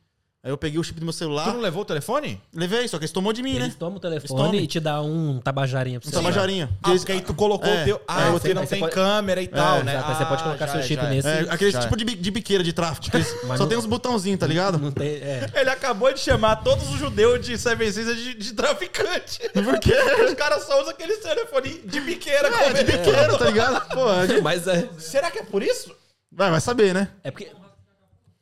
Aí eu peguei o chip do meu Tu celular, não levou o telefone? levei, só que eles tomou de mim, Eles né? tomam o telefone tomam. e te dá um tabajarinha pra Um você. tabajarinha. Ah, porque aí tu colocou É, o teu. é, Ah, porque você- não tem pode- câmera e tal, É, né? exato, aí você pode Ah, colocar já seu é, chip já é. nesse. É, aquele Já. tipo de, bi- de biqueira de tráfico. eles- só não- tem uns botãozinhos, tá ligado? Não tem. É. Ele acabou de chamar todos os judeus de Seven Seas de, de traficante. Por quê? Os caras só usam aquele telefone de biqueira. É, de ele- biqueira, tá ligado? Pô, é de- Mas é. Será que é por isso? Vai, vai saber, né? É porque.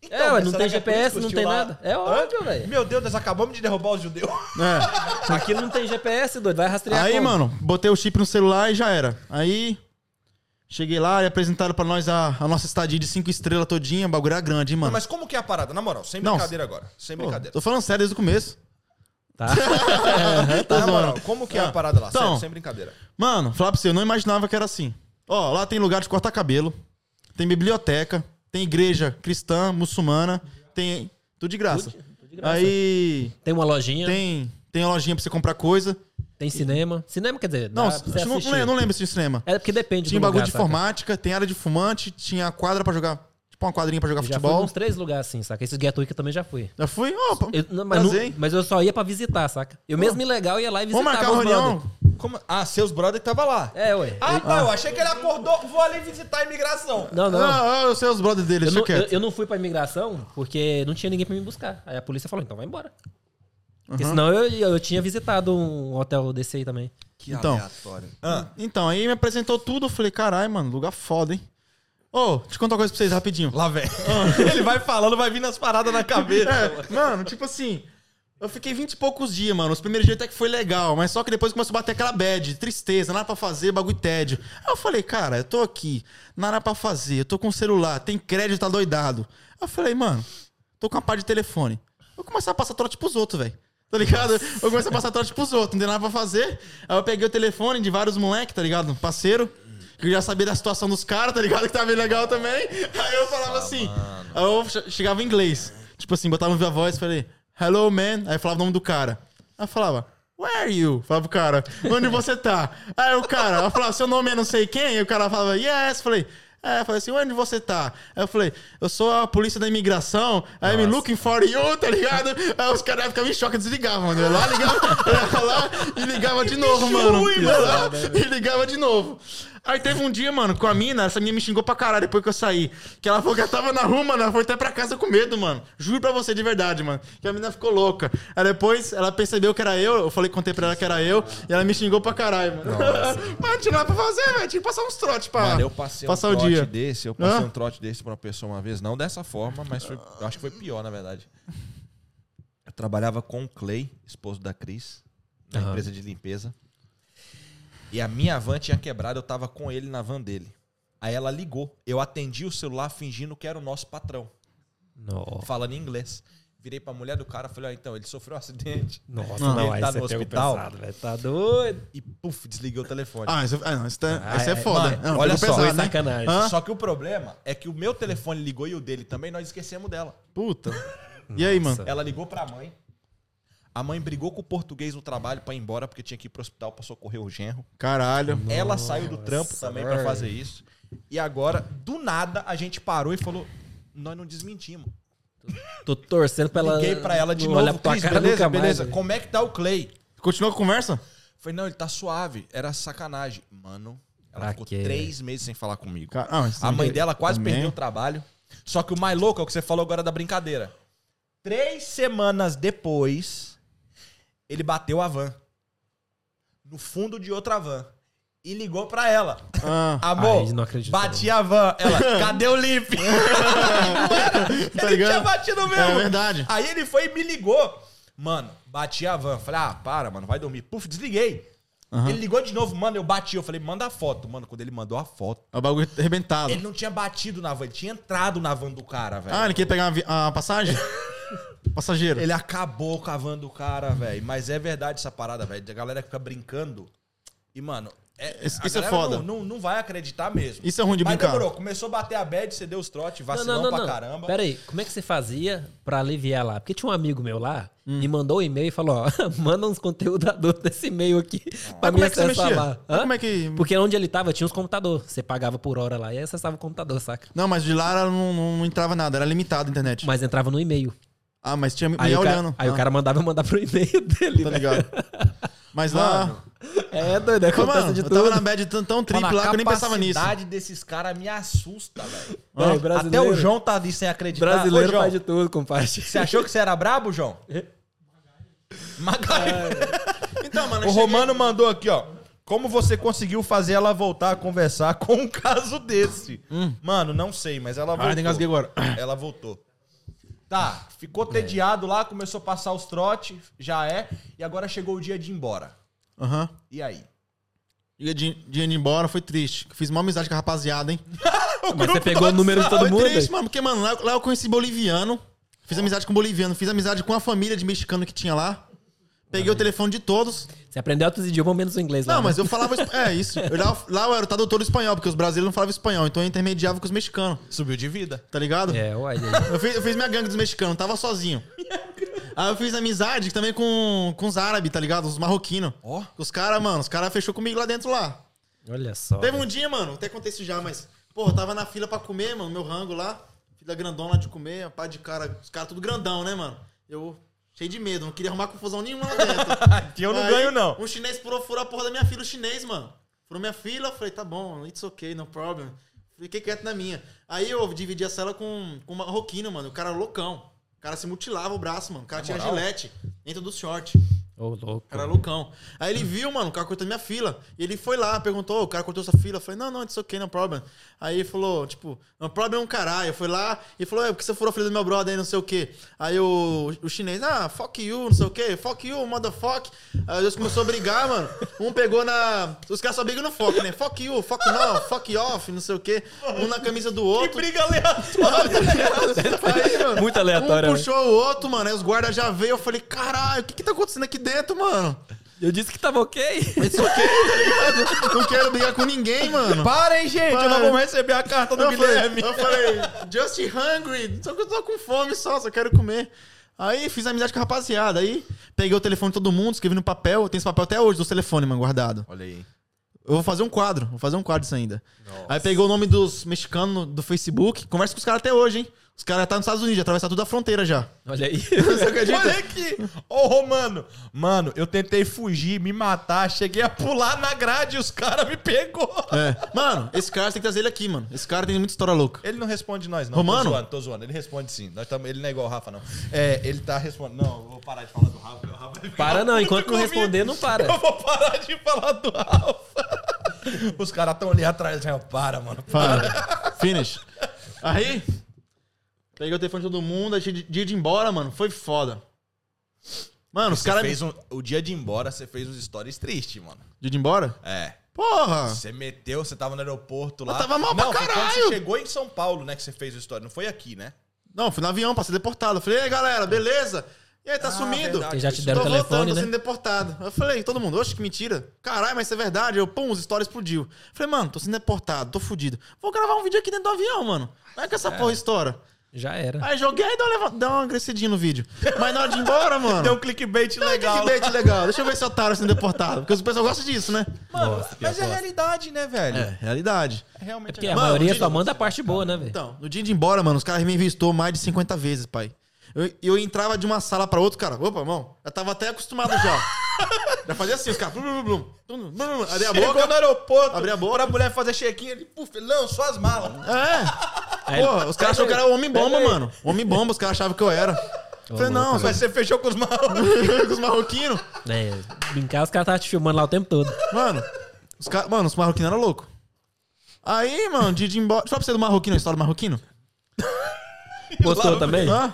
Então, é, ué, não tem é GPS, não tem lá- nada. É óbvio, velho. Meu Deus, nós acabamos de derrubar os judeus. É. Aqui não tem GPS, doido. Vai rastrear. Aí, como? mano, botei o chip no celular e já era. Aí, cheguei lá e apresentaram pra nós a, a nossa estadia de cinco estrelas todinha. O bagulho era grande, hein, mano. Mas como que é a parada? Na moral, sem Não. brincadeira agora. Sem Pô, brincadeira. tô falando sério desde o começo. Tá. Tô Na moral, como que é Ah, a parada lá? então. Sério, sem brincadeira. Mano, falar pra você, eu não imaginava que era assim. Ó, lá tem lugar de cortar cabelo, tem biblioteca, tem igreja cristã, muçulmana, tem tudo de graça. Tudo- tudo de graça. Aí Tem uma lojinha, tem, tem tem uma lojinha pra você comprar coisa. cinema. Cinema quer dizer, Não, não, não lembro- se tinha cinema. É porque depende Tinha do bagulho lugar, de saca? informática, tem área de fumante, tinha quadra pra jogar, Tipo uma quadrinha pra jogar Eu já fui futebol. uns três lugares assim, saca? Esses Get Week eu também já fui. Já fui? Opa, Eu- não, mas, não- mas eu só ia pra visitar, saca? Eu mesmo ilegal ia lá e Vamos visitava marcar uma os reunião? Como- Ah, seus brother que tava lá. É, ué. Ah, tá. Eu achei que ele acordou. Vou ali visitar a imigração. Não, não. Ah, ah, eu sei os brothers dele, Eu não, eu, quieto. eu não fui pra imigração porque não tinha ninguém pra me buscar. Aí a polícia falou, então vai embora. Porque Uhum. senão eu, eu tinha visitado um hotel desse aí também. Que Então. aleatório. Ah, Então, aí me apresentou tudo, eu falei, caralho, mano, lugar foda, hein? Ô, deixa eu contar uma coisa pra vocês rapidinho. lá vem. ele vai falando, vai vindo as paradas na cabeça. É, mano, tipo assim, eu fiquei 20 e poucos dias, mano. Os primeiros dias até que foi legal, mas só que depois começou a bater aquela bad, tristeza, nada pra fazer, bagulho tédio. Aí eu falei, cara, eu tô aqui, nada pra fazer, eu tô com celular, tem crédito, tá doidado. Aí eu falei, mano, tô com uma pá de telefone. Vou começar a passar trote pros outros, velho. Tá ligado? Vou começar a passar trote pros outros, não tem nada pra fazer. Aí eu peguei o telefone de vários moleques, tá ligado? Parceiro. Que eu já sabia da situação dos caras, tá ligado? Que tava bem legal também. Aí eu falava assim. Aí eu che- chegava em inglês. Tipo assim, botava no viva voz e falei, hello man. Aí falava o nome do cara. Aí eu falava, where are you? Falava pro cara, onde você tá? Aí o cara, eu falava, seu nome é não sei quem? Aí o cara falava, yes. Falei, é, eu falei assim, onde você tá? Aí eu falei, eu sou a polícia da imigração, I'm looking for you, tá ligado? Aí os caras ficavam em choque e desligavam, mano. Eu ia lá, ligava, eu ia lá e ligava de novo, mano. Ia lá e ligava de novo. Aí teve um dia, mano, com a mina, essa mina me xingou pra caralho depois que eu saí. Que ela falou que ela tava na rua, mano. Ela foi até pra casa com medo, mano. Juro pra você de verdade, mano. Que a mina ficou louca. Aí depois ela percebeu que era eu. Eu falei, contei pra ela que era eu. E ela me xingou pra caralho, mano. Mas não tinha nada pra fazer, velho. Tinha que passar uns trotes pra Mano, eu passei passar um o trote dia. desse, eu passei Hã? um trote desse pra uma pessoa uma vez, não dessa forma, mas foi- eu acho que foi pior, na verdade. Eu trabalhava com o Clay, esposo da Cris, na Aham. empresa de limpeza. E a minha van tinha quebrado, eu tava com ele na van dele. Aí ela ligou. Eu atendi o celular fingindo que era o nosso patrão, Nossa, falando em inglês. Virei pra mulher do cara, falei, ó, então, ele sofreu um acidente. Nossa Não, ele tá no hospital. pesado. Tá doido. E, puf, desliguei o telefone. Ah, isso, ah, não, isso, tá, Ah, isso é, é, foda. mano, Não, olha pegou só, pesado, né? sacanagem. Só que o problema é que o meu telefone ligou e o dele também, nós esquecemos dela. Puta. E aí, mano? Ela ligou pra mãe. A mãe brigou com o português no trabalho pra ir embora porque tinha que ir pro hospital pra socorrer o genro. Caralho. Ela saiu do trampo Nossa, também pra velho. fazer isso. E agora, do nada, a gente parou e falou: Nós não desmentimos. Tô torcendo pra ela. Liguei pra ela de novo. olhar pra Cris, cara beleza, mais, beleza. velho. Como é que tá o Clay? Continua a conversa? Falei, não, ele tá suave. Era sacanagem. Mano, ela Pra ficou quê, três meses sem falar comigo. Cara, ah, A mãe dela quase também. perdeu o trabalho. Só que o mais louco é o que você falou agora da brincadeira. Três semanas depois, ele bateu a van. No fundo de outra van. E ligou pra ela. Ah, Amor, Ai, não acredito, bati a van. Ela, cadê o era. Tá ele ligado? tinha batido mesmo. É verdade. Aí ele foi e me ligou. Mano, bati a van. Falei, ah, para, mano, vai dormir. Puf, desliguei. Ele ligou de novo, mano, eu bati. Eu falei, manda a foto. Mano, quando ele mandou a foto, é o bagulho arrebentado. ele não tinha batido na van, ele tinha entrado na van do cara, velho. Ah, ele queria pegar a passagem? Passageiro. Ele acabou com a van do cara, velho. Mas é verdade essa parada, velho. A galera fica brincando. E, mano, é, Isso- a isso é foda. Não, não, não vai acreditar mesmo. Isso é ruim de Mas brincar. demorou. Começou a bater a bad, você deu os trotes, Não, vacilão não, não, pra não. caramba. Pera aí, como é que você fazia pra aliviar lá? Porque tinha um amigo meu lá, Hum. me mandou um e-mail e falou, ó, manda uns conteúdos adultos desse e-mail aqui pra Ah. Mas me como é que você acessar mexia? lá. Mas Hã? como é que- Porque onde ele tava tinha uns computadores. Você pagava por hora lá e acessava o computador, saca? Não, mas de lá não, não entrava nada, era limitado a internet. Mas entrava no e-mail. Ah, mas tinha Aí, ia o cara, olhando. aí Ah, o cara mandava eu mandar pro e-mail dele. Tá velho. ligado? Mas lá. É doido, Mas, acontece mano, de eu tava tudo. na bad tão, tão a lá que eu nem pensava nisso. capacidade desses caras me assusta, velho. Até brasileiro- o João tá ali sem acreditar. Brasileiro Ô, João, faz de tudo, compadre. Você achou que você era brabo, João? MacGyver. Então, mano, O Romano mandou aqui, ó. Como você conseguiu fazer ela voltar a conversar com um caso desse? Mano, não sei, mas ela voltou. Ah, engasguei agora. Ela voltou. Tá, ficou tediado lá, começou a passar os trotes, já é, e agora chegou o dia de ir embora. Aham. E aí? Dia de, de ir embora foi triste. Fiz uma amizade com a rapaziada, hein? Mas você pegou o número de todo foi mundo? triste, velho? mano, porque, mano, lá, lá eu conheci boliviano. Fiz amizade com boliviano. Fiz amizade com a família de mexicano que tinha lá. Peguei o telefone de todos. Você aprendeu outros idiomas menos o inglês lá. Não, né? mas eu falava. É, isso. Eu lá, lá eu era o tradutor do espanhol, porque os brasileiros não falavam espanhol. Então eu intermediava com os mexicanos, Subiu de vida. tá ligado? É, uai. aí. Eu fiz, eu fiz minha gangue dos mexicanos, tava sozinho. Aí eu fiz amizade também com, com os árabes, tá ligado? Os marroquinos. Ó. Os caras, mano, os caras fechou comigo lá dentro lá. Olha só. Teve um dia, mano, até aconteceu isso já, mas, pô, eu tava na fila pra comer, mano, meu rango lá. filha grandona de comer, pá de cara, os caras tudo grandão, né, mano? Eu, cheio de medo, não queria arrumar confusão nenhuma lá dentro. Aqui eu não Aí, ganho, não. Um chinês furou, furou a porra da minha filha, o chinês, mano. Furou minha filha, eu falei, tá bom, it's okay, no problem. Fiquei quieto na minha. Aí eu dividi a cela com, com uma roquina, mano. O cara loucão. O cara se mutilava o braço, mano. O cara tinha moral? gilete dentro do short. Ô, louco. O cara era loucão. Aí ele viu, mano, o cara cortando minha fila. E ele foi lá, perguntou, o cara cortou sua fila. Eu falei, não, não, it's okay, no problem. Aí ele falou, tipo, no problem é um caralho. Eu fui lá e falou, é, por que você furou a fila do meu brother aí, não sei o quê. Aí o, o chinês, ah, fuck you, não sei o quê. Fuck you, motherfuck. Aí eles começou a brigar, mano. Um pegou na... Os caras só brigam no fuck, né? Fuck you, fuck no, fuck off, não sei o quê. Um na camisa do Que outro. briga aleatória. Aí, mano, Muito aleatório, Um né? puxou o outro, mano. Aí os guardas já veio. Eu falei, caralho, o que que tá acontecendo aqui dentro, mano? Eu disse que tava ok. It's okay, tá ligado? Não quero brigar com ninguém, mano. Parem, gente. Eu não Para. vou receber a carta do Eu falei, Guilherme. eu falei, just hungry. Só que eu tô com fome só, só quero comer. Aí fiz amizade com a rapaziada. Aí peguei o telefone de todo mundo, escrevi no papel. Tem esse papel até hoje, dos telefones, mano, guardado. Olha aí. Eu vou fazer um quadro, vou fazer um quadro disso ainda. Aí pegou o nome dos mexicanos do Facebook, conversa com os caras até hoje, hein? Os caras já tá nos Estados Unidos, já atravessaram tudo a fronteira já. Olha aí. Você acredita? Olha aqui. Ô, Romano. Mano, eu tentei fugir, me matar. Cheguei a pular na grade e os caras me pegou. É. Mano, esse cara você tem que trazer ele aqui, mano. Esse cara tem muita história louca. Ele não responde nós, não. Romano? Tô zoando, tô zoando. Ele responde sim. Nós tamo, ele não é igual o Rafa, não. É, ele tá respondendo. Não, eu vou parar de falar do Rafa. Rafa Para não, enquanto não responder, não para. Eu vou parar de falar do Rafa. Os caras tão ali atrás. Ó, para, mano. Para. Finish. Aí, peguei o telefone de todo mundo, aí dia de- ir embora, mano. Foi foda. Mano, os caras. um, o dia de ir embora, você fez uns stories tristes, mano. Dia de ir embora? É. Porra! Você meteu, você tava no aeroporto lá. Eu tava mal pra não, quando caralho. você chegou em São Paulo, né, que você fez o story. Não foi aqui, né? Não, fui no avião pra ser deportado. Eu falei, ei, galera, beleza? E aí, tá Ah, sumindo? verdade. Já te Tô deram o voltando, telefone, tô né? sendo deportado. Eu falei, todo mundo, oxe, que mentira. Caralho, mas isso é verdade. Eu, pum, os stories explodiu. Eu falei, mano, tô sendo deportado, tô fudido. Vou gravar um vídeo aqui dentro do avião, mano. Não é que essa porra estoura. Já era. Aí joguei e deu uma, deu uma crescidinha no vídeo. Mas na hora de ir embora, mano. Deu um clickbait legal. Que legal. Deixa eu ver se o otário sendo deportado. Porque o pessoal gosta disso, né? Mano, Nossa, mas é realidade, né, velho? É, realidade. É realmente É porque a Mano, maioria só manda a parte boa, né, velho? Então, no dia de ir embora, mano, os caras me investou mais de 50 vezes, pai. Eu, eu entrava de uma sala pra outra, cara. Opa, irmão. Eu tava até acostumado já. já fazia assim, os caras. Blum, blum, blum, blum, blum, Abria a Chegou boca. no aeroporto, Abri a boca. pra mulher fazer check-in, ele, puf, não, só as malas. É. Aí Pô, os caras acharam que eu era homem-bomba, mano. Homem-bomba, os caras achavam que eu era. Eu falei, não, Mas você fechou com os com os marroquinos. É, brincar, os caras estavam te filmando lá o tempo todo. Mano, os caras. Mano, os marroquinos eram loucos. Aí, mano, de de ir embora. Deixa eu falar pra você do marroquino, a história do marroquino. Postou Lá- também? Hã?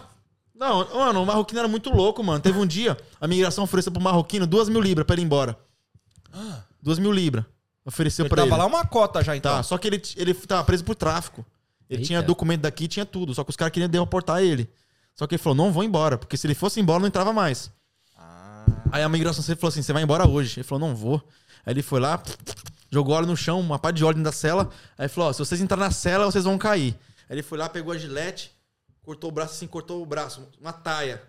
Não, mano, o marroquino era muito louco, mano. Teve um dia, a migração ofereceu pro marroquino duas mil libras pra ele ir embora. Duas mil libras. Ofereceu Ele pra tava ele. lá uma cota já, então. Tá, só que ele, ele tava preso por tráfico. Ele Eita. tinha documento daqui, tinha tudo. Só que os caras queriam deportar ele. Só que ele falou, não vou embora. Porque se ele fosse embora, não entrava mais. Ah. Aí a migração falou assim, você vai embora hoje. Ele falou, não vou. Aí ele foi lá, jogou óleo no chão, uma pá de óleo dentro da cela. Aí falou, ó, se vocês entrarem na cela, vocês vão cair. Aí ele foi lá, pegou a gilete, cortou o braço assim, cortou o braço, uma taia.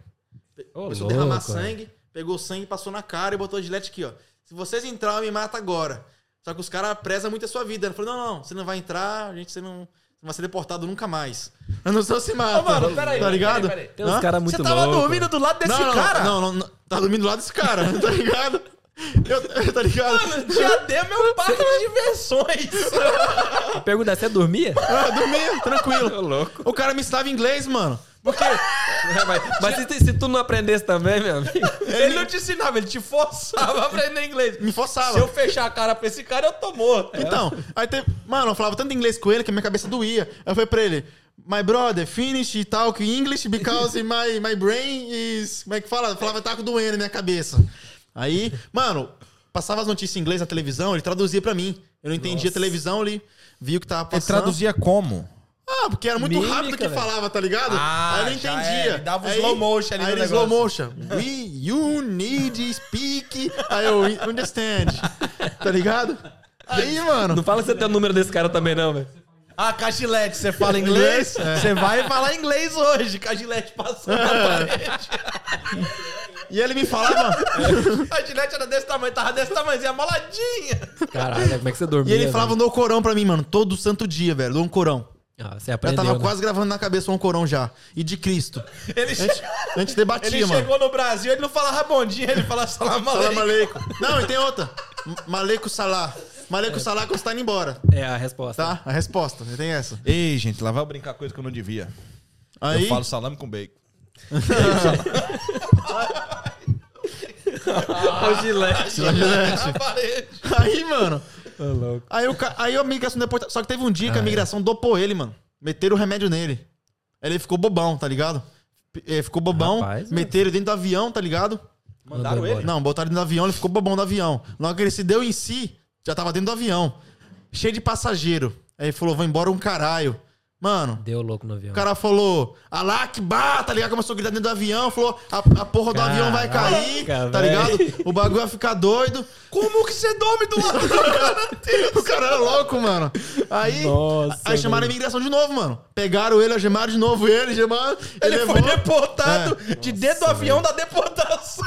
Ô, Começou a derramar louco, sangue, pegou o sangue, passou na cara e botou a gilete aqui, ó. Se vocês entrarem, me mata agora. Só que os caras prezam muito a sua vida. Ele falou, não, não, você não vai entrar, a gente, você não, vai ser deportado nunca mais. Eu não sou se mata. Ô, mano, peraí, Tá peraí, ligado? peraí, Tem uns caras muito Você tava loucos. dormindo do lado desse não, não, cara? Não, não, não, tá dormindo do lado desse cara, tá ligado? Eu, tá ligado? Diadema é um parque de diversões. Pergunta é, você dormia? Ah, dormia, tranquilo. Louco. O cara me ensinava inglês, mano. Porque É, mas mas se, se tu não aprendesse também, meu amigo. Ele não te ensinava, ele te forçava a aprender inglês. me forçava. Se eu fechar a cara pra esse cara, eu tô morto. Então, aí teve. Mano, eu falava tanto inglês com ele que a minha cabeça doía. Aí eu falei pra ele. My brother, finish talk English because my, my brain is. Como é que fala? Eu falava, tá doendo na minha cabeça. Aí, mano, passava as notícias em inglês na televisão, ele traduzia pra mim. Eu não entendia a televisão, ele via o que tava passando. como? Ah, porque era muito Mímica, rápido que velho. falava, tá ligado? Ah, aí eu não já entendia. é, ele dava o Aí- slow motion ali Aí no ele slow motion. We, you need speak. Aí eu understand. Tá ligado? Aí, mano. Não fala que você tem o número desse cara também, não, velho. Ah, Cagilete, você fala inglês? É. Você vai falar inglês hoje. Cagilete passando na parede. E ele me falava. Cagilete era desse tamanho, tava desse tamanhozinho, moladinha. Caralho, como é que você dormia? E ele velho? falava no Corão pra mim, mano, todo santo dia, velho, no Corão. Ah, você Já aprendeu, tava né? quase gravando na cabeça um corão já. E de Cristo. Ele, A gente, a gente debatia, ele mano. chegou no Brasil, ele não falava bom dia, ele falava salam Salam aleikum. aleikum. Não, e tem outra. Maleco Salah. Maleco Salah quando você tá indo embora. É a resposta. Tá? A resposta. Tem essa. Ei, gente, lá vai eu brincar coisa que eu não devia. Aí, Eu falo salame com bacon. Ó, o gilete. Na parede. aí, mano. Ô, louco. Aí, o, ca- aí a migração deportada. Só que teve um dia que a migração dopou ele, mano. Meteram o remédio nele. Aí ele ficou bobão, tá ligado? P- eh, Ficou bobão, Rapaz, meteram ele dentro do avião, tá ligado? Mandaram ele? Não, botaram ele no avião, ele ficou bobão do avião. Logo que ele se deu em si, já tava dentro do avião. Cheio de passageiro. Aí ele falou, vou embora um caralho. Mano, Deu louco no avião. o cara falou, Alakbar, tá ligado? Começou a gritar dentro do avião, falou, a, a porra do avião vai cair, Caraca, tá ligado? O bagulho vai ficar doido. Como que você dorme do lado do cara? O cara era louco, mano. Aí, Nossa, aí chamaram a imigração de novo, mano. Pegaram ele, algemaram de novo ele, gemaram. Ele levou. foi deportado É. de dentro do avião da deportação.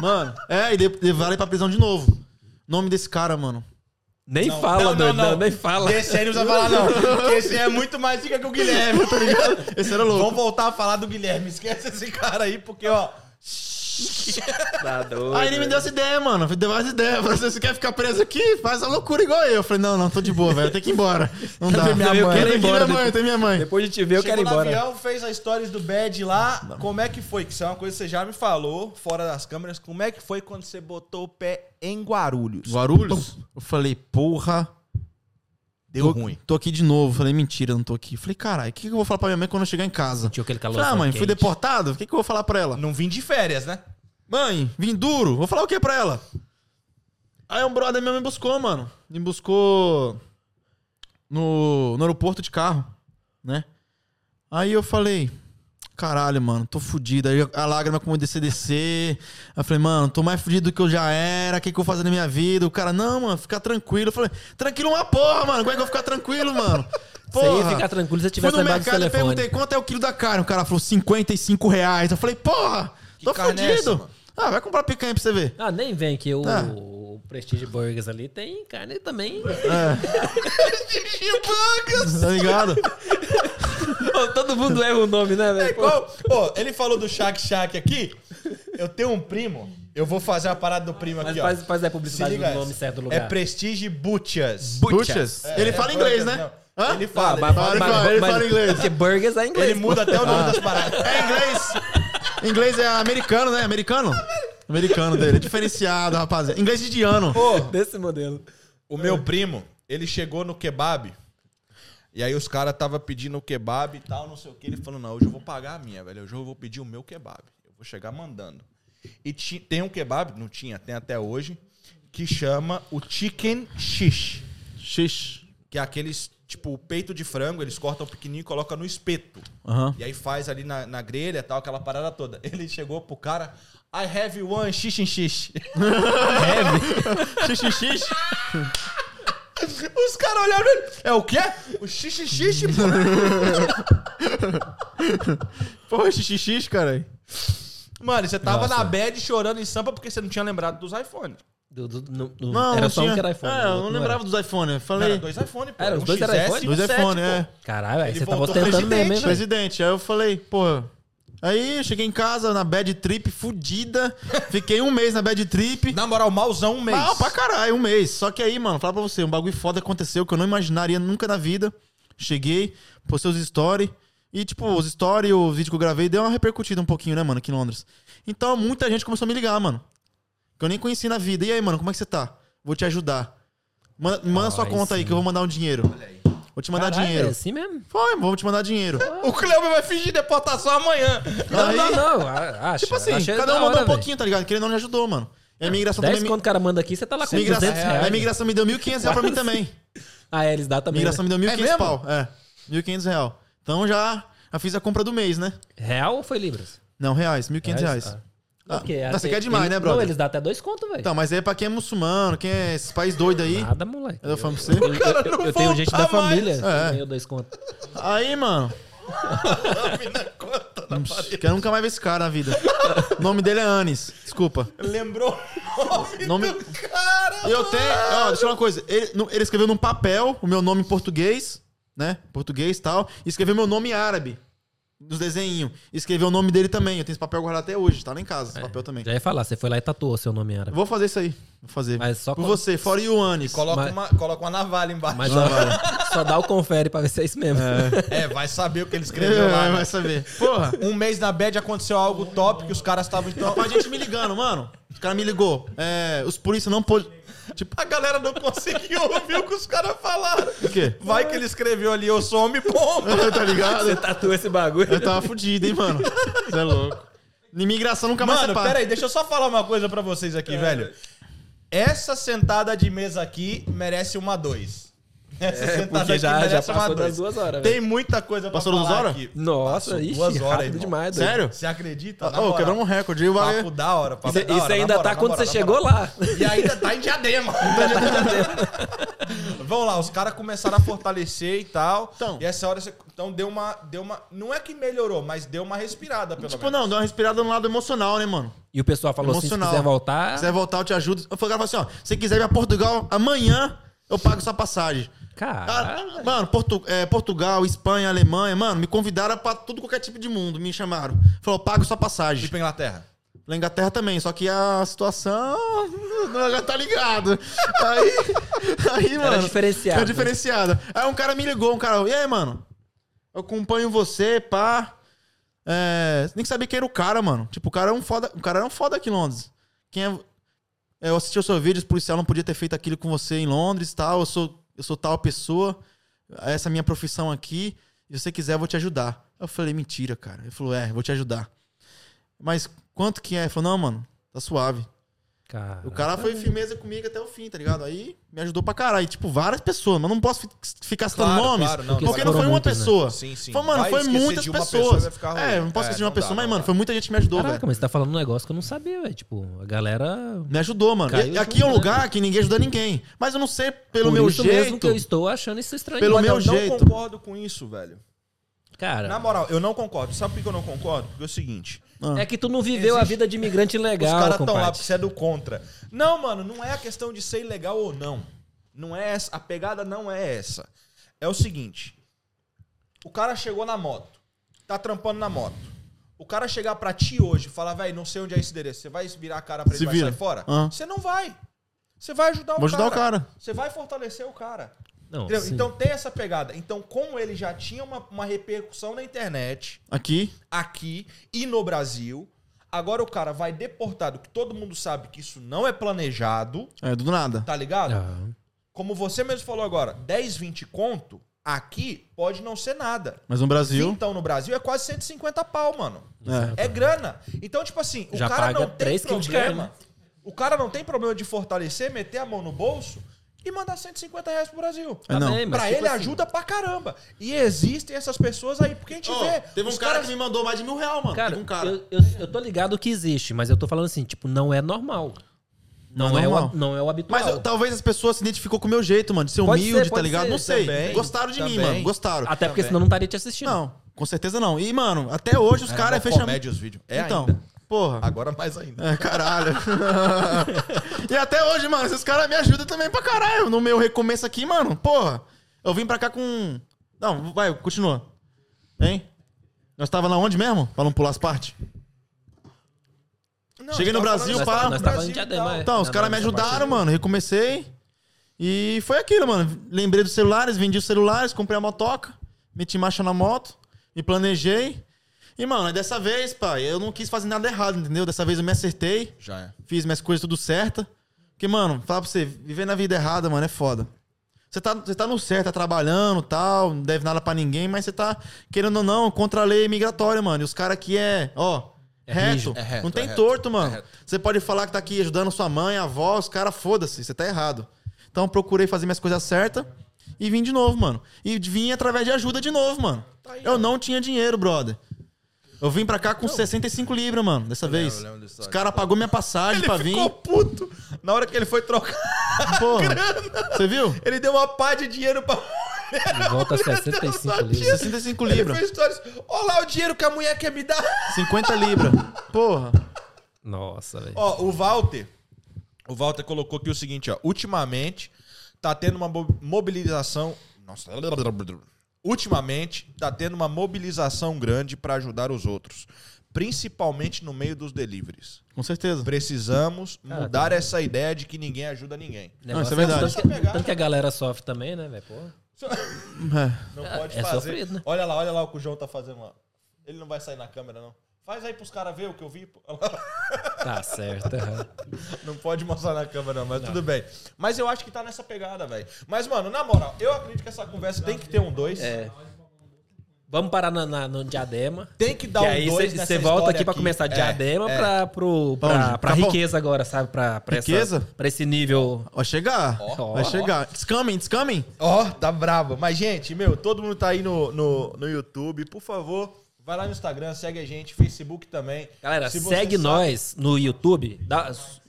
Mano, é, e levaram ele pra prisão de novo. Nome desse cara, mano. Nem fala, doido. Não, nem fala. Esse aí não precisa falar, não. Porque esse é muito mais dica que o Guilherme, tá ligado? Esse era louco. Vamos voltar a falar do Guilherme. Esquece esse cara aí, porque, ó. Tá doido. Aí ele me deu essa ideia, mano. Me deu mais ideia. Assim, você quer ficar preso aqui? Faz a loucura igual eu. Eu falei, não, não, tô de boa, velho. Tem que ir embora. Não dá. ver minha eu mãe. quero ir Quero ir embora. Minha mãe, tem minha mãe. Depois de te ver, eu quero ir embora. avião, fez a stories do Bad lá. Como é que foi? Que isso é uma coisa que você já me falou, fora das câmeras. Como é que foi quando você botou o pé em Guarulhos? Guarulhos? Eu falei, porra. Deu tô, ruim. Tô aqui de novo. Falei, mentira, não tô aqui. Falei, caralho, o que, que eu vou falar pra minha mãe quando eu chegar em casa? Sentiu aquele calor. Falei, ah, mãe, fui deportado? O que, que eu vou falar pra ela? Não vim de férias, né? Mãe, vim duro. Vou falar o que pra ela? Aí um brother meu me buscou, mano. Me buscou no, no aeroporto de carro, né? Aí eu falei, caralho, mano, tô fudido. Aí a lágrima começou a descer. Aí eu falei, mano, tô mais fudido do que eu já era. O que, que eu vou fazer na minha vida? O cara, não, mano, fica tranquilo. Eu falei, tranquilo uma porra, mano. Como é que eu vou ficar tranquilo, mano? Você ia Porra. ficar tranquilo se Fui tivesse no lembrado do mercado e perguntei quanto é o quilo da carne. O cara falou 55 reais. Eu falei, porra, tô é essa, fudido. mano? ah, vai comprar picanha pra você ver. Ah, nem vem que o, Ah. o Prestige Burgers ali tem carne também. Tá ligado? Todo mundo erra o nome, né, É velho? igual. Pô, ele falou do Shaq Shaq aqui. Eu tenho um primo. Eu vou fazer a parada do primo Mas aqui, ó. faz, faz a Se publicidade liga do nome essa. certo do É lugar. Prestige Butchers. Butchers. É, ele é fala burgers, inglês, né? não. Hã? Ele Ah, fala. mas- ele fala- ele mas- fala- ele fala inglês. Porque Burgers é inglês. Ele muda até o nome das paradas. É inglês. inglês é americano, né? Americano? Americano dele. É diferenciado, rapaziada. Inglês indiano. Pô, Desse modelo. o meu primo, ele chegou no kebab. E aí os caras tava pedindo o kebab e tal, não sei o que. Ele falou, não, hoje eu vou pagar a minha, velho. Hoje eu vou pedir o meu kebab. Eu vou chegar mandando. E ti- tem um kebab, não tinha, tem até hoje, que chama o chicken shish. Xixi. Que é aqueles, tipo, o peito de frango, eles cortam pequenininho e colocam no espeto. Aham. E aí faz ali na, na grelha e tal, aquela parada toda. Ele chegou pro cara, I have one shish shish. Xixi, xixi. Os caras olharam ele. É o quê? O xixi xixi, pô. Porra, xixi, xixi, caralho. Mano, você tava Nossa. na bad chorando em sampa porque você não tinha lembrado dos iPhones. Do, do- no- no- Não, era não só tinha. um que era iPhone. É, o eu não era. lembrava dos iPhones. Eu Não, falei. era dois iPhones, pô. Era, os Um dois era XS iPhone? um Dois 7, iPhone, pô. é. Caralho, aí Ele você tava voltou presidente, mesmo, hein, velho? Presidente. Aí eu falei, pô. Aí cheguei em casa na bad trip, fudida. Fiquei um mês na bad trip. Na moral, malzão um mês. Mal pra caralho, um mês. Só que aí, mano, falar pra você, um bagulho foda aconteceu que eu não imaginaria nunca na vida. Cheguei, postei os stories. E, tipo, os stories, o vídeo que eu gravei, deu uma repercutida um pouquinho, né, mano, aqui em Londres. Então, muita gente começou a me ligar, mano. Que eu nem conheci na vida. E aí, mano, como é que você tá? Vou te ajudar. Manda, manda sua Ai, conta aí sim. que eu vou mandar um dinheiro. Vou te mandar Caralho, dinheiro. É assim mesmo? Foi, vou te mandar dinheiro. O Cleuber vai fingir deportação amanhã. Não, Aí- não, não. a- Acha, Tipo assim, achei cada da um mandou hora, um pouquinho, tá ligado? Que ele não me ajudou, mano. E a imigração velho. 10 também. quando o cara manda aqui, você tá lá com me... 200 imigração, reais. a imigração me deu 1.500 reais pra mim também. Ah, é, eles dão A também. imigração né? me deu 1.500 mesmo? pau. É, 1.500 real. Então já, já fiz a compra do mês, né? Real ou foi Libras? Não, reais, 1.500 reais. Ah. Ah, Porque mas você quer demais, ele- né, brother? Não, eles dão até dois contos, velho. Então, mas aí é pra quem é muçulmano, quem é esses países doidos aí. Nada, moleque. Eu tô falando pra você. Eu, eu- eu- eu tenho gente da mais. família que É. ganhou dois contos. Aí, mano. Hum, Quero nunca mais ver esse cara na vida. O nome dele é Anis. Desculpa. Lembrou o nome, Nome- do cara. E eu tenho. Ó, deixa eu falar uma coisa. Ele, no- ele escreveu num papel o meu nome em português. né? Português e tal. E escreveu meu nome em árabe. Nos desenhinhos. E escreveu o nome dele também. Eu tenho esse papel guardado até hoje. Tá lá em casa, esse papel também. Já ia falar, você foi lá e tatuou seu nome em árabe. Vou fazer isso aí. Vou fazer. Mas só Por com- você, fora o Anis. Coloca, Mas- uma, coloca uma navalha embaixo. Mas só, só dá o confere pra ver se é isso mesmo. É, vai saber o que ele escreveu lá. É, né? vai saber. Porra. Um mês na bad aconteceu algo top que os caras estavam então. Rapaz, a gente me ligando, mano. Os caras me ligou. É, os polícia não pôde. Tipo, A galera não conseguiu ouvir o que os caras falaram. o quê? Vai que ele escreveu ali, eu sou homem bomba. tá ligado? Você tatua esse bagulho. Eu tava fudido, hein, mano. Você é louco. Imigração nunca mais Mano, separa. pera aí, deixa eu só falar uma coisa pra vocês aqui, velho. Essa sentada de mesa aqui merece uma dois. Essa sentada Porque já, já merece uma passou das duas horas. Tem muita coisa pra Passou falar horas? aqui. Nossa, Passou ixi, duas horas, rápido irmão. demais. doido. Sério? Você acredita? Ô, moral. quebramos um recorde. Eu Papo valeu. da hora. Papo Isso, da isso hora, ainda na tá moral, quando na você chegou lá. E ainda tá em diadema. Vamos lá, os caras começaram a fortalecer e tal. Então. E essa hora você. Então deu uma, deu uma. Não é que melhorou, mas deu uma respirada, pelo Tipo, menos. não, deu uma respirada no lado emocional, né, mano? E o pessoal falou assim, se Emocional. quiser voltar... Se quiser voltar, eu te ajudo. Eu falei assim, ó, se você quiser ir pra Portugal, amanhã eu pago sua passagem. Cara, Ah, mano, Portu- é, Portugal, Espanha, Alemanha, mano, me convidaram pra tudo qualquer tipo de mundo, me chamaram. Falou, pago sua passagem. E pra Inglaterra. Na Inglaterra também, só que a situação. Não, já tá ligado. Aí. Aí, mano. diferenciada. Era diferenciada. Aí um cara me ligou, um cara, e aí, mano? Eu acompanho você, pá. É, nem sabia quem era o cara, mano. Tipo, o cara é um foda. O cara era um foda aqui em Londres. Quem é. É, Eu assisti o seu vídeo, o policial não podia ter feito aquilo com você em Londres tal. Eu sou, eu sou tal pessoa. Essa é a minha profissão aqui. Se você quiser, eu vou te ajudar. Eu falei, mentira, cara. Ele falou, é, vou te ajudar. Mas quanto que é? Ele falou, não, mano, tá suave. Cara. O cara foi firmeza comigo até o fim, tá ligado? Aí me ajudou pra caralho. E, tipo, várias pessoas, mas não posso fi- ficar citando Claro, nomes. claro, não, porque não, foi uma muitas, né? pessoa. Sim, sim. Foi, mano, Vai foi muitas pessoa, pessoas. ruim. é, não posso É, esquecer de não uma pessoa, dá, mas, não mano, dá. foi muita gente que me ajudou, Caraca, velho. mas você tá falando um negócio que eu não sabia, velho. Tipo, a galera... Me ajudou, mano. E aqui é um né? lugar que ninguém ajuda ninguém. Mas eu não sei, pelo Por meu isso mesmo jeito. que eu estou achando isso estranho. Pelo Mas meu eu jeito. não concordo com isso, velho. Cara, Na moral, eu não concordo. Sabe por que eu não concordo? Porque é o seguinte. É que tu não viveu a Existe- vida de imigrante Os legal, caras estão lá porque você é do contra. Não, mano, não é a questão de ser ilegal ou não. Não é essa. A pegada não é essa. É o seguinte. O cara chegou na moto. Tá trampando na moto. O cara chegar pra ti hoje e falar, velho, não sei onde é esse endereço. Você vai virar a cara pra ele e sair fora? Ah. Você não vai. Você vai ajudar o Vou cara. ajudar o cara. Você vai fortalecer o cara. Não. Então tem essa pegada. Então, como ele já tinha uma, uma repercussão na internet, Aqui. aqui e no Brasil, agora o cara vai deportado, que todo mundo sabe que isso não é planejado, É, do nada. tá ligado? Ah, Como você mesmo falou agora, 10, 20 conto, aqui pode não ser nada. Mas no Brasil. Então, no Brasil é quase 150 pau, mano. É. É grana. Então, tipo assim, o Já cara paga não tem problema. carne. O cara não tem problema de fortalecer, meter a mão no bolso e mandar 150 reais pro Brasil. É, não. bem, pra tipo ele assim, ajuda pra caramba. E existem essas pessoas aí, porque a gente Ó, vê. teve um cara caras- que me mandou mais de mil reais, mano. Cara, um cara. Eu, eu, eu tô ligado que existe, mas eu tô falando assim, tipo, não é normal. Não, Não é é, normal. o, não é o habitual. Mas eu- talvez as pessoas se identificou com o meu jeito, mano, de ser Pode humilde, ser, tá ligado? ser, Não sei. também, Gostaram de mim, também. mano. Gostaram. Até porque também. senão não estaria te assistindo. Não, com certeza não. E, mano, até hoje os É, caras mó fecham. comédia os vídeos. É então, ainda. Porra. Agora mais ainda. É, caralho. e até hoje, mano, esses caras me ajudam também pra caralho. No meu recomeço aqui, mano, porra. Eu vim pra cá com. Não, vai, continua. Hein? Nós tava na onde mesmo? Pra não pular as partes? Não, Cheguei no Brasil, falando pá. Nós Brasil tal. Então, os caras me ajudaram, mano. Recomecei. E foi aquilo, mano. Lembrei dos celulares, vendi os celulares, comprei a motoca, meti marcha na moto, me planejei. E, mano, dessa vez, pai, eu não quis fazer nada errado, entendeu? Dessa vez eu me acertei, Já é. fiz minhas coisas tudo certa. Porque, mano, falar pra você, viver na vida errada, mano, é foda. Você tá, você tá no certo, tá trabalhando tal, não deve nada pra ninguém, mas você tá, querendo ou não, contra a lei migratória, mano. E os caras aqui é, ó, É reto. É reto, Não tem é reto, torto, é mano. reto. Você pode falar que tá aqui ajudando sua mãe, avó, os caras, foda-se, você tá errado. Então procurei fazer minhas coisas certas e vim de novo, mano. E vim através de ajuda de novo, mano. Tá aí, eu ó. não tinha dinheiro, brother. Eu vim pra cá com 65 libras, mano, dessa lembro, vez. eu lembro dessa Os caras pagou minha passagem Ele pra ficou vir. puto. Na hora que ele foi trocar, Porra. Você viu? ele deu uma pá de dinheiro pra Volta a 65 livros. 65 Ele libras. fez stories. Olha lá o dinheiro que a mulher quer me dar. 50 libras. Porra. Nossa, velho. Ó, o Walter. O Walter colocou aqui o seguinte, ó. Ultimamente, tá tendo uma mo- mobilização. Nossa. Ultimamente tá tendo uma mobilização grande para ajudar os outros, principalmente no meio dos deliveries. Com certeza. Precisamos mudar essa ideia de que ninguém ajuda ninguém. Negócio isso é verdade. Tanto que, tanto que a galera sofre também, né, velho? É. Não É, pode é fazer. sofrido, né? Olha lá, olha lá o que o João tá fazendo lá. Ele não vai sair na câmera, não. Faz aí pros caras ver o que eu vi. Tá certo. Não pode mostrar na câmera, não, mas tudo bem. Mas eu acho que tá nessa pegada, velho. Mas, mano, na moral, eu acredito que essa conversa tem que ter um dois. É. Vamos parar na, na- no diadema. Tem que dar que um aí dois você volta história aqui pra começar É, diadema é. pra, pro, Pra pra, pra Capão? riqueza agora, sabe? Pra, pra, Riqueza? Essa, pra esse nível. Vai chegar. Ó. Vai chegar. It's coming, it's coming. Ó, tá bravo. Mas, gente, meu, todo mundo tá aí no, no, no YouTube. Por favor, vai lá no Instagram, segue a gente, Facebook também. Galera, Se segue sabe- nós no YouTube. Dá, su-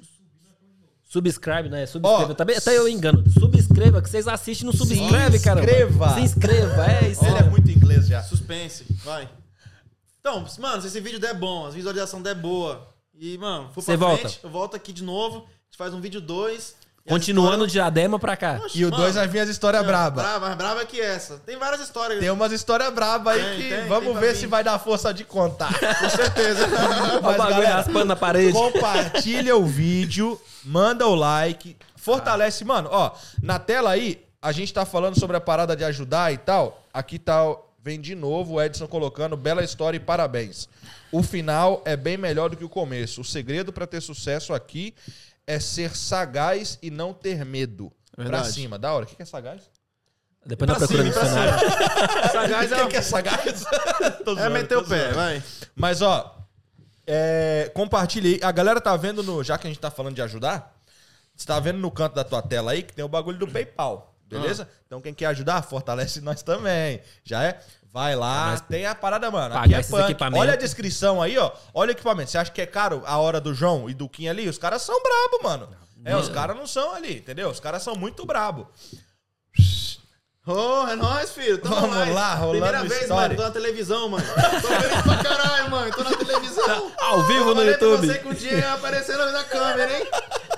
subscribe, né? Subscreva. Ó, Também, até eu engano. Subscreva, que vocês assistem, não subscreve, cara. inscreva. Se inscreva, é isso. Ele é muito inglês já. Suspense. Vai. Então, mano, se esse vídeo der bom, a visualização der boa, e, mano, for pra volta. frente, eu volto aqui de novo, a gente faz um vídeo 2. Continuando de diadema pra cá. E o dois vai vir as histórias brabas. Brava, mais brava que essa. Tem várias histórias. Tem umas histórias brabas aí Tem, que tem, vamos tem ver se vai dar força de contar. Com certeza. Mas, bagulho galera, raspando na parede. Compartilha o vídeo, manda o like, fortalece. Mano, ó, na tela aí, a gente tá falando sobre a parada de ajudar e tal. Aqui tá, vem de novo o Edson colocando bela história e parabéns. O final é bem melhor do que o começo. O segredo pra ter sucesso aqui é ser sagaz e não ter medo. Pra Verdade. cima. Da hora. O que é sagaz? Depois nós Pra procuramos no cima, pra dicionário. Sagaz O é, que que é sagaz? Tô é meter o pé, vai. Mas, ó, é, compartilha aí. A galera tá vendo no. Já que a gente tá falando de ajudar, você tá vendo no canto da tua tela aí que tem o bagulho do PayPal. Beleza? Ah. Então, quem quer ajudar, fortalece nós também. Já é? Vai lá, Mas tem a parada, mano. Aqui é punk. Olha a descrição aí, ó. Olha o equipamento. Você acha que é caro a hora do João e do Kim ali? Os caras são brabo, mano. É, os caras não são ali, entendeu? Os caras são muito brabo. Ô, é nóis, filho. Tamo Vamos mais. lá, rolando Primeira vez, story. mano, tô na televisão, mano. Tô feliz pra caralho, mano. Tô na televisão. Ao vivo Eu no YouTube. você que o dia ia aparecer na câmera, hein?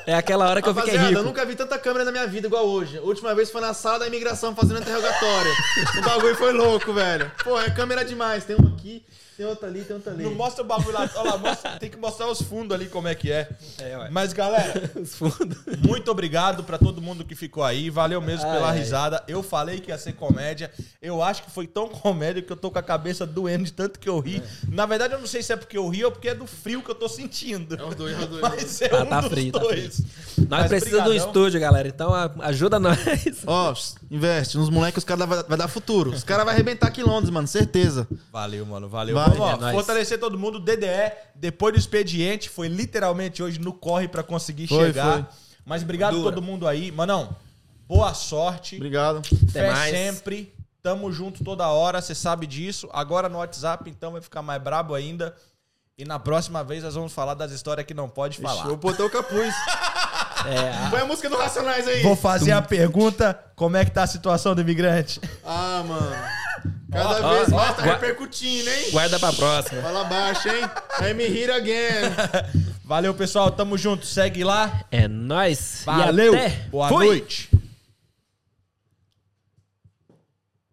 É aquela hora que eu fiquei Rapaziada, rico. eu nunca vi tanta câmera na minha vida igual hoje. A última vez foi na sala da imigração fazendo interrogatório. o bagulho foi louco, velho. Pô, é câmera demais. Tem uma aqui, tem outra ali, tem outra ali. Não mostra o bagulho lá. Olha lá, mostra- tem que mostrar os fundos ali como é que é. É, ué. Mas, galera, Os fundos. muito obrigado pra todo mundo que ficou aí. Valeu mesmo pela Ai, ai. risada. Eu falei que ia ser comédia. Eu acho que foi tão comédia que eu tô com a cabeça doendo de tanto que eu ri. Na verdade, eu não sei se é porque eu ri ou porque é do frio que eu tô sentindo. É os dois, é os dois. Mas é Tá- um tá dos frio, tá dois. Nós Mas precisamos de um brigadão. estúdio, galera. Então ajuda nós. Ó, investe nos moleques, os caras vai, vai dar futuro. Os caras vão arrebentar aqui em Londres, mano, certeza. Valeu, mano. Valeu. Vai, Vamos, ó, é fortalecer todo mundo. DDE, depois do expediente, foi literalmente hoje no corre pra conseguir Foi, chegar. foi. Mas obrigado a Dura. todo mundo aí. Manão, boa sorte. Obrigado. Fé mais. sempre. Tamo junto toda hora, você sabe disso. Agora no WhatsApp, então vai ficar mais brabo ainda. E na próxima vez nós vamos falar das histórias que não pode falar. Eu botei o capuz. É, Põe a música do Racionais aí. Vou fazer a pergunta: como é que tá a situação do imigrante? Ah, mano. Cada Ó, vez ó, mais tá gua- repercutindo, hein? guarda pra próxima. Fala baixo, hein? Me hit again. Valeu, pessoal. Tamo junto. Segue lá. É nóis. E Valeu. até. Boa Fui. noite.